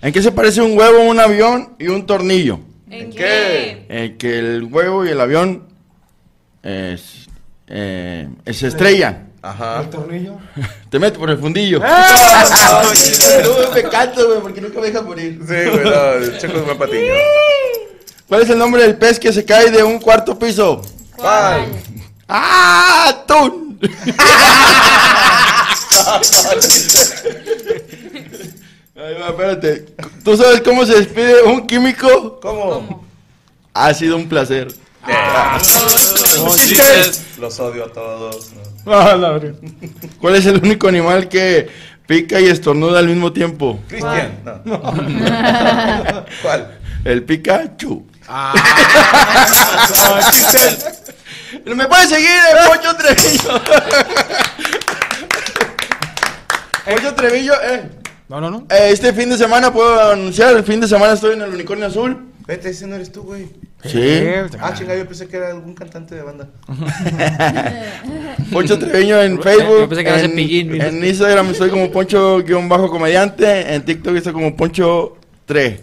¿En qué se parece un huevo, un avión y un tornillo? ¿En ¿Qué? Eh, que el huevo y el avión es, eh, se estrellan. Ajá. El tornillo. Te meto por el fundillo. ¡Ah! No, me canto, güey, porque nunca me dejan morir. Sí, güey, no, Checo es buen patiño. ¿Cuál es el nombre del pez que se cae de un cuarto piso? ¿Cuál? ¡Ah! ¡Atún! Ahí va, espérate. ¿Tú sabes cómo se despide un químico? ¿Cómo? Ha sido un placer. Ah. No, Chistes. Los odio a todos. ¿No? Ah, la verdad. ¿Cuál es el único animal que pica y estornuda al mismo tiempo? Cristian. No. ¿Cuál? El Pikachu. Ah, chistes. ¿Me puedes seguir, eh, Poncho Trevillo? Poncho Trevillo, eh. No, no, no. Eh, Este fin de semana puedo anunciar, el fin de semana estoy en el Unicornio Azul. Vete, ese no eres tú, güey. Sí. Ah, chinga, yo pensé que era algún cantante de banda. Poncho Treviño en Facebook. Yo pensé que era en, Cepillín, mira. en Instagram estoy como Poncho-comediante. En TikTok estoy como Poncho 3.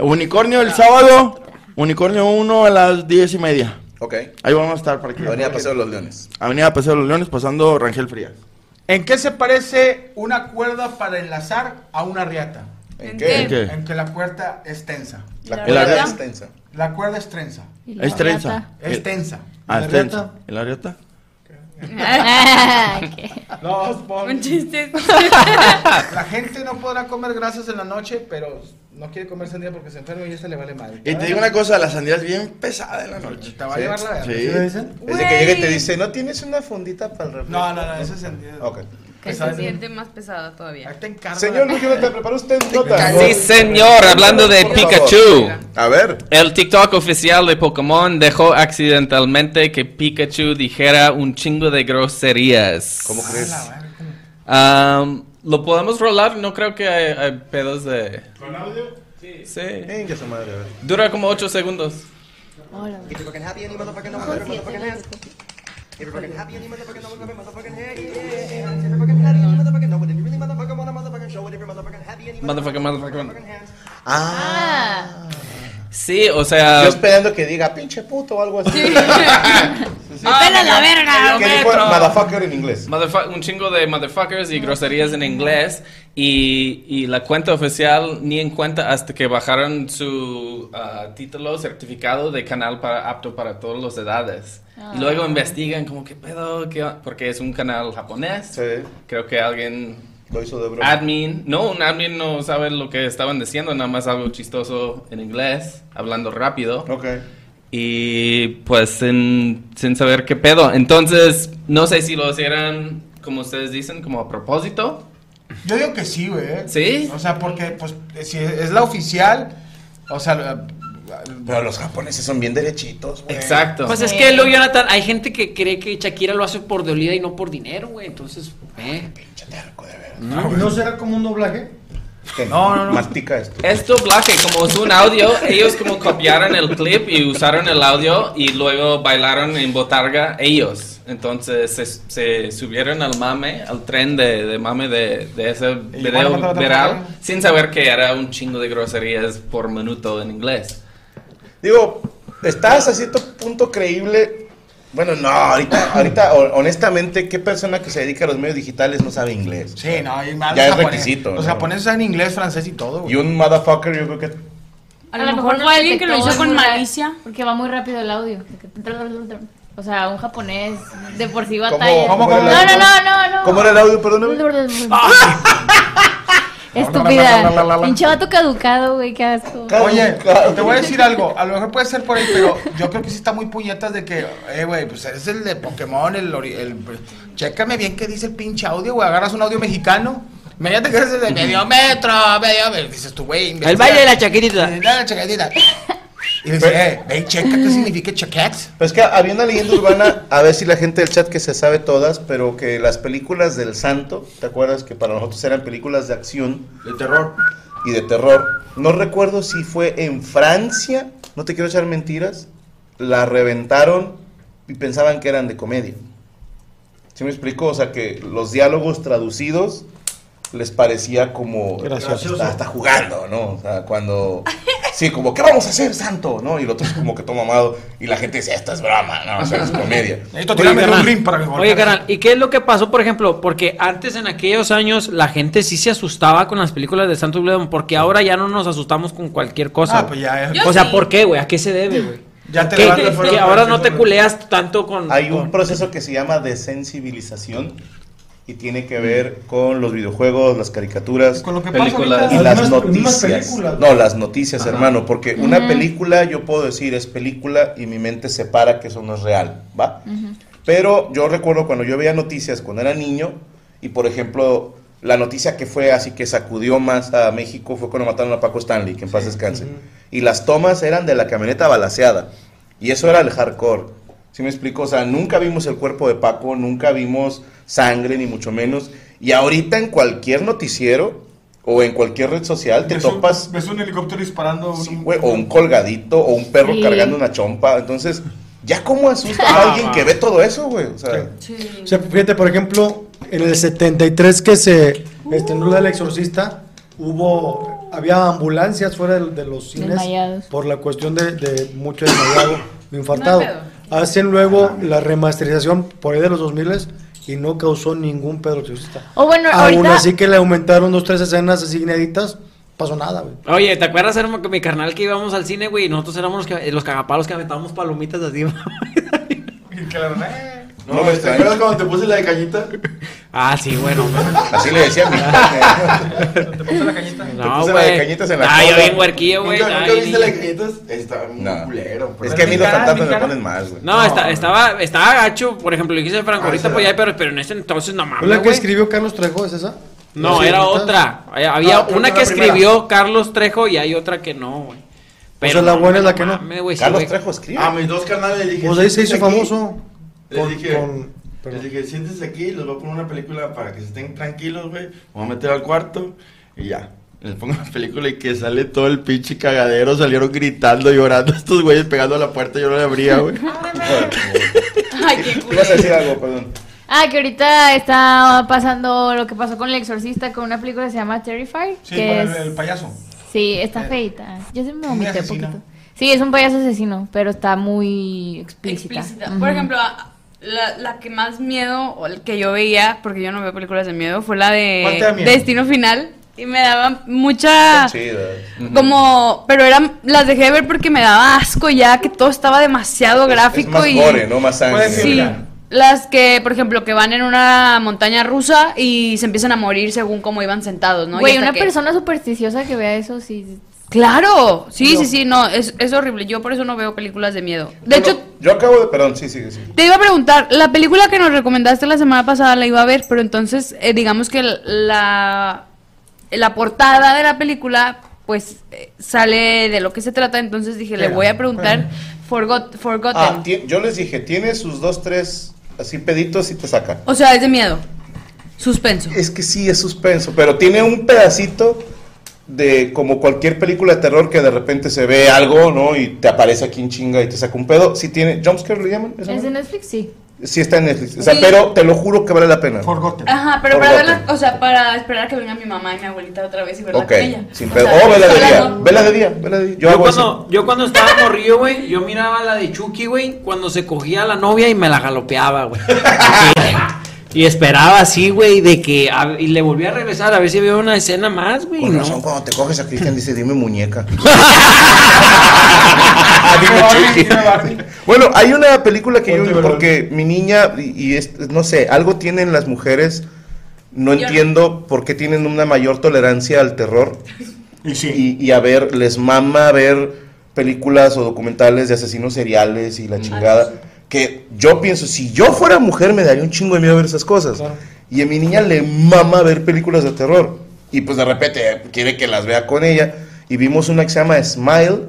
Unicornio el sábado. Unicornio 1 a las 10 y media. Ok. Ahí vamos a estar para que. Avenida Paseo de los Leones. Avenida Paseo de los Leones, pasando Rangel Frías. ¿En qué se parece una cuerda para enlazar a una riata? ¿En qué? ¿En qué? En que la cuerda es tensa. La ¿La cuerda es tensa. La cuerda es trenza. Es trenza. Es tensa. Ah, ¿La es tensa. ¿El arieta? No, Un chiste. La gente no podrá comer grasas en la noche, pero no quiere comer sandía porque se enferma y esta le vale madre. Y te digo una cosa, la sandía es bien pesada en la noche. Te va a llevar la verga. Sí. ¿Sí lo dicen? Es de que llega y te dice, ¿no tienes una fundita para el refresco? No, no, no, eso es sandía. Ok. Que se siente más pesada todavía. Te Señor Luis Jonathan, ¿preparó usted nota? Sí, señor, hablando de. Pikachu. A ver. El TikTok oficial de Pokémon dejó accidentalmente que Pikachu dijera un chingo de groserías. ¿Cómo crees? Um, ¿Lo podemos rolar? No creo que hay, hay pedos de... ¿Con audio? Sí. Venga, su madre. Dura como 8 segundos. Everybody happy any motherfucking know every motherfucking hey yeah. Everybody happy any motherfucking know it. And really motherfucking want a motherfucking show it. Every motherfucking happy any motherfucking motherfucking hands. Ah. ah. Sí, o sea... Yo esperando que diga pinche puto o algo así. ¡Pela la verga! ¿Qué dijo motherfucker en inglés? Motherfu- un chingo de motherfuckers y groserías en inglés y, y la cuenta oficial ni en cuenta hasta que bajaron su ah, título certificado de canal para apto para todas las edades. Ah. Y luego investigan como qué pedo, ¿Qué o-?" porque es un canal japonés. Sí. Creo que alguien Lo hizo de broma. admin, no, un admin no sabe lo que estaban diciendo, nada más algo chistoso en inglés, hablando rápido. Ok. Y pues sin, sin saber qué pedo. Entonces, no sé si lo hicieran, como ustedes dicen, como a propósito. Yo digo que sí, güey. ¿eh? ¿Sí? O sea, porque, pues, si es la oficial, o sea, Pero los japoneses son bien derechitos, güey. Exacto. Pues es que luego, Jonathan, hay gente que cree que Shakira lo hace por dolida y no por dinero, güey. Entonces, eh. Pinche terco, de veras. ¿No será como un doblaje? Que No, no, no. Mastica esto. Es doblaje, como es un audio, ellos como copiaron el clip y usaron el audio y luego bailaron en botarga ellos. Entonces se, se subieron al mame, al tren de, de mame de, de ese video bueno, viral, sin saber que era un chingo de groserías por minuto en inglés. Digo, está hasta cierto punto creíble. Bueno, no, ahorita, ahorita, ho- honestamente, ¿qué persona que se dedica a los medios digitales no sabe inglés? sí, no, hay más Ya es requisito, Los ¿no? japoneses saben inglés, francés y todo, Y un motherfucker, yo creo que. A lo mejor fue alguien que lo hizo con malicia. Porque va muy rápido el audio. O sea, un japonés de por sí ¿Cómo- batalla. cómo- no, cómo- no, no, no, no. ¿Cómo era el audio? Perdóname. Estúpida. Pinche vato caducado, güey, qué asco. Oye, te voy a decir algo, a lo mejor puede ser por ahí, pero yo creo que sí está muy puñetas de que, eh, güey, pues eres el de Pokémon, el, el, chécame bien qué dice el pinche audio, güey, agarras un audio mexicano, imagínate que eres de medio metro, medio metro, dices tú, güey, El baile de la chaquirita. de la chaquetita. Y dice, eh, ve y checa qué significa chaquet. Pero es que había una leyenda urbana, a ver si la gente del chat que se sabe todas, pero que las películas del santo, ¿te acuerdas que para nosotros eran películas de acción De terror. y de terror? No recuerdo si fue en Francia, no te quiero echar mentiras, la reventaron y pensaban que eran de comedia. ¿Sí me explico? O sea, que los diálogos traducidos les parecía como Gracioso. hasta, hasta jugando, ¿no? O sea, cuando Sí, como, ¿qué vamos a hacer, santo? ¿No? Y el otro es como que toma amado. Y la gente dice, esta es broma, ¿no? O sea, es comedia. Necesito Oye, tirarme un ring para que Oye, carnal, ¿y qué es lo que pasó, por ejemplo? Porque antes, en aquellos años, la gente sí se asustaba con las películas de Santos Bleedon, porque ahora ya no nos asustamos con cualquier cosa. Ah, pues ya, ya. O sea, ¿por qué, güey? ¿A qué se debe, güey? Ya te ¿Qué- levantas que- fuera que ahora no te culeas tanto con... Hay un con- proceso que se llama desensibilización y tiene que ver con los videojuegos, las caricaturas Con lo que pasa Películas. ahorita. y las noticias. No, las noticias, hermano, porque una película yo puedo decir es película y mi mente separa que eso no es real, ¿va? Pero yo recuerdo cuando yo veía noticias cuando era niño y por ejemplo la noticia que fue así que sacudió más a México fue cuando mataron a Paco Stanley, que en paz descanse. Y las tomas eran de la camioneta balaseada. Y eso era el hardcore. ¿Sí me explico? O sea, nunca vimos el cuerpo de Paco, nunca vimos sangre, ni mucho menos. Y ahorita en cualquier noticiero o en cualquier red social te Ves un, topas ves un helicóptero disparando. Sí, un- güey, o un colgadito, o un perro Sí. cargando una chompa. Entonces, ¿ya cómo asusta a alguien que ve todo eso, güey? O sea, O sea, fíjate, por ejemplo, en el 73 que se estrenó la del exorcista, hubo, había ambulancias fuera de, de los cines Desmayados. por la cuestión de, de mucho desmayado infartado. No. Hacen luego la remasterización por ahí de los 2000 y no causó ningún pedo el exorcista. O bueno, Aún ahorita... así que le aumentaron dos, tres escenas así inéditas, pasó nada, güey. Oye, ¿te acuerdas, hermano, que mi carnal que íbamos al cine, güey? Y nosotros éramos los, que, los cagapalos que aventábamos palomitas así. Y que la eh, no, No, me ¿te extraña. acuerdas cuando te puse la de cañita? ah, sí, bueno. Así le decía a mi te puse la cañita. No, puse la de cañitas en la Ah, yo bien huerquillo, güey. ¿Nunca, nunca viste la de cañitas? Está muy No. culero. Es que a mí los mi me ponen más, güey. No, está- estaba, estaba gacho, por ejemplo, le dije Franco Ah, ahorita, pues ya, pero, pero en ese entonces no ¿Fue mames, la que escribió Carlos Trejo, es esa? No, era otra. Había Ah, una que escribió Carlos Trejo y hay otra que no, güey. sea, la buena es la que no. Carlos. Trejo escribe. A mis dos canales les dije. Pues ahí se hizo famoso. Les Con- dije, con- les dije, siéntense aquí, les voy a poner una película para que se estén tranquilos, güey. Me voy a meter al cuarto y ya. Les pongo la película y que sale todo el pinche cagadero. Salieron gritando, llorando. Estos güeyes pegando a la puerta. Yo no le abría, güey. Ay, qué Tú vas a decir algo, perdón. Ah, que ahorita está pasando lo que pasó con el exorcista con una película que se llama Terrifier. Sí, que con es... el, el payaso. Sí, está Eh, feita. Yo se me vomité un poquito. Sí, es un payaso asesino, pero está muy explícita. explícita. Por ejemplo, la, la que más miedo o el que yo veía, porque yo no veo películas de miedo, fue la ¿Cuál te da de? Destino Final. Y me daba mucha... Como, pero eran, las dejé de ver porque me daba asco ya que todo estaba demasiado gráfico Es más y... gore, no más sangre. Sí, las que, por ejemplo, que van en una montaña rusa y se empiezan a morir según cómo iban sentados, ¿no? Güey, una que- persona supersticiosa que vea eso, sí. Claro, sí, sí, sí, no, es, es horrible. Yo por eso no veo películas de miedo. De Bueno, hecho, yo acabo de. Perdón, sí, sí, sí. te iba a preguntar, la película que nos recomendaste la semana pasada la iba a ver, pero entonces eh, digamos que la, la portada de la película pues eh, sale de lo que se trata, entonces dije, le voy a preguntar. Forgot, Forgotten. Ah, yo les dije, tiene sus dos, tres así peditos y te saca. o sea, es de miedo. Suspenso. Es que sí, es suspenso, pero tiene un pedacito de como cualquier película de terror que de repente se ve algo, ¿no? Y te aparece aquí en chinga y te saca un pedo. Sí tiene, ¿Jumpscare le llaman? ¿Esa ¿Es de? Netflix? Sí. Sí está en Netflix. O sea, Sí. pero te lo juro que vale la pena. Forgotten. Ajá, pero para verla, o sea, para esperar a que venga mi mamá y mi abuelita otra vez y verla Ok, con ella. sin O pedo. sea, Oh, vela de día, no. vela de día, vela de día. Yo, Yo, hago cuando, yo cuando estaba morrillo, güey, yo miraba la de Chucky, güey, cuando se cogía a la novia y me la galopeaba, güey. y esperaba así, güey, de que... a- y le volvía a regresar a ver si había una escena más, güey. Con no. razón, cuando te coges a Cristian dice, dime muñeca. Bueno, hay una película que yo, porque mi niña, y, y es- no sé, algo tienen las mujeres, no Yo- entiendo por qué tienen una mayor tolerancia al terror. Y sí. Y, y a ver, les mama ver películas o documentales de asesinos seriales y la chingada. Que yo pienso, si yo fuera mujer me daría un chingo de miedo ver esas cosas. Claro. Y a mi niña le mama ver películas de terror. Y pues de repente quiere que las vea con ella. Y vimos una que se llama Smile.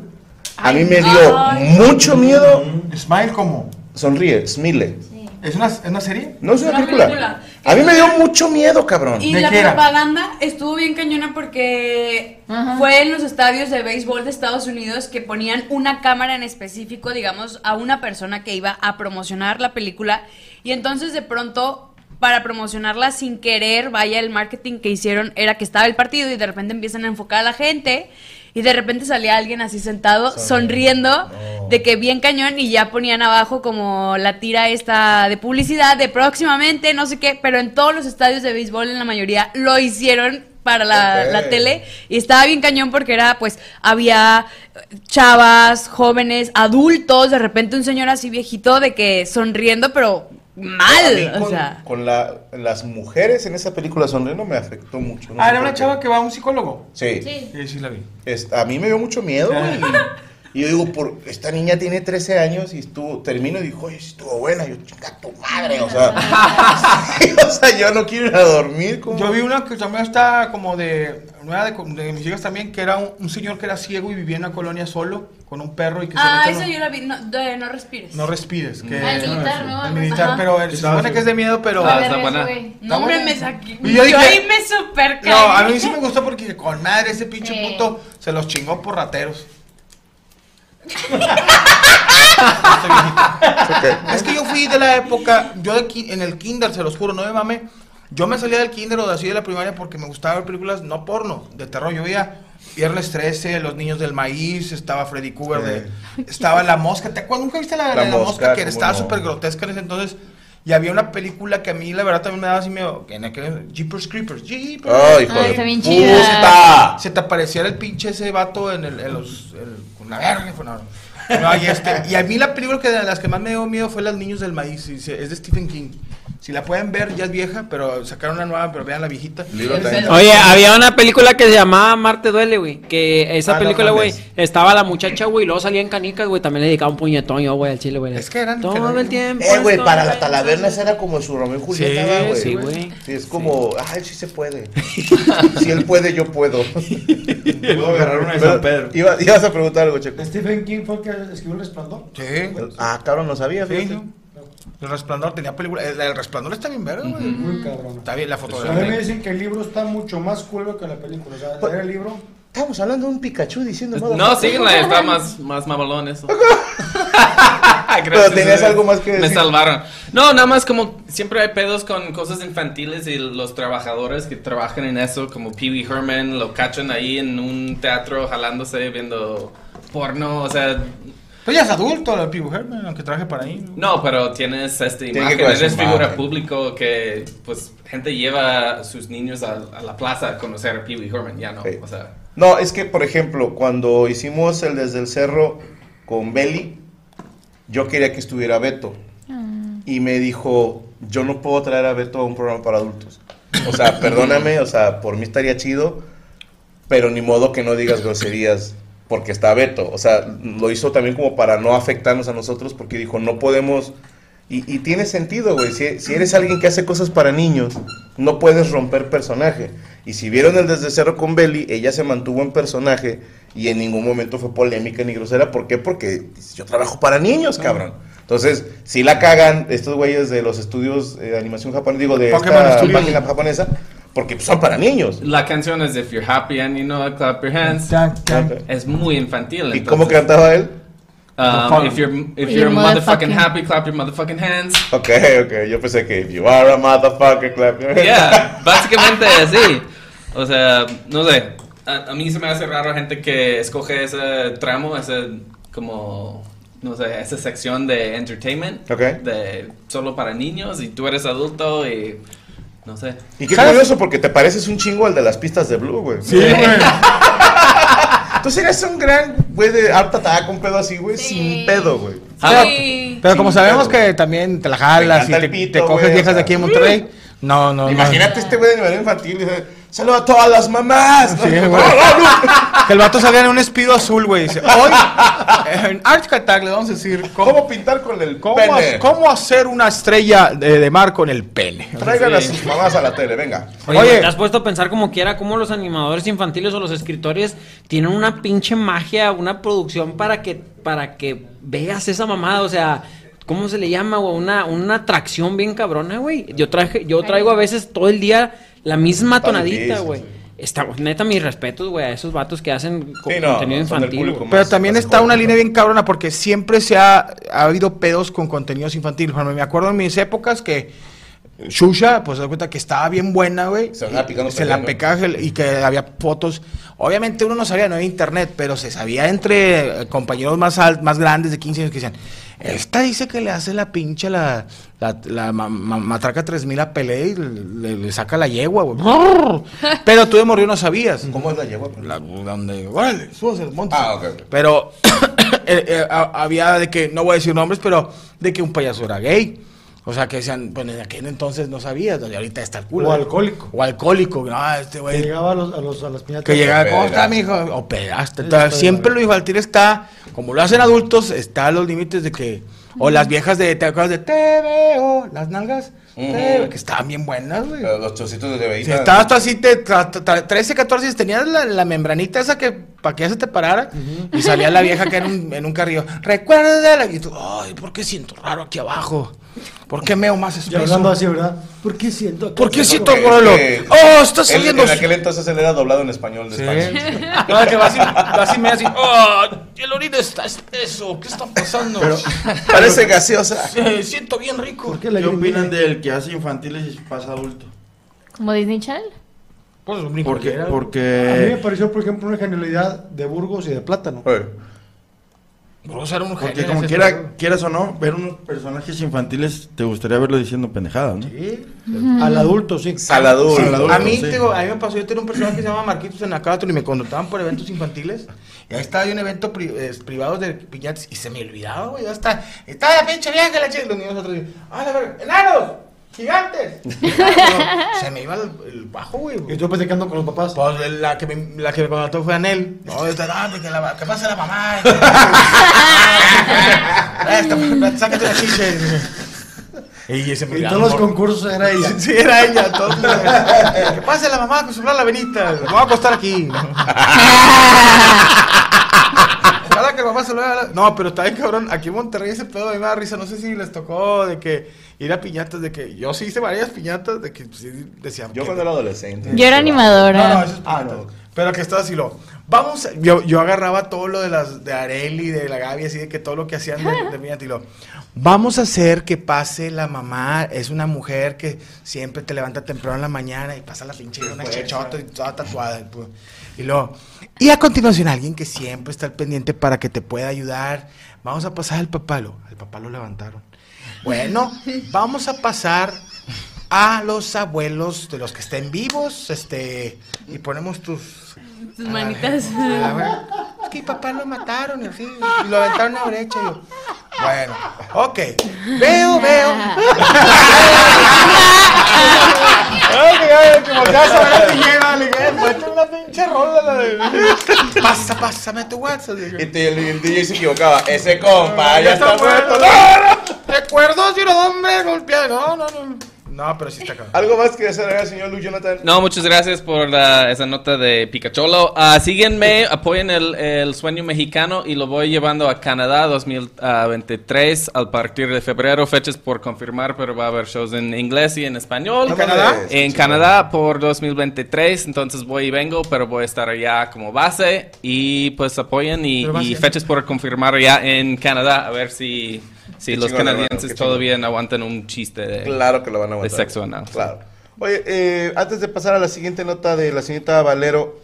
A mí me dio Ay. mucho miedo. Smile como. Sonríe, Smile. ¿Es una, es una serie? No es una, Una película. película. A mí me dio mucho miedo, cabrón. Y ¿De la propaganda estuvo bien cañona porque Ajá. fue en los estadios de béisbol de Estados Unidos que ponían una cámara en específico, digamos, a una persona que iba a promocionar la película. Y entonces de pronto, para promocionarla sin querer, vaya, el marketing que hicieron era que estaba el partido y de repente empiezan a enfocar a la gente. Y de repente salía alguien así sentado, sonriendo, de que bien cañón, y ya ponían abajo como la tira esta de publicidad de próximamente, no sé qué, pero en todos los estadios de béisbol, en la mayoría, lo hicieron para la, la tele y estaba bien cañón porque era pues había chavas, jóvenes, adultos, de repente un señor así viejito de que sonriendo pero A mí mal, o con, sea, con la- las mujeres en esa película sonriendo me afectó mucho. no Ah, era una chava que va a un psicólogo. Sí. Sí, sí la vi. Es- a mí me dio mucho miedo, güey. Y yo digo, por, esta niña tiene 13 años y estuvo, termino y dijo, oye, estuvo buena. Yo, chinga tu madre, o sea, o sea, yo no quiero ir a dormir. como- Yo vi una que también está como de, una de, de mis hijas también, que era un, un señor que era ciego y vivía en una colonia solo, con un perro y que Ah, se mete yo la vi, no, de no respires. No respires. Que, el militar, ¿no? El militar, Ajá. pero el- se supone que es de miedo, pero... Ah, está buena. No, hombre, me saqué. Y Yo, yo dije- ahí me super No, a mí sí me gustó porque con madre ese pinche Sí. puto se los chingó por rateros. Es que yo fui de la época, yo de ki- en el kinder, se los juro, no me mame. Yo me salía del kinder o de así de la primaria porque me gustaba ver películas no porno, de terror. Yo veía Viernes 13, Los Niños del Maíz, estaba Freddy Krueger, de- estaba La Mosca. ¿Te acuerdas? ¿Nunca viste la, La la, la Mosca, mosca? Que estaba no. súper grotesca en ese entonces. Y había una película que a mí la verdad también me daba así medio... En aquel, Jeepers Creepers. Jeepers. Ay, hijo Ay, de está bien chida. Se te apareciera el pinche ese vato en, el, en los... el- la verga. No, y, este, y a mí la película que de las que más me dio miedo fue Las Niños del Maíz. Es de Stephen King. Si la pueden ver, ya es vieja, pero sacaron una nueva, pero vean la viejita. Oye, había una película que se llamaba Marte duele, güey. Que esa Ah, película, güey, estaba la muchacha, güey, y luego salía en canicas, güey. También le dedicaba un puñetón yo, güey, al chile, güey. Es que eran. Todo el tiempo. Eh, güey, para la pensando- talaverna esa era como su Romeo y Julieta, Sí, ¿va, güey. sí, güey. Sí, es como, ay, sí se puede. si él puede, yo puedo. Puedo agarrar una de San Pedro. Iba, ibas a preguntar algo, Checo. Stephen King fue el que escribió El Resplandor. Sí. Ah, cabrón, no sabía, Sí, fíjate. El Resplandor tenía película. El, el Resplandor está bien verga, güey. Muy cabrón. Está bien la A mí me fotografía. dicen que el libro está mucho más culero que la película. O sea, leer el libro. Estamos hablando de un Pikachu diciendo No, síguenla, está más, más mamalón eso. Pero tenías algo más que Me decir. salvaron. No, nada más como siempre hay pedos con cosas infantiles y los trabajadores que trabajan en eso, como Pee Wee Herman, lo cachan ahí en un teatro jalándose, viendo porno, o sea... Pues ya es adulto, el Pee Wee Herman, aunque trabaje para ahí. No, pero tienes esta que imagen, eres figura imagen. público que, pues, gente lleva a sus niños a, a la plaza a conocer a Pee Wee Herman, ya no, o sea... No, es que, por ejemplo, cuando hicimos el Desde el Cerro con Belly, yo quería que estuviera Beto. Y me dijo, yo no puedo traer a Beto a un programa para adultos. O sea, perdóname, o sea, por mí estaría chido, pero ni modo que no digas groserías porque está Beto. O sea, lo hizo también como para no afectarnos a nosotros porque dijo, no podemos... Y, y tiene sentido, güey. Si, si eres alguien que hace cosas para niños, no puedes romper personaje. Y si vieron el Desde Cero con Belly, ella se mantuvo en personaje y en ningún momento fue polémica ni grosera. ¿Por qué? Porque yo trabajo para niños, cabrón. Entonces, si la cagan estos güeyes de los estudios eh, de animación japonesa, digo, de Pokémon esta Studios. página japonesa, porque pues, son para niños. La canción es If You're Happy and You Know It, Clap Your Hands. Es muy infantil. ¿Y cómo cantaba él? Um, if you're, if you're motherfucking happy, clap your motherfucking hands. Ok, ok, yo pensé que if you are a motherfucker, clap your hands. Yeah, básicamente así. O sea, no sé. A, a mí se me hace raro gente que escoge ese tramo, ese como, no sé, esa sección de entertainment. Ok. De solo para niños y tú eres adulto y no sé. Y qué curioso porque te pareces un chingo al de las pistas de Blue, güey. Sí, güey. Tú serías un gran güey de Art Attack, un pedo así, güey, sin pedo, güey. Pero, pero como sabemos que también te la jalas y encanta te, el pito, te coges güey, o viejas sea. de aquí en Monterrey. No, no, no. Imagínate este güey de animación infantil y dice, saludo a todas las mamás. Sí, que el vato salga en un espido azul, güey. Dice, hoy en Art Attack le vamos a decir cómo, pintar con el cómo, pene. cómo hacer una estrella de, de mar con el pene. Traigan a Sí. sus mamás a la tele, venga. Oye, ¿te has puesto a pensar como quiera cómo los animadores infantiles o los escritores tienen una pinche magia, una producción para que para que veas esa mamada, o sea, ¿cómo se le llama, güey? Una, una atracción bien cabrona, güey. Yo traje, yo traigo a veces todo el día la misma tonadita, güey. Está, neta, mis respetos, güey, a esos vatos que hacen co- Sí, no, contenido infantil. Pero también está una línea bien cabrona porque siempre se ha, ha habido pedos con contenidos infantiles. Bueno, me acuerdo en mis épocas que Shusha, pues se da cuenta que estaba bien buena, güey. Se la pecaba y que había fotos. Obviamente uno no sabía, no había internet, pero se sabía entre compañeros más, al- más grandes de 15 años que decían, esta dice que le hace la pinche la, la, la ma- ma- matraca 3000 a Pelé y le, le saca la yegua, güey. Pero tú de morrillo no sabías. ¿Cómo es la yegua? La, donde, órale, súbase, móntese. Ah, ok, ok. Pero eh, eh, había de que, no voy a decir nombres, pero de que un payaso era gay. O sea, que decían, pues en aquel entonces no sabías, y ahorita está el culo. O alcohólico. O alcohólico, no, este Que llegaba a, los, a, los, a las piñatas. Que llegaba, ¿cómo está, mijo? O pedaste. Entonces, siempre lo infantil está, como lo hacen adultos, está a los límites de que. O las viejas de, ¿te acuerdas de Te veo? Las nalgas. te veo", que estaban bien buenas, güey. Los chocitos de Si bebita. estabas tú así, te, tra- tra- 13, 14, años, tenías la, la membranita esa que para que ya se te parara y salía la vieja que era en un, en un carrillo. Recuerda, y tú, ay, ¿por qué siento raro aquí abajo? ¿Por qué meo más Y espeso? hablando así, ¿verdad? ¿Por qué siento? ¿Por qué siento Porque- que Oh, está saliendo. En aquel entonces él era doblado en español de Sí. España. No, que va así, va así, medio así. Oh, el orina está espeso. ¿Qué está pasando? Parece gaseosa. Eh, siento bien rico. ¿Por qué la ¿Qué gringa- opinan del que hace infantiles y pasa adulto? ¿Como Disney Channel? Pues, un Porque, cualquiera. A mí me porque, pareció, por ejemplo, una genialidad de Burgos y de Plátano. Un porque genio como quiera, quieras o no, ver unos personajes infantiles te gustaría verlo diciendo pendejadas, ¿no? Sí. Al adulto, sí. Al adulto. Al adulto. A mí, sí. digo, a mí me pasó, yo tenía un personaje que se llama Marquitos en Acábatón y me contrataban por eventos infantiles. Y ahí estaba yo en eventos pri- eh, privados de piñatas y se me olvidaba, güey. Ya está, está la pinche vieja la chica. y Los niños atrás, ¡ah, la verga! ¡Enanos! ¡Gigantes! se me iba el, el bajo, güey. Y tú platicando con los papás. Pues la que me, la que me contrató fue Anel. No, está, ah, que, la, que pase la mamá. Esta, sácate la chiche. Y, todos los concursos era ella. Sí, era ella. Todo, que pase la mamá con su la venita. Me voy a acostar aquí. Ojalá que la mamá se lo haga. No, pero está bien cabrón. Aquí en Monterrey ese pedo mí me da risa. No sé si les tocó de que ir a piñatas. De que yo sí hice varias piñatas. De que pues, sí decían. Yo que- cuando era adolescente. Yo era animadora. no, no, eso es Ah, no. Pero que estaba así lo. Vamos, a- yo, yo agarraba todo lo de las de Areli, de la Gaby, así de que todo lo que hacían de, de piñata y lo. Vamos a hacer que pase la mamá. Es una mujer que siempre te levanta temprano en la mañana y pasa la pinche una chichota y toda tatuada. Y, pues, y luego. Y a continuación, alguien que siempre está al pendiente para que te pueda ayudar. Vamos a pasar al papá. Lo, al papá lo levantaron. Bueno, vamos a pasar a los abuelos de los que estén vivos, este, y ponemos tus Tus manitas. Ah, bueno. Es que mi papá lo mataron y así, y lo aventaron a brecha. Y yo, bueno, ok, veo, veo. Ay, ya- que a a tu lleva, "Ponte una pinche rola. la de- Pasa, pásame tu WhatsApp. le dije. Y el, el DJ se equivocaba. Ese compa ya, está, muerto. No, no, Recuerdos de un hombre golpeado. No, no, no. No, pero sí está cabrón. ¿Algo más que hacer, señor Luis Jonathan? No, muchas gracias por la- esa nota de Picacholo. Ah, síguenme, apoyen el, el sueño mexicano y lo voy llevando a Canadá 2023 a partir de febrero. Fechas por confirmar, pero va a haber shows en inglés y en español. ¿En Canadá? En Canadá por 2023, entonces voy y vengo, pero voy a estar allá como base y pues apoyen y, y fechas por confirmar ya en Canadá a ver si, si Qué los canadienses todavía no aguantan un chiste de, Claro que lo van a de aguantar. sexo anal. Claro. Oye, eh, antes de pasar a la siguiente nota de la señorita Valero,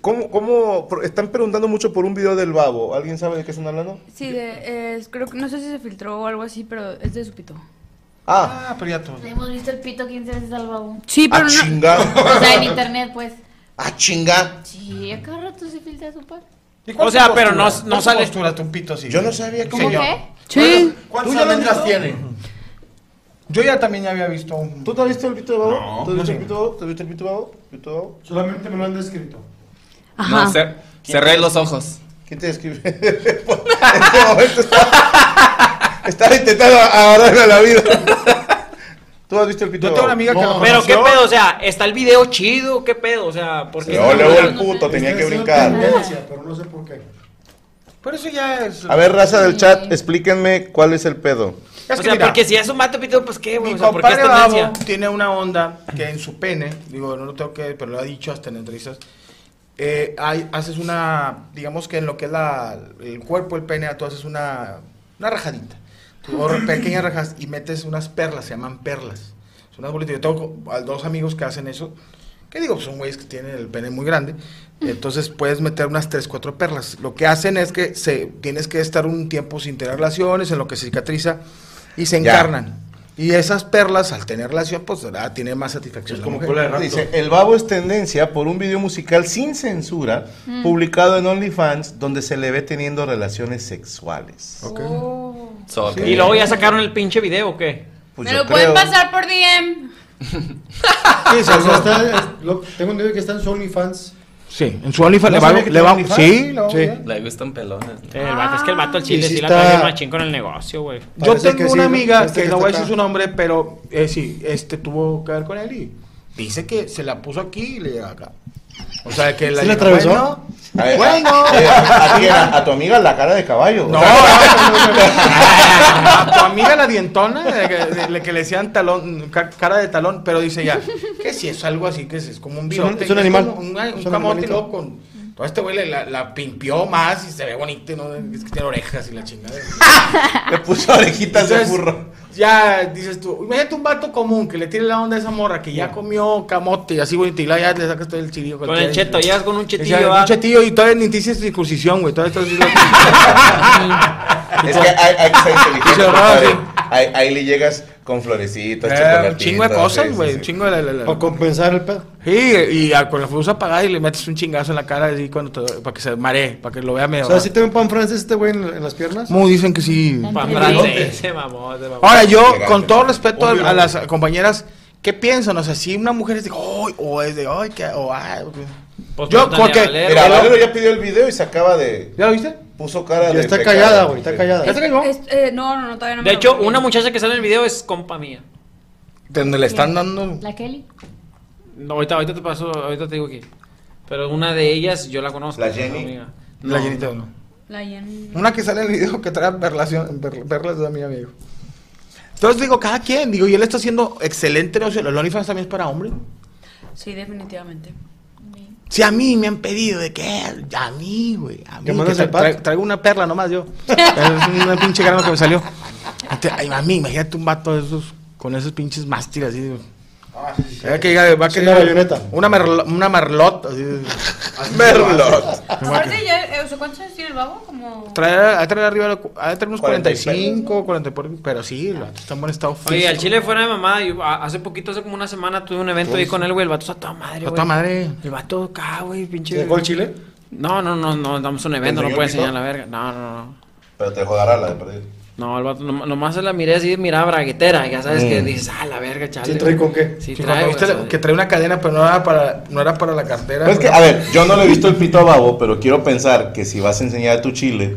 ¿cómo, cómo están preguntando mucho por un video del babo? ¿Alguien sabe de qué están hablando? Sí, de, eh, creo que no sé si se filtró o algo así, pero es de su pito. Ah, Ah, pero ya todo. Hemos visto el pito 15 veces al babo. Sí, ah, pero no. chinga. O sea, en internet, pues. Ah, chinga. Sí, a cada rato se filtra su par. ¿Y cuál O sea, pero no- no ¿Cuál es sale- tu postura, tu pito así? Yo no sabía que ¿Cómo Señor. qué? Sí. ¿Cuántas ¿Tú ya lo has almendras tiene? Yo ya también ya había visto un... ¿Tú te has visto el pito de babo? No, ¿Tú has visto no el pito de babo? ¿Tú has visto el pito de babo? ¿Pito de babo? Solamente me lo han descrito. Ajá. No, cer- cerré los ojos. ¿Quién te describe? en este momento estaba, estaba intentando agarrarme a la vida. ¿Tú has visto el pito Yo de tengo babo? una amiga que No, lo Pero qué pedo, o sea, está el video chido, qué pedo, o sea, porque Sí, luego, luego el puto tenía que brincar. tendencia, pero no sé por qué. Pero eso ya es... A ver, raza del chat, explíquenme cuál es el pedo. Es o que sea, mira, porque si es un mato pito, pues qué, güey, Mi o sea, ¿por qué es compadre? Babo tiene una onda que en su pene, digo, no lo tengo que, pero lo ha dicho hasta en entrevistas, eh, hay- haces una, digamos que en lo que es la, el cuerpo, el pene, tú haces una, una rajadita. Tú, o pequeñas rajas y metes unas perlas, se llaman perlas. Son unas bolitas. Yo tengo a dos amigos que hacen eso. Que digo, son güeyes que tienen el pene muy grande. Entonces puedes meter unas 3, 4 perlas. Lo que hacen es que se, tienes que estar un tiempo sin tener relaciones, en lo que se cicatriza, y se Ya. encarnan. Y esas perlas, al tener relación, pues ah, tiene más satisfacción. la mujer. Dice, el babo es tendencia por un video musical sin censura Mm. publicado en OnlyFans donde se le ve teniendo relaciones sexuales. So, Y luego ya sacaron el pinche video, ¿o qué? Pues Me lo pueden pasar por DM. Sí, o sea, está- es- lo- tengo entendido que está en su OnlyFans. Sí, en su OnlyFans ¿No le le va, OnlyFans? sí, le va sí. bien. Le gustan pelones. ¿no? El vato, es que el vato al chile Y sí sí, la está- trae machín con el negocio, güey. Yo tengo que sí, una ¿no? amiga que que no voy a decir su nombre, pero eh, sí, este tuvo que ver con él y dice que se la puso aquí y le llega acá. O sea, que la ¿Sí le llegó, atravesó? bueno, A, ver, Bueno. a- a, a quién? A- a tu amiga la cara de caballo. No, a tu amiga la dientona, de que, de- de que le decían talón, ca- cara de talón, pero dice ya, que si es algo así, que es, es como un Es un- virote, es un animal. Un, un un camote, todo este güey la, la pimpió más y se ve bonito, ¿no? Es que tiene orejas y la chingada. Le puso orejitas de burro. Ya dices tú, imagínate un vato común que le tire la onda a esa morra que ya comió camote y así bonito y ya le sacas todo el chirillo. Con el cheto, llegas con un chetillo, va. Un chetillo y todavía ni te hiciste circuncisión, güey. Todavía estás Es que hay, hay que ser inteligente. Sí, sí. Ahí, ahí le llegas con florecitas, Eh, un chingo de sí, cosas, sí, güey. sí. Un chingo de la, la- la- Para compensar el pedo. Sí, y a- con la luz apagada y le metes un chingazo en la cara así cuando te- para que se maree, para que lo vea medio. O sea, ¿sí tiene un pan francés este güey en, en las piernas? Muy dicen que sí. Pa' Sí. francés, se mamó, se mamó. Ahora, yo, con todo respeto a, Obvio. a las compañeras, ¿qué piensan? O sea, si una mujer es de, "Ay", o es de, ay, que, o ay, ok". Pues Yo, a porque- Valero. Mira, Valero ya pidió el video y se acaba de. ¿Ya lo viste? Puso cara Ya de. está pecado. callada, güey, está callada. ¿Ya se cayó? Es- eh, no, no, no, todavía no me De lo hecho, una muchacha que sale en el video es compa mía. De donde le están dando. ¿La Kelly? No, ahorita, ahorita te paso, ahorita te digo que. Pero una de ellas yo la conozco. ¿La Jenny? amiga. La No. llenita no. La Jen- Una que sale en el video que trae perlas de mi amigo. Entonces digo, cada quien, digo, y él está haciendo excelente negocio. Los OnlyFans también es para hombres. Sí, definitivamente. Si a mí me han pedido de que a mí, güey, a mí Que tra- tra- traigo una perla nomás yo. es una pinche grano que me salió. Ay, a mí, imagínate un vato de esos con esos pinches mástiles así. Digo. Eh, que diga, va a Sí, querer la bayoneta. una merlo- una marlot así. Merlot. Aparte, ya, eh, o sea, ¿cuántos años tiene el babo? Como... De traer arriba, ha de traer unos 40 y 45, 40 por- pero sí, el vato está en buen estado Oye, físico. al chile fuera de mamá, yo, hace poquito, hace como una semana, tuve un evento ahí con él, güey. El vato está toda madre, A güey. toda madre. El vato acá, güey, pinche. ¿Se dejó el chile? No, no, no, no, damos un evento, no puede enseñar la verga. No, no, no. Pero te jodará la de perdido. No, el vato, nom- nomás se la miré así, miraba braguetera. Ya sabes que Mm. dices, ah, la verga, chale. ¿Sí trae con qué? Sí, trae, viste que trae una cadena, pero no era para, no era para la cartera. Pues es que, ¿no? a ver, yo no le he visto el pito a babo, pero quiero pensar que si vas a enseñar tu chile,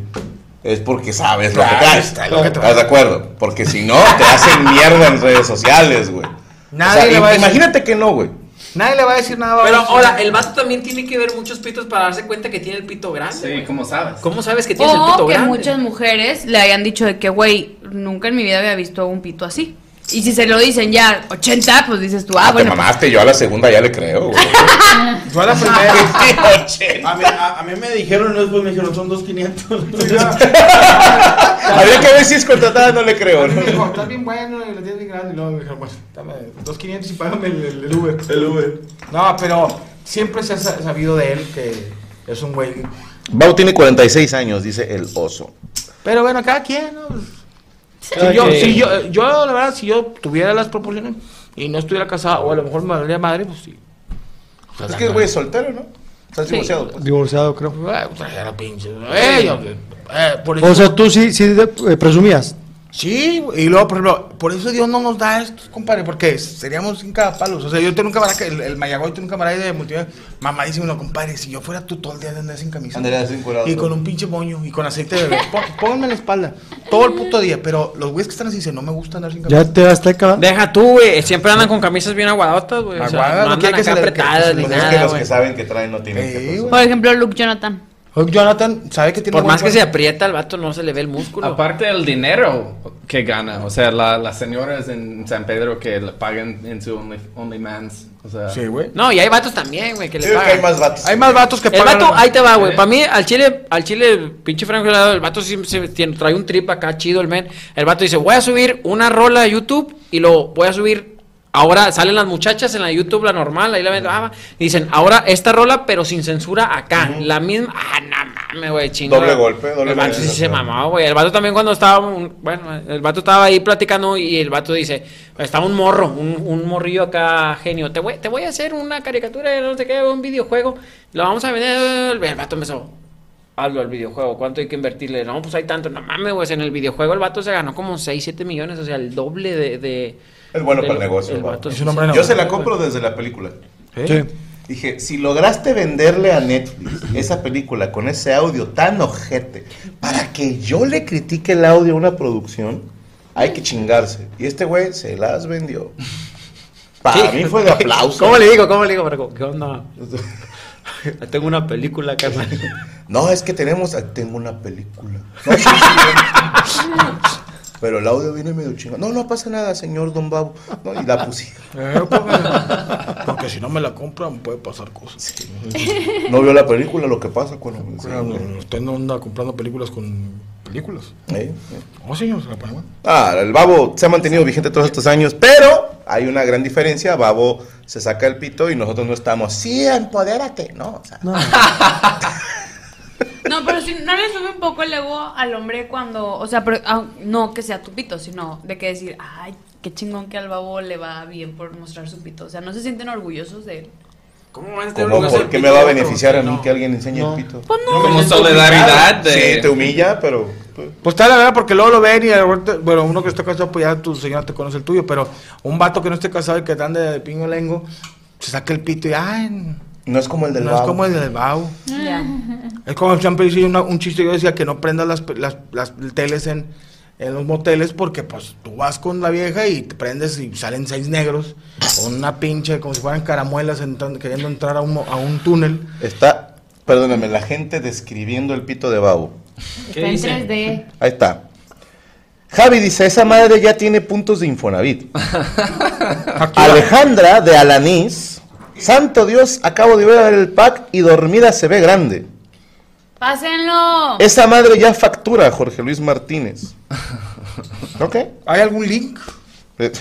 es porque sabes lo que traes. está lo que traes. ¿Estás de acuerdo? Porque si no, te hacen mierda en redes sociales, güey. Nadie O sea, le va a decir- imagínate que no, güey. Nadie le va a decir nada. Pero ahora, el vato también tiene que ver muchos pitos para darse cuenta que tiene el pito grande. Sí, güey. ¿cómo sabes? ¿Cómo sabes que tienes el O pito que grande? muchas mujeres le hayan dicho de que, güey, nunca en mi vida había visto un pito así. Y si se lo dicen ya 80, pues dices tú, ah, Ah, bueno. te mamaste, yo a la segunda ya le creo, güey. Yo a la primera. A mí, a, a mí me dijeron, después me dijeron, son 2.500. Habría que ver si es contratada, no le creo. Me ¿no? dijo, estás bien bueno y la tienes bien grande. Y luego me dijeron, bueno, dame 2.500 y págame el, el- el Uber. El Uber. No, pero siempre se ha sa- sabido de él que es un güey. Babo tiene 46 años, dice el oso. Pero bueno, cada quien, ¿no? Si yo, si yo, yo, la verdad, si yo tuviera las proporciones y no estuviera casado, o a lo mejor me valdría madre, pues sí. Es que el güey es soltero, ¿no? Estás Sí. divorciado, pues. Divorciado, creo. Eh, pues, ya la pinche. Eh, yo, eh, por eso- O sea, tú sí, sí eh, presumías. Sí, y luego, por ejemplo, por eso Dios no nos da esto, compadre, porque seríamos sin cada palos. O sea, yo tengo un camarada, que el, el Mayagoy tiene un camarada de multimedia. Mamá dice uno, compadre, si yo fuera tú todo el día andaría sin camisa. Andarías encuerado Y todo. con un pinche moño y con aceite de bebé. Pó- Pónganme en la espalda. Todo el puto día. Pero los güeyes que están así dicen, no me gusta andar sin camisa. Ya te hasta acá. Deja tú, güey. Siempre andan con camisas bien aguadotas, güey. O sea, Aguadas, no no quiere andan que se apretadas que- ni es que nada, los que saben que traen no tienen Sí, que. Por ejemplo, Luke Jonathan. Hoy Jonathan sabe que tiene Por más que se aprieta el vato, no se le ve el músculo. Aparte el dinero que gana, o sea, la- las señoras en San Pedro que le pagan en su Only, OnlyMans, o sea... Sí, güey. No, y hay vatos también, güey, que Sí, le es que pagan. hay más vatos. Hay más vatos que El pagan- vato, ahí te va, güey. ¿Eh? Para mí, al chile, al chile, pinche Franco el vato sí se tiene- trae un trip acá chido, el men. El vato dice, voy a subir una rola a YouTube y lo voy a subir ahora salen las muchachas en la YouTube, la normal, ahí la ven, ah, dicen, ahora esta rola, pero sin censura acá, la misma, ah, no mames, güey, chingo. Doble golpe, doble El vato sí se mamaba, güey. El vato también cuando estaba, un- bueno, el vato estaba ahí platicando y el vato dice, estaba un morro, un, un morrillo acá genio, te voy, te voy a hacer una caricatura de no sé qué, un videojuego, lo vamos a vender, el vato empezó, hazlo al videojuego, ¿cuánto hay que invertirle? No, pues hay tanto, no mames, güey, en el videojuego el vato se ganó como 6, 7 millones, o sea, el doble de... de Es bueno para el negocio. el Yo se la compro desde la película. Sí. Dije, si lograste venderle a Netflix esa película con ese audio tan ojete, para que yo le critique el audio a una producción, hay que chingarse. Y este güey se las vendió. Para Sí. mí fue de aplauso. ¿Cómo le digo? ¿Cómo le digo? Pero, ¿Qué onda? Tengo una película, carnal. No, es que tenemos, tengo una película. No, sí, sí, Pero el audio viene medio chingado. No, no pasa nada, señor Don Babo. No, y la puse. Eh, porque, porque si no me la compran puede pasar cosas. No vio la película, lo que pasa cuando... Claro, Usted no anda comprando películas con películas. ¿Eh? Oh, señor, se la pone bueno. Ah, el babo se ha mantenido vigente todos estos años, pero hay una gran diferencia. Babo se saca el pito y nosotros no estamos. Sí, empodérate, ¿no? O sea, No, pero si no le sube un poco el ego al hombre cuando, o sea, pero, ah, no que sea tu pito, sino de que decir, ay, qué chingón que al babo le va bien por mostrar su pito. O sea, no se sienten orgullosos de él. ¿Cómo van a ¿Cómo? ¿Por qué me va a beneficiar a mí que alguien enseñe el pito? Pues no. Como solidaridad de- Sí, te humilla, pero... pues, Pues está la verdad, porque luego lo ven y bueno, uno que está casado, pues ya tu señora te conoce el tuyo, pero un vato que no esté casado y que ande de pingo lengo, se saca el pito y ay, No es como el del no babo. es como el del. Ya. Es como siempre hice una- un chiste, yo decía que no prendas las, las, las teles en, en los moteles porque pues tú vas con la vieja y te prendes y salen seis negros con una pinche, como si fueran caramuelas entrando- queriendo entrar a un, mo- a un túnel. Está, perdóname, la gente describiendo el pito de babo. Está en 3D. Ahí está. Javi dice, esa madre ya tiene puntos de Infonavit. Alejandra de Alanís. Santo Dios, acabo de ver el pack y dormida se ve grande. ¡Pásenlo! Esa madre ya factura, Jorge Luis Martínez. ¿Ok? ¿Hay algún link? Eh,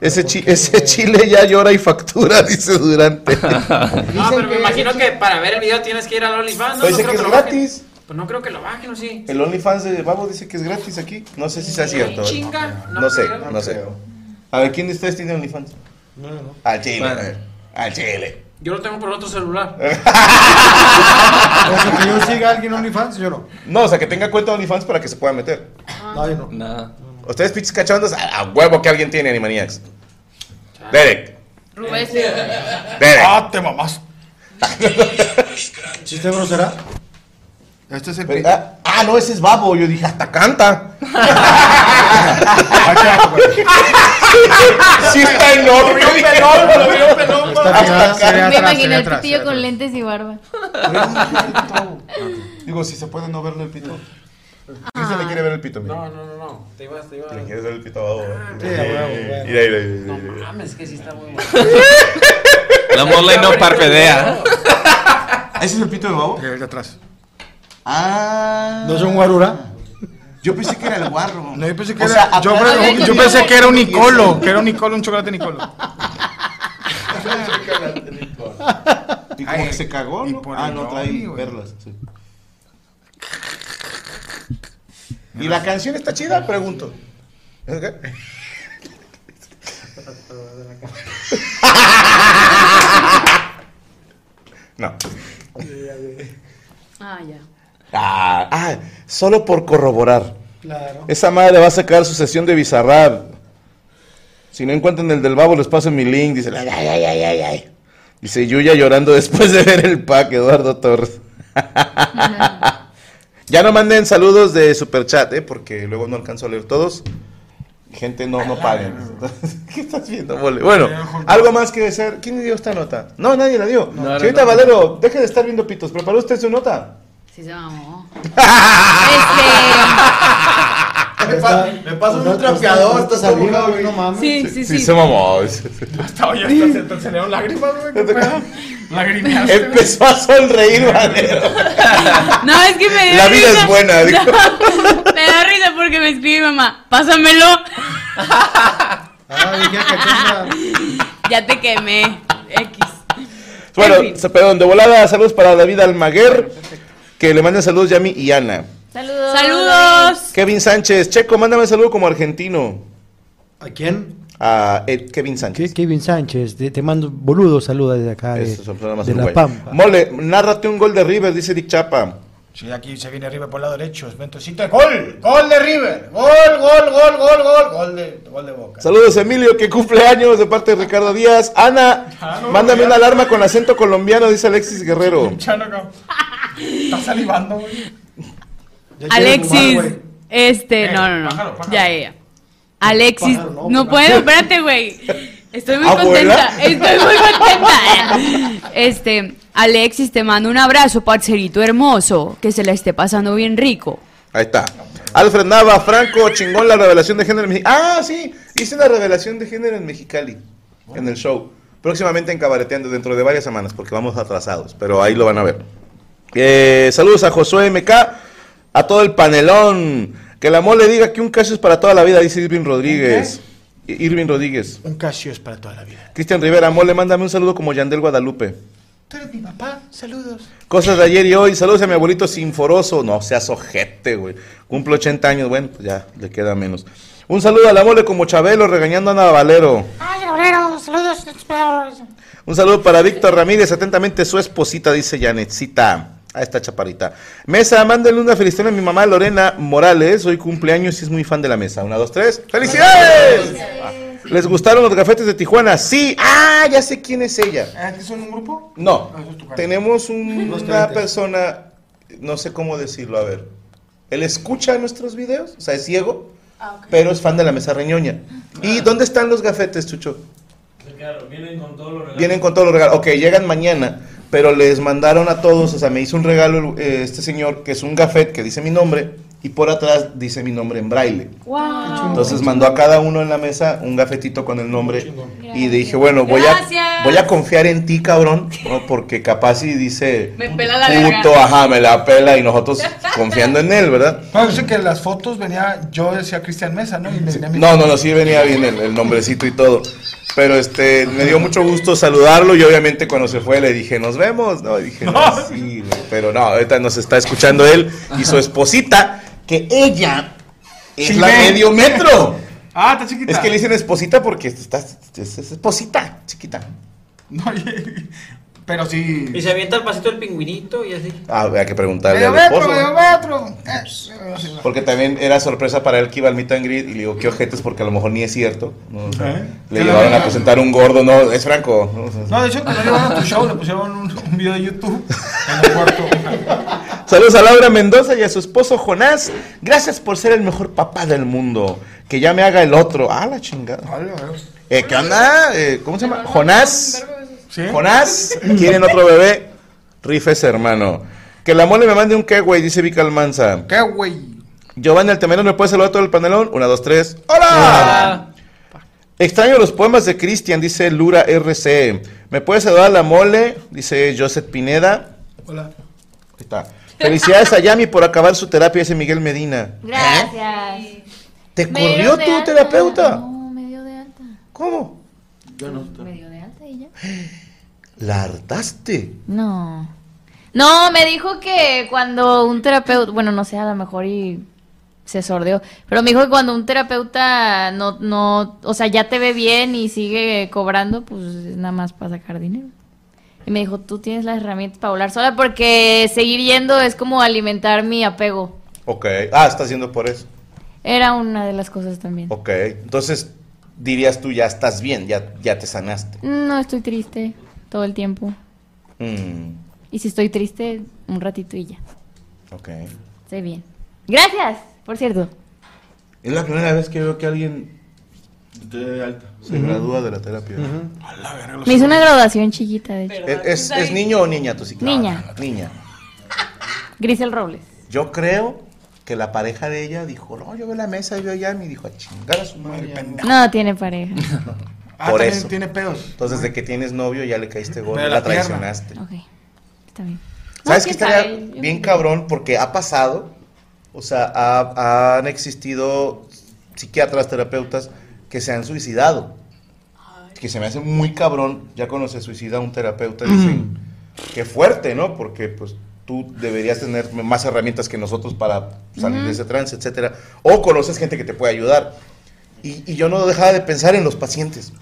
Ese, chi- ese chile ya llora y factura, dice Durante. No, pero me imagino que para ver el video tienes que ir al OnlyFans. ¿no? Dice No que es gratis. Pues no creo que lo bajen, ¿o sí? El OnlyFans de Babo dice que es gratis aquí. No sé si sea cierto. ¿eh? Chinga, No, no sé, creo. no sé. A ver, ¿quién de ustedes tiene OnlyFans? No, no, no. Al Chile. Bueno. a ver, Al Chile. Yo lo tengo por otro celular. O sea, que yo siga a alguien en OnlyFans, yo no. No, o sea, que tenga cuenta de OnlyFans para que se pueda meter. No, yo no. No. Ustedes pinches cachondos, a, a huevo que alguien tiene Animaniacs. Derek. Rubén. Derek. ¡Ah, te mamás! ¿Chiste grosera? Este es el Pero- ah, ah, no, ese es Babo. Yo dije, hasta canta. sí está enorme. Yo dije, no, lo veo pelón. Me imaginé el pitillo con lentes y barba. Digo, si se puede no verle el pito. ¿Quién se le quiere ver el pito? Mira. No, no, no, no. Te ibas, te ibas. ¿Le quieres ver el pito a Babo? Sí, a huevo, bueno. Mira, mira, mira, No mames, que sí está muy. La mole no parpadea. ¿Ese es el pito de Babo? El de atrás. Ah. ¿No es un guarura? Yo pensé que era el guarro. No, yo pensé que O era, sea, yo, pensé que era un Nicolo, que era un Nicolo, un chocolate Nicolo. Y como que se cagó, y ¿no? por Ah, no, trae perlas. sí. ¿Y la canción está chida? Pregunto. ¿Es qué? No. Ah, ya. Ah, ah, solo por corroborar. Claro. Esa madre va a sacar su sesión de Bizarrap. Si no encuentran el del babo, les paso mi link. Dice, ay, ay, ay, ay, ay. Dice Yuya llorando después de ver el pack, Eduardo Torres. ya no manden saludos de superchat, ¿eh? Porque luego no alcanzo a leer todos. Gente, no, no paguen. ¿Qué estás viendo, mole? Bueno, algo más que decir. ¿Quién dio esta nota? No, nadie la dio. no, Señorita no. Valero, deje de estar viendo pitos. ¿Preparó usted su nota? Sí se mamó. Este, Me, pa- me paso un trapeador, estás mojado, güey, no mames. Sí, sí, sí. se mamó. Hasta hoy hasta se te salieron lágrimas, güey. Lagrimeaste. Empezó a sonreír, Valero. No, es que me La da vida risa. es buena, dijo. No, me da risa porque me escribe mamá, pásamelo. Ah, dije. Ya te quemé. X. Bueno, perdón, de volada, saludos para David Almaguer, que le manden saludos Yami y Ana. Saludos. Saludos. Kevin Sánchez, Checo, mándame saludo como argentino. ¿A quién? A Ed- Kevin Sánchez. ¿Qué? Kevin Sánchez, te, te mando boludo saluda desde acá de, son programas de La. Pampa. Mole, nárrate un gol de River, dice Dick Chapa. Sí, aquí se viene River por el lado derecho. Es Ventosito de gol. Gol de River. Gol, gol, gol, gol, gol. Gol de, gol de Boca. Saludos Emilio, que cumple años de parte de Ricardo Díaz. Ana, mándame una alarma con acento colombiano, dice Alexis Guerrero. Chano, no. Está salivando, güey. Alexis, fumar, güey. este, Eh, no, no, no. pájaro, pájaro. Ya, ya. Alexis, Pájaro, no, no, puedo, espérate, güey. Estoy muy ¿Abuela? contenta, estoy muy contenta. Este, Alexis, te mando un abrazo, parcerito hermoso, que se la esté pasando bien rico. Ahí está. Alfred Nava, Franco, chingón la revelación de género en Mexicali. Ah, sí, hice la revelación de género en Mexicali, en el show. Próximamente en Cabareteando, dentro de varias semanas, porque vamos atrasados, pero ahí lo van a ver. Eh, saludos a Josué MK, a todo el panelón. Que la mole diga que un caso es para toda la vida, dice Irving Rodríguez. I- Irving Rodríguez. Un Casio es para toda la vida. Cristian Rivera, mole, mándame un saludo como Yandel Guadalupe. Tú eres mi papá. Saludos. Cosas de ayer y hoy. Saludos a mi abuelito Sinforoso. No, seas ojete, güey. Cumple 80 años. Bueno, pues ya le queda menos. Un saludo a la mole como Chabelo regañando a Ana Valero. Ay, Obrero, saludos. Un saludo para Víctor Ramírez. Atentamente su esposita, dice Janetcita. A esta chaparita. Mesa, mándenle una felicitación a mi mamá Lorena Morales. Hoy cumpleaños y es muy fan de la mesa. Una, dos, tres. ¡Felicidades! ¿Les gustaron los gafetes de Tijuana? Sí. Ah, ya sé quién es ella. ¿Es un grupo? No, Ah, es tenemos un- una persona, no sé cómo decirlo, a ver. Él escucha nuestros videos, o sea, es ciego, pero es fan de la mesa reñoña. ¿Y dónde están los gafetes, Chucho? Vienen con todos los Vienen con todos los regalos. Ok, llegan mañana, pero les mandaron a todos, o sea, me hizo un regalo eh, este señor, que es un gafet que dice mi nombre, y por atrás dice mi nombre en braille. Wow. Entonces mandó a cada uno en la mesa un gafetito con el nombre y dije, bueno, voy a, voy a confiar en ti, cabrón, ¿no? porque capaz y dice Me pela la puto, ajá, me la pela y nosotros confiando en él, ¿verdad? No, yo sé que en las fotos venía, yo decía Cristian Mesa, ¿no? Y venía mi- No, no, no, sí venía bien el, el nombrecito y todo. Pero este, me dio mucho gusto saludarlo y obviamente cuando se fue le dije, nos vemos, ¿no? Y dije, no, sí, pero no, ahorita nos está escuchando él y su esposita, que ella es Sí, la medio metro. Ah, está chiquita. Es que le dicen esposita porque está, es, es esposita, chiquita. No, pero sí. Y se avienta el pasito del pingüinito y así. Ah, hay que preguntarle Medio al metro, esposo. medio metro. Porque también era sorpresa para él que iba al meet and greet y le digo, qué ojetes, porque a lo mejor ni es cierto. ¿no? O sea, ¿Eh? Le ¿Qué llevaron le- a presentar un gordo, no, es Franco. ¿no? O sea, No, de hecho, que no llevaron a tu show, le pusieron un, un video de YouTube en el cuarto. Saludos a Laura Mendoza y a su esposo Jonás. Gracias por ser el mejor papá del mundo. Que ya me haga el otro. Ah, la chingada. Eh, ¿Qué onda? Eh, ¿Cómo se llama? Jonás. ¿Sí? Jonás. ¿Quieren otro bebé? Rifes, hermano. Que la mole me mande un qué, güey, dice Vica Almanza. ¿Qué, güey? Giovanni Altamirano, ¿me puede saludar todo el panelón? Una, dos, tres. ¡Hola! Extraño los poemas de Cristian, dice Lura RC. ¿Me puede saludar la mole? Dice Joseph Pineda. Hola. Ahí está. Felicidades a Yami por acabar su terapia, dice Miguel Medina. Gracias. ¿Te Me dio corrió tu alta. terapeuta? No, me dio de alta. ¿Cómo? Me dio de alta y ya. ¿La hartaste? No. No, me dijo que cuando un terapeuta, bueno, no sé, a lo mejor y se sordeó, pero me dijo que cuando un terapeuta no, no, o sea, ya te ve bien y sigue cobrando, pues es nada más para sacar dinero. Y me dijo, tú tienes las herramientas para hablar sola porque seguir yendo es como alimentar mi apego. Ok. Ah, está haciendo por eso. Era una de las cosas también. Ok. Entonces, dirías tú, ya estás bien, ya, ya te sanaste. No estoy triste todo el tiempo. Mm, Y si estoy triste, un ratito y ya. ok. Estoy bien. Gracias, por cierto. Es la primera vez que veo que alguien De alta. se gradúa de la terapia. Me hizo una graduación chiquita, de hecho. ¿Es, es- es niño o niña tu psicóloga? Niña. Niña. Grisel Robles. Yo creo que la pareja de ella dijo, no, yo veo la mesa y veo a Yami y dijo, a chingar a su madre, pendejo. No, tiene pareja. Ah, Por eso. tiene pedos. Entonces, de que tienes novio, ya le caíste gordo, la, la traicionaste. Ok, está bien. ¿Sabes No, qué estaría sabe, bien cabrón? Porque ha pasado, o sea, ha- han existido psiquiatras, terapeutas que se han suicidado. Que se me hace muy cabrón, ya cuando se suicida un terapeuta, dicen, qué fuerte, ¿no? Porque pues tú deberías tener más herramientas que nosotros para salir de ese trance, etcétera. O conoces gente que te puede ayudar. Y, y yo no dejaba de pensar en los pacientes.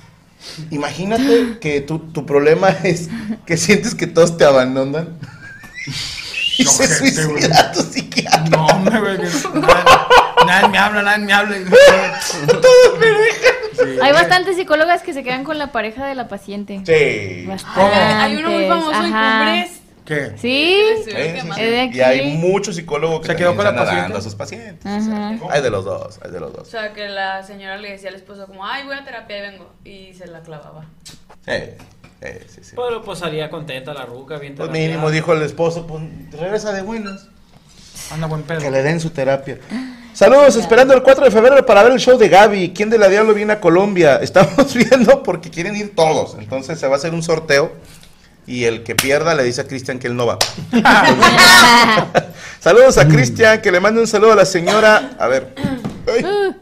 Imagínate que tu, tu problema es que sientes que todos te abandonan. y se suicida tu psiquiatra. No, hombre, güey. Nadie, nadie me habla, nadie me habla. Hay bastantes psicólogas que se quedan con la pareja de la paciente. Sí. Bastantes. Hay uno muy famoso en Ajá. Cumbres. ¿Qué? Sí. Sí, sí, sí. Es de aquí. Y hay muchos psicólogos que Se quedó con la están paciente. a sus pacientes. Ajá. Hay de los dos, hay de los O dos. sea, que la señora le decía al esposo como, ay, voy a terapia y vengo. Y se la clavaba. Sí, sí, sí, sí. Pero pues salía contenta la ruca, bien Pues terapiada. mínimo dijo el esposo, pues regresa de buenas. Anda buen pedo. Que le den su terapia. Saludos, esperando el 4 de febrero para ver el show de Gaby. ¿Quién de la Diablo viene a Colombia? Estamos viendo porque quieren ir todos. Entonces se va a hacer un sorteo. Y el que pierda le dice a Cristian que él no va. Saludos a Cristian, que le mande un saludo a la señora. A ver. Ay,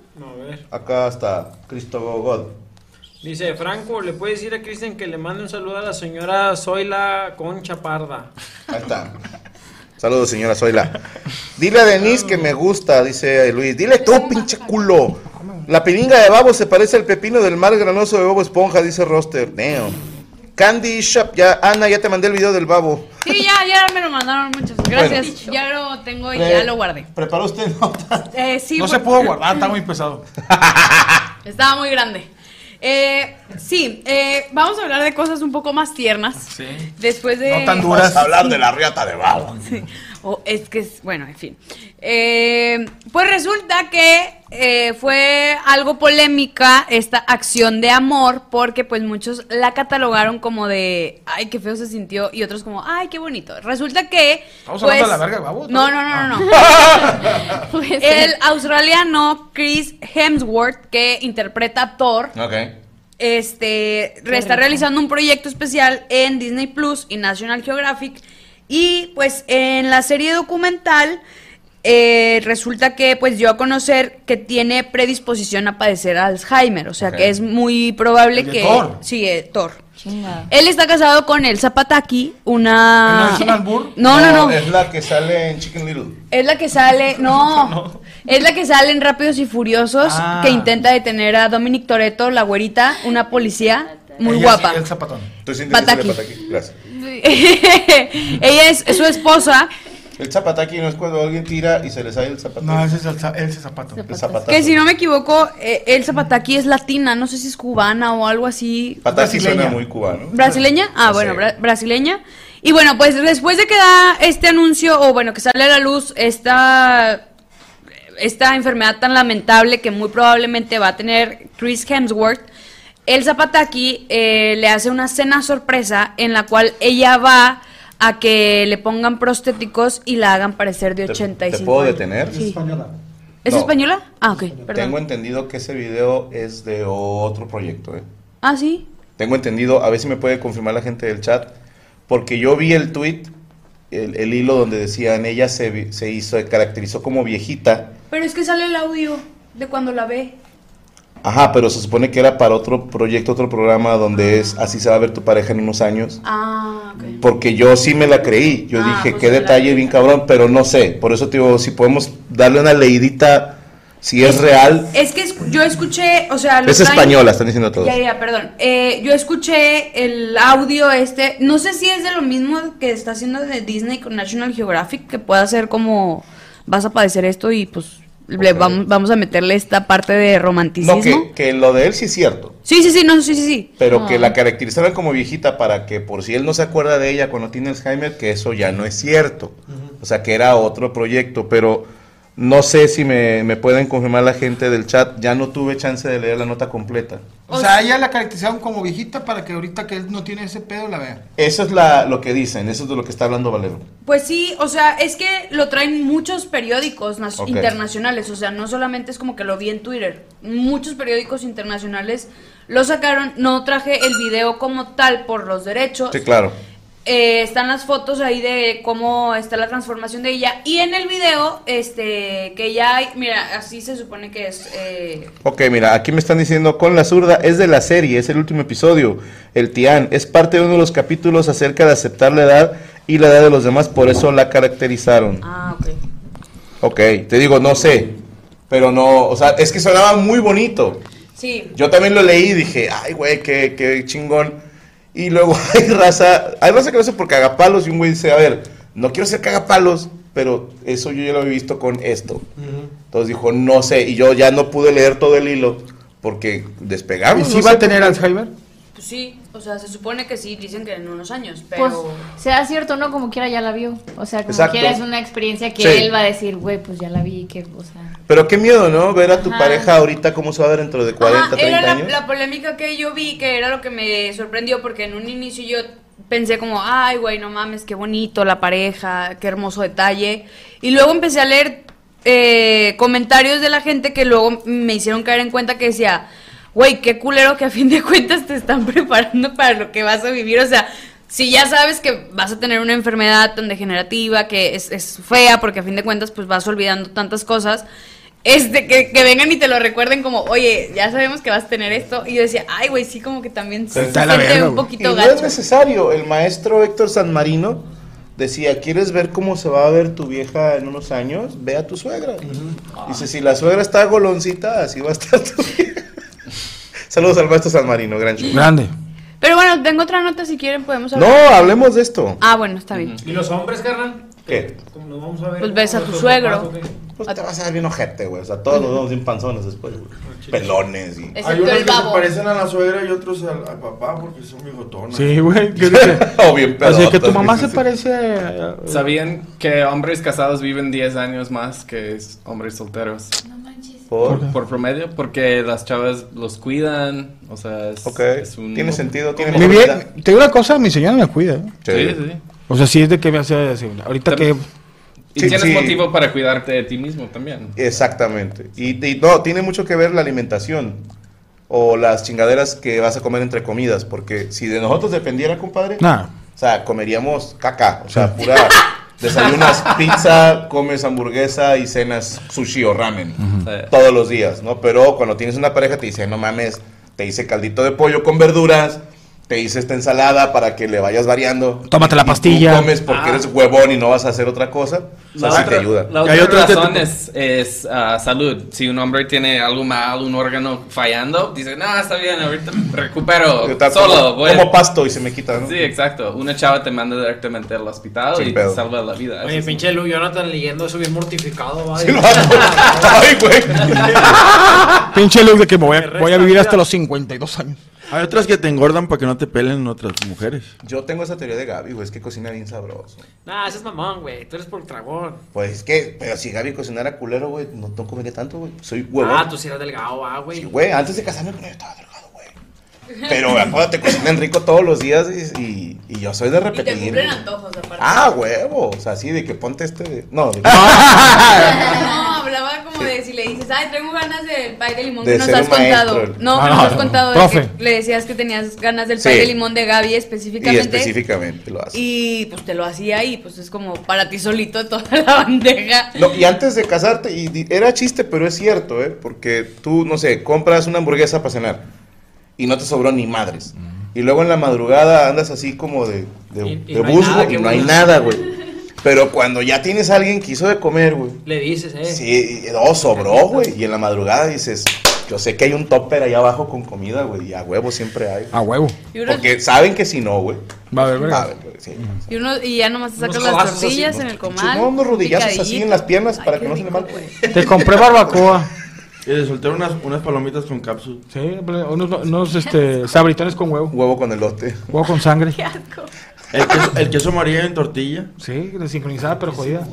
acá está Cristo God. Dice Franco, ¿le puede decir a Cristian que le mande un saludo a la señora Zoila Concha Parda? Ahí está. Saludos, señora Zoila. Dile a Denise que me gusta, dice Luis. Dile tú, pinche culo. La piringa de babo se parece al pepino del mar granoso de Bobo Esponja, dice Roster. Damn. Candy Shop, ya, Ana, ya te mandé el video del babo. Sí, ya, ya me lo mandaron, muchas gracias. Ya lo tengo y ya lo guardé. ¿Preparó usted nota? Eh, sí, No se pudo guardar, está muy pesado. Estaba muy grande. Eh, sí, eh, vamos a hablar de cosas un poco más tiernas. Sí. Después de... Vamos a hablar de la riata de babo. Sí. O es que es, bueno, en fin. Eh, pues resulta que eh, fue algo polémica esta acción de amor porque pues muchos la catalogaron como de, ay, qué feo se sintió y otros como, ay, qué bonito. Resulta que... ¿Estamos pues, hablando de la verga de babo? No, no, no, no. no. El australiano Chris Hemsworth que interpreta a Thor Ok. este está realizando un proyecto especial en Disney Plus y National Geographic y pues en la serie documental eh, resulta que pues dio a conocer que tiene predisposición a padecer Alzheimer, o sea que es muy probable que Thor. sí, eh, Thor. Chinga. Él está casado con Elsa Pataki, una ¿No es un albur? No, no, no. Es la que sale en Chicken Little. Es la que sale, no, es la que sale en Rápidos y Furiosos, Ah. que intenta detener a Dominic Toretto, la güerita, una policía muy Ella guapa. el zapatón. Estoy Pataki. Pataki. Gracias. Ella es su esposa, El zapataki no es cuando alguien tira y se le sale el zapato. No, ese es el, za- ese zapato. el zapatazo. que si no me equivoco, eh, Elsa Pataki es latina, no sé si es cubana o algo así. Pataki brasileña. suena muy cubano. ¿Brasileña? Ah, No bueno, sé. bra- brasileña. Y bueno, pues después de que da este anuncio, o bueno, que sale a la luz esta, esta enfermedad tan lamentable que muy probablemente va a tener Chris Hemsworth, el Zapataki eh, le hace una cena sorpresa en la cual ella va a que le pongan prostéticos y la hagan parecer de ¿Te- 85 ¿Te puedo años. detener? Sí. Española. ¿Es No. española? Ah, ok, perdón. Tengo entendido que ese video es de otro proyecto, ¿eh? Ah, sí. Tengo entendido, a ver si me puede confirmar la gente del chat, porque yo vi el tweet, el, el hilo donde decían ella se, se hizo, se caracterizó como viejita. Pero es que sale el audio de cuando la ve. Ajá, pero se supone que era para otro proyecto, otro programa donde es así se va a ver tu pareja en unos años. Ah, ok. Porque yo sí me la creí. Yo Ah, dije, pues qué detalle bien cabrón, pero no sé. Por eso te digo, si podemos darle una leidita, si es, real. Es que yo escuché, o sea, Es española, están diciendo todos. Ya, ya, perdón. Eh, yo escuché el audio este, no sé si es de lo mismo que está haciendo de Disney con National Geographic, que pueda ser como, vas a padecer esto y pues le vamos, vamos a meterle esta parte de romanticismo. No, que, que lo de él sí es cierto. Sí, sí, sí, no, sí, sí, sí. Pero que la caracterizaran como viejita para que por si él no se acuerda de ella cuando tiene Alzheimer, que eso ya no es cierto. O sea, que era otro proyecto, pero no sé si me, me pueden confirmar la gente del chat. Ya no tuve chance de leer la nota completa. O sea, ella la caracterizaron como viejita para que ahorita que él no tiene ese pedo la vea. Eso es la, lo que dicen, eso es de lo que está hablando Valero. Pues sí, o sea, es que lo traen muchos periódicos nas- Ok. internacionales, o sea, no solamente es como que lo vi en Twitter, muchos periódicos internacionales lo sacaron, no traje el video como tal por los derechos, Sí, claro. Eh, están las fotos ahí de cómo está la transformación de ella. Y en el video, este, que ya hay, mira, así se supone que es. eh, Ok, mira, aquí me están diciendo con la zurda, es de la serie, es el último episodio. El Tian es parte de uno de los capítulos acerca de aceptar la edad y la edad de los demás, por eso la caracterizaron. ah, ok. Ok, te digo, no sé, pero no, o sea, es que sonaba muy bonito. Sí. Yo también lo leí y dije, ay, güey, qué, qué chingón. Y luego hay raza, hay raza que lo hace por cagapalos y un güey dice, a ver, no quiero ser cagapalos, pero eso yo ya lo he visto con esto. Entonces dijo, no sé, y yo ya no pude leer todo el hilo porque ¿Y despegamos. si no va a tener. Alzheimer? Pues sí, o sea, se supone que sí, dicen que en unos años, pero. Pues, sea cierto o no, como quiera ya la vio. O sea, como Exacto. quiera es una experiencia que Sí. él va a decir, güey, pues ya la vi, que, o sea... Pero qué miedo, ¿no? Ver a tu Ajá. pareja ahorita cómo se va a ver dentro de 40, Ajá, 30 era la, años. la polémica que yo vi, que era lo que me sorprendió, porque en un inicio yo pensé como, ay, güey, no mames, qué bonito la pareja, qué hermoso detalle. Y luego empecé a leer eh, comentarios de la gente que luego me hicieron caer en cuenta que decía, güey, qué culero que a fin de cuentas te están preparando para lo que vas a vivir. O sea, si ya sabes que vas a tener una enfermedad tan degenerativa, que es, es fea, porque a fin de cuentas pues vas olvidando tantas cosas. Este, que, que vengan y te lo recuerden como, oye, ya sabemos que vas a tener esto. Y yo decía, ay, güey, sí, como que también se siente verga, un poquito y no es gacho. necesario. El maestro Héctor San Marino decía, ¿quieres ver cómo se va a ver tu vieja en unos años? Ve a tu suegra. Dice, si la suegra está goloncita, así va a estar tu vieja. Saludos al maestro San Marino, gran show. Grande. Pero bueno, tengo otra nota si quieren, podemos No, hablar. hablemos de esto. Ah, bueno, está bien. ¿Y los hombres, carnal? ¿Qué? ¿Cómo los vamos a ver? Pues ves a tu ¿Nuestros suegro. Pues te vas a ver bien ojete, güey. O sea, todos nos vemos bien panzones después, güey. Pelones y... Excepto Hay unos el que se babo. parecen a la suegra y otros al, al papá porque son bigotones. Sí, güey. ¿qué dice? o bien Así que tu pedotas, mamá se parece a... ¿Sabían que hombres casados viven 10 años más que es- hombres solteros? ¿Por? Por promedio, porque las chavas los cuidan, o sea, es, Ok, es un... tiene sentido, tiene Mi bien, te digo una cosa, mi señora me cuida. ¿eh? Sí, sí. O sea, sí es de que me hace así. Ahorita que... Y Sí, tienes sí. motivo para cuidarte de ti mismo también. Exactamente. Y, y no, tiene mucho que ver la alimentación o las chingaderas que vas a comer entre comidas, porque si de nosotros dependiera, compadre, Nah. o sea, comeríamos caca, o sea, pura desayunas pizza, comes hamburguesa y cenas sushi o ramen Sí. todos los días, ¿no? Pero cuando tienes una pareja te dice, no mames, te hice caldito de pollo con verduras, te hice esta ensalada para que le vayas variando. Tómate la Y tú pastilla. comes porque Ah. eres huevón y no vas a hacer otra cosa. O sea, La sí otra, te ayuda. la otra hay que razón te- es, es, ah, salud. Si un hombre tiene algo mal, un órgano fallando, dice, no, está bien, ahorita me recupero Está solo. como, voy a-". como pasto y se me quita, ¿no? Sí, exacto. Una chava te manda directamente al hospital Sin y pedo. te salva la vida. Oye, pinche Lu, Jonathan leyendo eso bien mortificado, va. Sí, lo hago. Ay, güey. Pinche look de que me voy a, voy a vivir hasta los 52 años. Hay otras que te engordan para que no te pelen otras mujeres. Yo tengo esa teoría de Gaby, güey, es que cocina bien sabroso. Nah, ese es mamón, güey. Tú eres por dragón. Pues es que, pero si Gaby cocinara culero, güey, no, no comería tanto, güey. Soy huevón. Ah, tú sí eras delgado, ah, güey. Sí, güey, antes de casarme con ella estaba delgado. Pero acuérdate, cocinan rico todos los días y, y, y yo soy de Y te repetir. cumplen antojos, aparte. Ah, huevo. O sea, sí, de que ponte este. de- No, de- No, hablaba como de si le dices, ay, tengo ganas del pay de limón De que nos has maestro. contado. No, que nos no, has contado de profe. que le decías que tenías ganas del Sí. pay de limón de Gaby y específicamente. específicamente lo hace. Y pues te lo hacía y pues es como para ti solito toda la bandeja. No, y antes de casarte, y era chiste, pero es cierto, ¿eh? Porque tú, no sé, compras una hamburguesa para cenar y no te sobró ni madres. Y luego en la madrugada andas así como de, de, Y- y de no nada y no hay nada, güey. Pero cuando ya tienes a alguien que hizo de comer, güey. Le dices, eh. Sí, no, sobró, güey. Y en la madrugada dices, yo sé que hay un topper ahí abajo con comida, güey. Y a huevo siempre hay. A huevo. Porque saben que si no, güey. Va a haber, verga. güey, sí. y, uno- y ya nomás te sacas las así, tortillas ¿no? en el comal. No, unos rodillazos así en las piernas Ay, para que no se le mal. Te compré barbacoa. Y le solté unas, unas palomitas con cápsula. Sí, unos, unos este, sabritones con huevo. Huevo con elote. Huevo con sangre. Qué asco. El queso, el queso amarillo en tortilla. Sí, desincronizada pero jodida.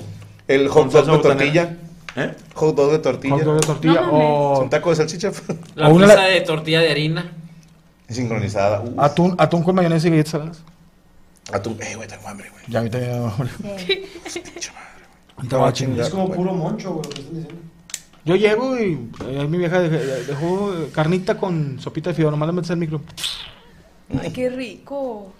El hot dog de tortilla. ¿Eh? Hot dog de tortilla. Hot dog de tortilla No o ¿Un taco de salchicha? La O una- pizza de tortilla de harina. Sincronizada. Atún, atún con mayonesa y galletas saladas. atún. Eh, güey, tengo hambre, güey. Ya ahorita ya... Te voy a chingar, Es como güey. puro moncho, güey, lo que estás diciendo. Yo llego y eh, ahí mi vieja dej- dejó eh, carnita con sopita de fideo, nomás la metes al micro. Ay, qué rico.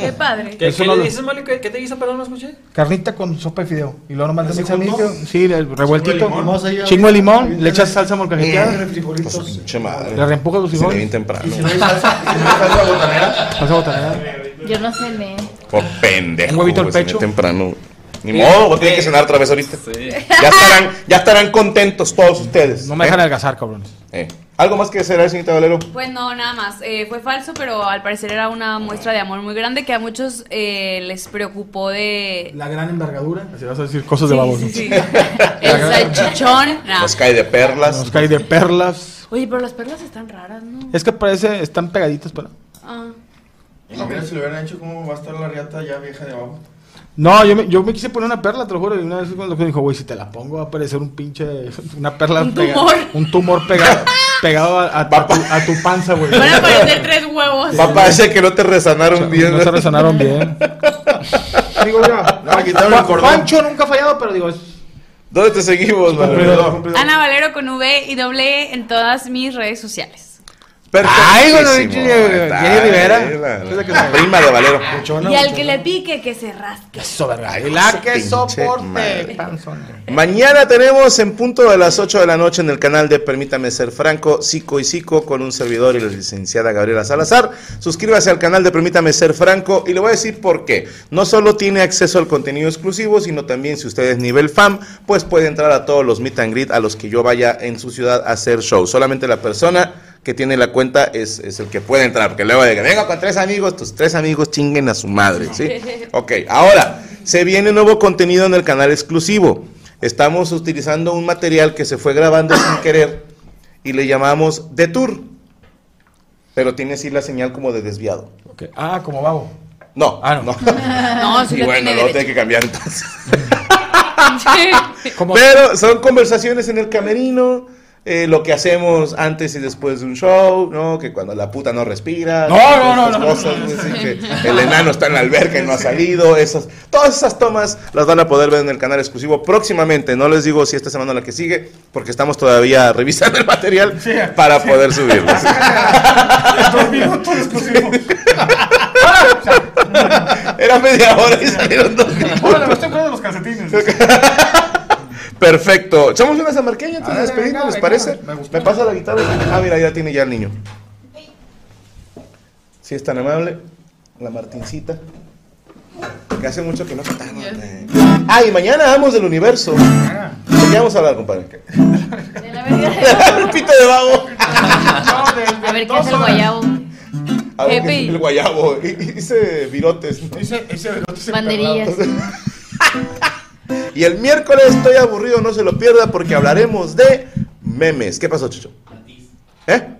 Qué padre. ¿Qué, Eso qué no le lo- dices, Mario? ¿Qué, qué te hizo? Perdón, no escuché. Carnita con sopa de fideo. Y luego nomás le ¿Así echas junto? limpio. Sí, el revueltito. limón. Vamos allá. Chingo de limón, le echas salsa molcajeteada. Pinche madre. Le reempujas los Se ve bien frijoles. temprano. Y si no hay salsa, y si no hay salsa botanera, Salsa botanera. Yo no sé leer. Por pendejo. Un huevito al güey, se ve pecho. temprano. Ni modo, voy a tener que cenar otra vez ahorita. Ya estarán, ya estarán contentos todos ustedes. No me ¿eh? dejan adelgazar, cabrones. Eh. ¿Algo más que hacer, señorita Valero? Pues no, nada más. Eh, fue falso, pero al parecer era una muestra de amor muy grande que a muchos eh, les preocupó de... La gran envergadura. Así vas a decir cosas de Sí, babos. sí, sí. El salchichón. nah. Nos cae de perlas. Nos cae de perlas. Oye, pero las perlas están raras, ¿no? Es que parece, están pegaditas, pero. Ah. Mira, si lo hubieran hecho, ¿cómo va a estar la riata ya vieja de abajo? No, yo me, yo me quise poner una perla, te lo juro. Y una vez cuando dijo, güey, si te la pongo va a aparecer un pinche. Una perla Un pega- tumor. un tumor pegado, pegado a, a- a tu, a tu panza, güey. Van a aparecer tres huevos. Papá, ese que no te resanaron bien. No se resonaron bien. digo, ya. No, quitaron el cordón. Pancho nunca ha fallado, pero digo, es. ¿Dónde te seguimos, Valero? Ana Valero con V y doble E en todas mis redes sociales. Ay, Perfectísimo. Jenny- Rivera. ahí, la- Es la que la se- prima de Valero. y al que le pique, que se rasque. Eso, verga. Ay, la que soporte. Mañana tenemos en punto de las 8 de la noche en el canal de Permítame Ser Franco, Psico y Psico, con un servidor y la licenciada Gabriela Salazar. Suscríbase al canal de Permítame Ser Franco y le voy a decir por qué. No solo tiene acceso al contenido exclusivo, sino también si usted es nivel fan, pues puede entrar a todos los meet and greet a los que yo vaya en su ciudad a hacer show. Solamente la persona que tiene la cuenta es, es el que puede entrar, porque luego de que vengo con tres amigos, tus tres amigos chinguen a su madre, ¿sí? Ok, ahora, se viene nuevo contenido en el canal exclusivo. Estamos utilizando un material que se fue grabando sin querer y le llamamos The Tour. Pero tiene así la señal como de desviado. Ok. Ah, como babo. No, Ah, no. No, sí y bueno, lo tiene que cambiar entonces. Pero son conversaciones en el camerino, eh, lo que hacemos antes y después de un show, ¿no? Que cuando la puta no respira. No, no, no, no, cosas, sí, que el enano está en la alberca y no ha salido. Esas, todas esas tomas las van a poder ver en el canal exclusivo próximamente. No les digo si esta semana o la que sigue, porque estamos todavía revisando el material para poder subirlos. Dos minutos exclusivos. Era media hora y salieron dos minutos. Órale, me estoy poniendo los calcetines. Perfecto. Echamos una zamarqueña antes A de despedirnos, ¿les venga, parece? me. Me pasa la guitarra. Ah, mira, ya tiene ya el niño. Si es tan amable, la Martincita. Que hace mucho que no cantamos. Ah, y mañana Amos del Universo. ¿De qué vamos a hablar, compadre? De la verga. El pito de babo. A ver, ¿qué hace el guayabo? A ver, Epi. el guayabo. Hice virotes. Velote se Banderillas. Y el miércoles estoy aburrido, no se lo pierda porque hablaremos de memes. ¿Qué pasó, Chucho? ¿Eh?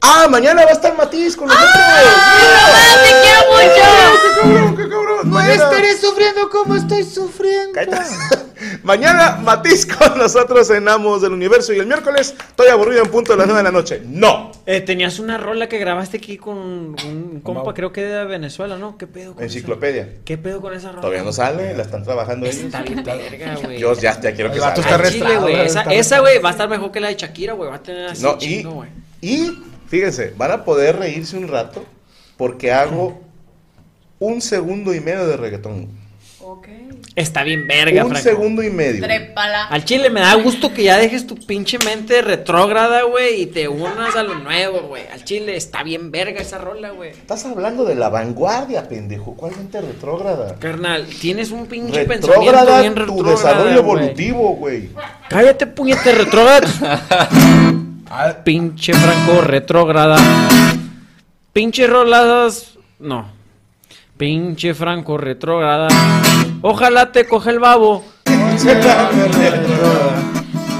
Ah, mañana va a estar Matiz con nosotros. ¡Ah, te quiero mucho! ¡Qué cabrón, qué cabrón! Mañana- sufriendo como estoy sufriendo. Cállate. Mañana Matiz con nosotros en Amos del Universo y el miércoles estoy aburrido en punto de las 9 de la noche. No. Eh, tenías una rola que grabaste aquí con un compa, creo que de Venezuela, ¿no? ¿Qué pedo con Enciclopedia. esa? ¿Qué pedo con esa rola? Todavía no sale, la están trabajando ellos. Está bien verga, güey. Yo ya, ya quiero que salga. Chile, güey. Esa, güey, va a estar mejor que la de Shakira, güey. Va a tener así No, chingo, güey. y fíjense, van a poder reírse un rato porque hago un segundo y medio de reggaetón. Está bien verga, un Franco. segundo y medio. Trépala. Al chile me da gusto que ya dejes tu pinche mente retrógrada, güey, y te unas a lo nuevo, güey. Al chile está bien verga esa rola, güey. Estás hablando de la vanguardia, pendejo. ¿Cuál mente retrógrada? Carnal, tienes un pinche pensamiento Retrógrada bien tu retrógrada, desarrollo güey. evolutivo, güey. Cállate, puñete retrógrada. Pinche Franco retrógrada. Pinche roladas. No. Pinche Franco retrógrada. Ojalá te coge el babo.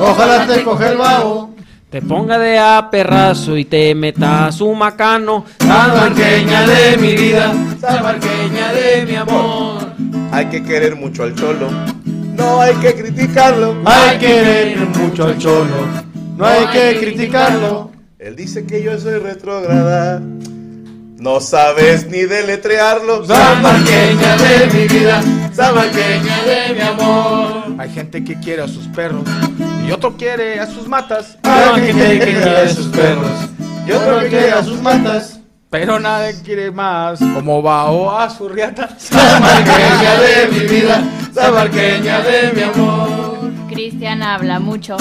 Ojalá te coge el babo. Te ponga de a perrazo y te meta su macano. Salvarqueña de mi vida, salvarqueña de mi amor. Hay que querer mucho al cholo. No hay que criticarlo. Hay que querer mucho al cholo, no hay que criticarlo. Él dice que yo soy retrógrada. No sabes ni deletrearlo. Salvarqueña de mi vida, salvarqueña de mi amor. Hay gente que quiere a sus perros y otro quiere a sus matas. Hay gente que quiere a sus perros y otro que quiere a sus matas. Pero nadie quiere más. Como Bao a su riata. Samarqueña de mi vida, samarqueña de mi amor. Cristian habla mucho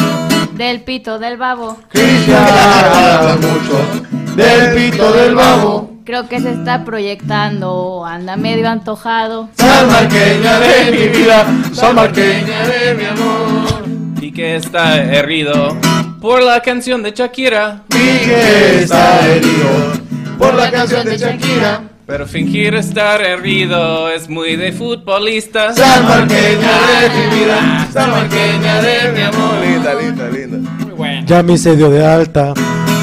del pito del babo. Cristian habla mucho del pito del babo. Creo que se está proyectando, anda medio antojado. Samarqueña de mi vida, samarqueña de mi amor. Y que está herido por la canción de Shakira. Piqué está herido por la canción de Shakira. Pero fingir estar herido es muy de futbolista. Samarqueña de mi vida, samarqueña de mi amor. Linda, linda, linda. Ya mi se dio de alta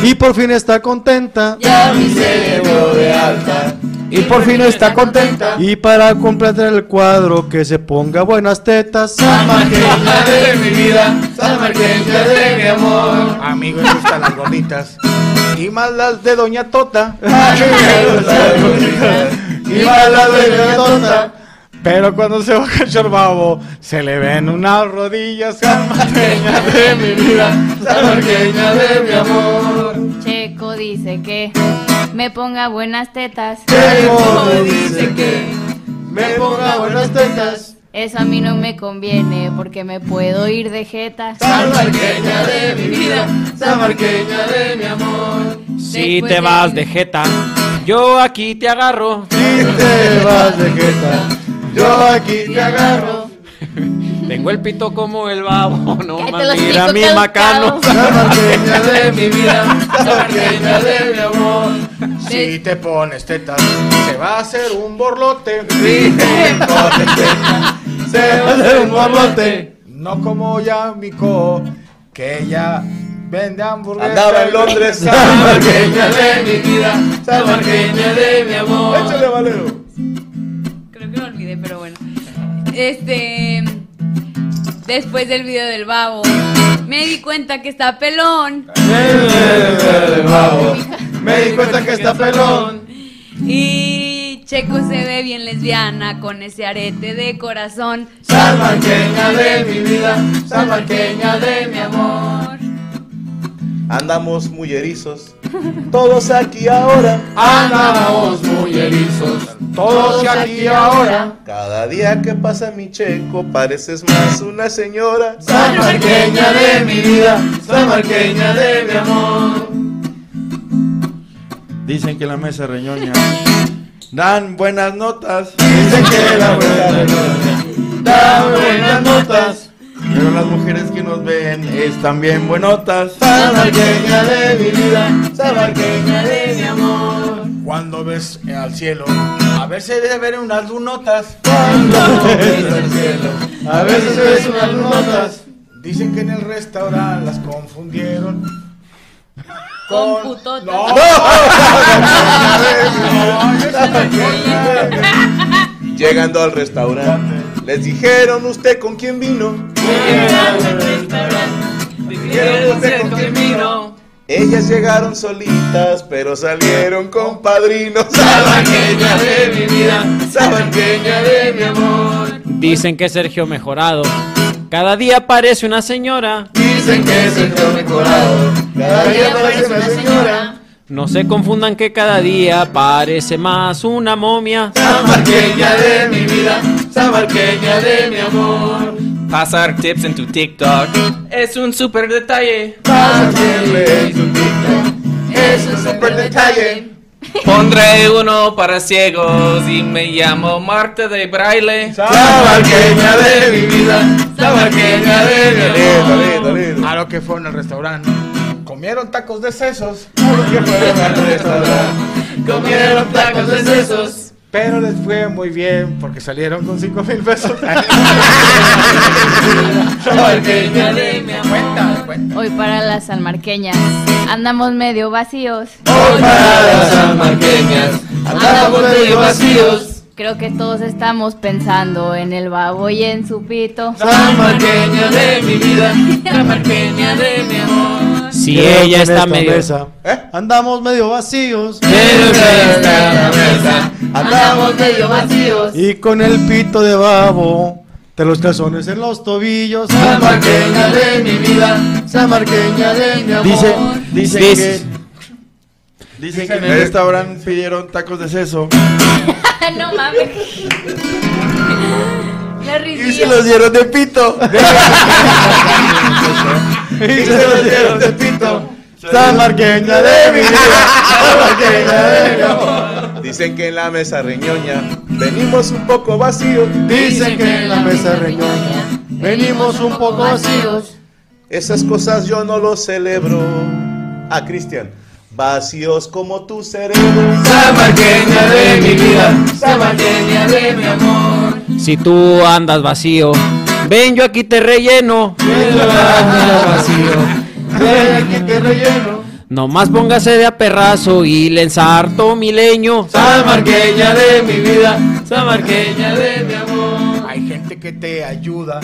y por fin está contenta. Ya mi se dio de alta y por fin está contenta. Y para completar el cuadro que se ponga buenas tetas. Samarqueña de mi vida, samarqueña de mi amor. A mí me gustan las gorditas. Y más las de Doña Tota. Y más la de tonta. Pero cuando se baja el babo, se le ven unas rodillas. Samarqueña de mi vida, samarqueña de mi amor. Checo dice que me ponga buenas tetas. Checo dice que me ponga buenas tetas. Eso a mí no me conviene porque me puedo ir de jeta. Samarqueña de mi vida, samarqueña de mi amor. Si te vas de jeta, yo aquí te agarro. Si te vas de jeta, yo aquí te agarro. Tengo el pito como el babo, no más mira mi macano. Samarqueña de mi vida, samarqueña de mi amor. Si te pones tetas, se va a hacer un borlote. Si te pones tetas, No como ya mi co, que ella vende hamburguesas. Andaba en Londres. Samarqueña de mi vida, samarqueña de mi amor. Échale, Valero. Creo que lo olvidé, pero bueno. Este. Después del video del babo, me di cuenta que está pelón. Me di cuenta que está pelón. Y Checo se ve bien lesbiana con ese arete de corazón. Samarqueña de mi vida, samarqueña de mi amor. Andamos muy erizos. Todos aquí ahora. Andamos muy erizos, todos aquí ahora. Cada día que pasa mi checo, pareces más una señora. Samarqueña de mi vida, samarqueña de mi amor. Dicen que la mesa reñoña dan buenas notas. Dicen que la buena reñoña da buenas notas. Pero las mujeres que nos ven están bien buenotas. Samarqueña de mi vida, samarqueña de mi amor. Cuando ves al cielo, a ver si debe ver unas lunotas. Cuando ves al cielo, a veces ves unas notas. Dicen que en el restaurante las confundieron. No. Llegando al restaurante, les dijeron usted con quién vino. Dijeron usted con quién vino. Ellas llegaron solitas, pero salieron con padrinos. Samarqueña de mi vida, samarqueña de mi amor. Dicen que Sergio mejorado. Cada día parece una señora. Dicen que es el mejorado. Cada día parece una señora. No se confundan que cada día parece más una momia. Samarqueña de mi vida, samarqueña de mi amor. Pasar tips en tu TikTok es un super detalle. Pásale tu TikTok, es un super detalle. Pondré uno para ciegos y me llamo Marta de Braille. Samarqueña de mi vida, samarqueña de mi amor. A lo que fueron al restaurante. Comieron tacos de sesos. Que fueron al restaurante, comieron tacos de sesos. Pero les fue muy bien porque salieron con 5 mil pesos. Samarqueña de mi amor. Cuenta, cuenta. Hoy para las salmarqueñas andamos medio vacíos. Hoy para las samarqueñas, andamos medio vacíos. Creo que todos estamos pensando en el babo y en su pito. Samarqueña de mi vida, samarqueña de mi amor. Si ella está medio. mesa Andamos medio vacíos Pero en esta mesa, andamos medio vacíos. y con el pito de babo de los calzones en los tobillos. Samarqueña de mi vida, samarqueña de mi amor. Dice, dice Dice- que Dicen que en el restaurante pidieron tacos de seso no mames. Y se los dieron de pito. y se los dieron de pito. Samarqueña de mi vida, samarqueña de mi amor. Dicen que en la mesa reñoña venimos un poco vacíos. Dicen que en la mesa reñoña venimos un poco vacíos. Esas cosas yo no los celebro. A Cristian. Vacíos como tu cerebro. Samarqueña de mi vida, samarqueña de mi amor. Si tú andas vacío, ven yo aquí te relleno. Ven aquí te relleno. Nomás póngase de a perrazo y le ensarto mi leño. Samarqueña de mi vida, samarqueña de mi amor. Hay gente que te ayuda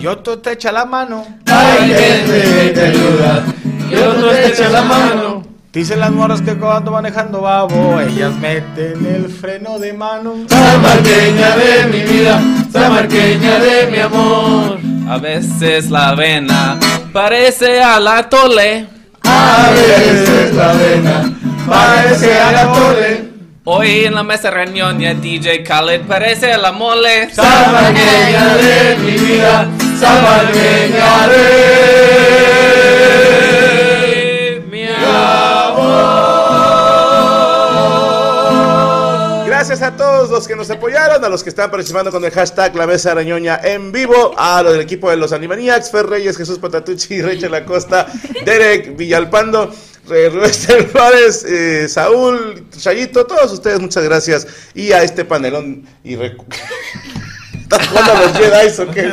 y otro te echa la mano. Hay gente que te ayuda y otro te echa la mano. Dicen las morras que cuando manejando babo, ellas meten el freno de mano. Samarqueña de mi vida, samarqueña de mi amor. A veces la avena parece a la tole. A veces la avena parece a la tole. Hoy en la mesa reunión DJ Khaled parece a la mole. Samarqueña de mi vida, samarqueña de Gracias a todos los que nos apoyaron, a los que están participando con el hashtag La Mesa Arañoña en vivo, a los del equipo de los Animaniacs, Fer Reyes, Jesús Patatucci, Rachel Acosta, Derek Villalpando, eh, Rubén Flores, eh, Saúl, Chayito, todos ustedes, muchas gracias. Y a este panelón y recu- ¿Estás jugando a los Jedi o qué?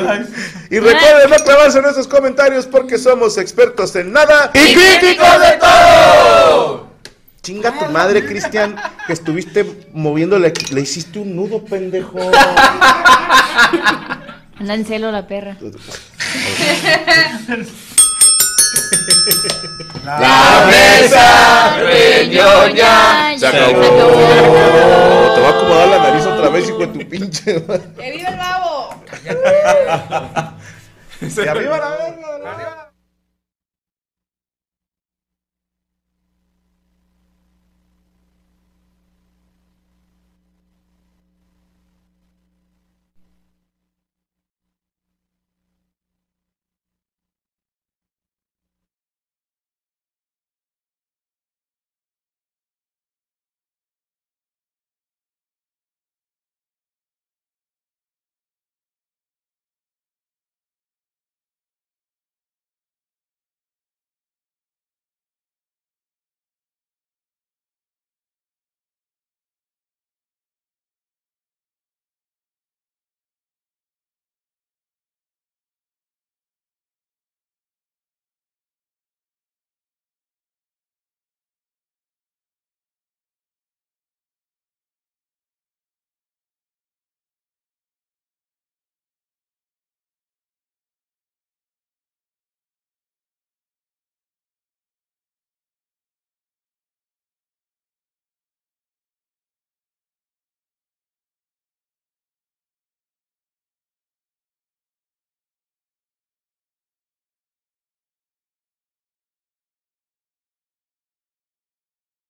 Y recuerden no clavarse en esos comentarios porque somos expertos en nada ¡Y críticos de todo! Chinga tu madre, Cristian, que estuviste moviéndole. Le hiciste un nudo, pendejo. Anda en celo la perra. La mesa reñoña Se acabó. Te va a acomodar la nariz otra vez, hijo de tu pinche. ¡Que viva el babo! Y arriba la verga.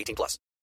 18 plus.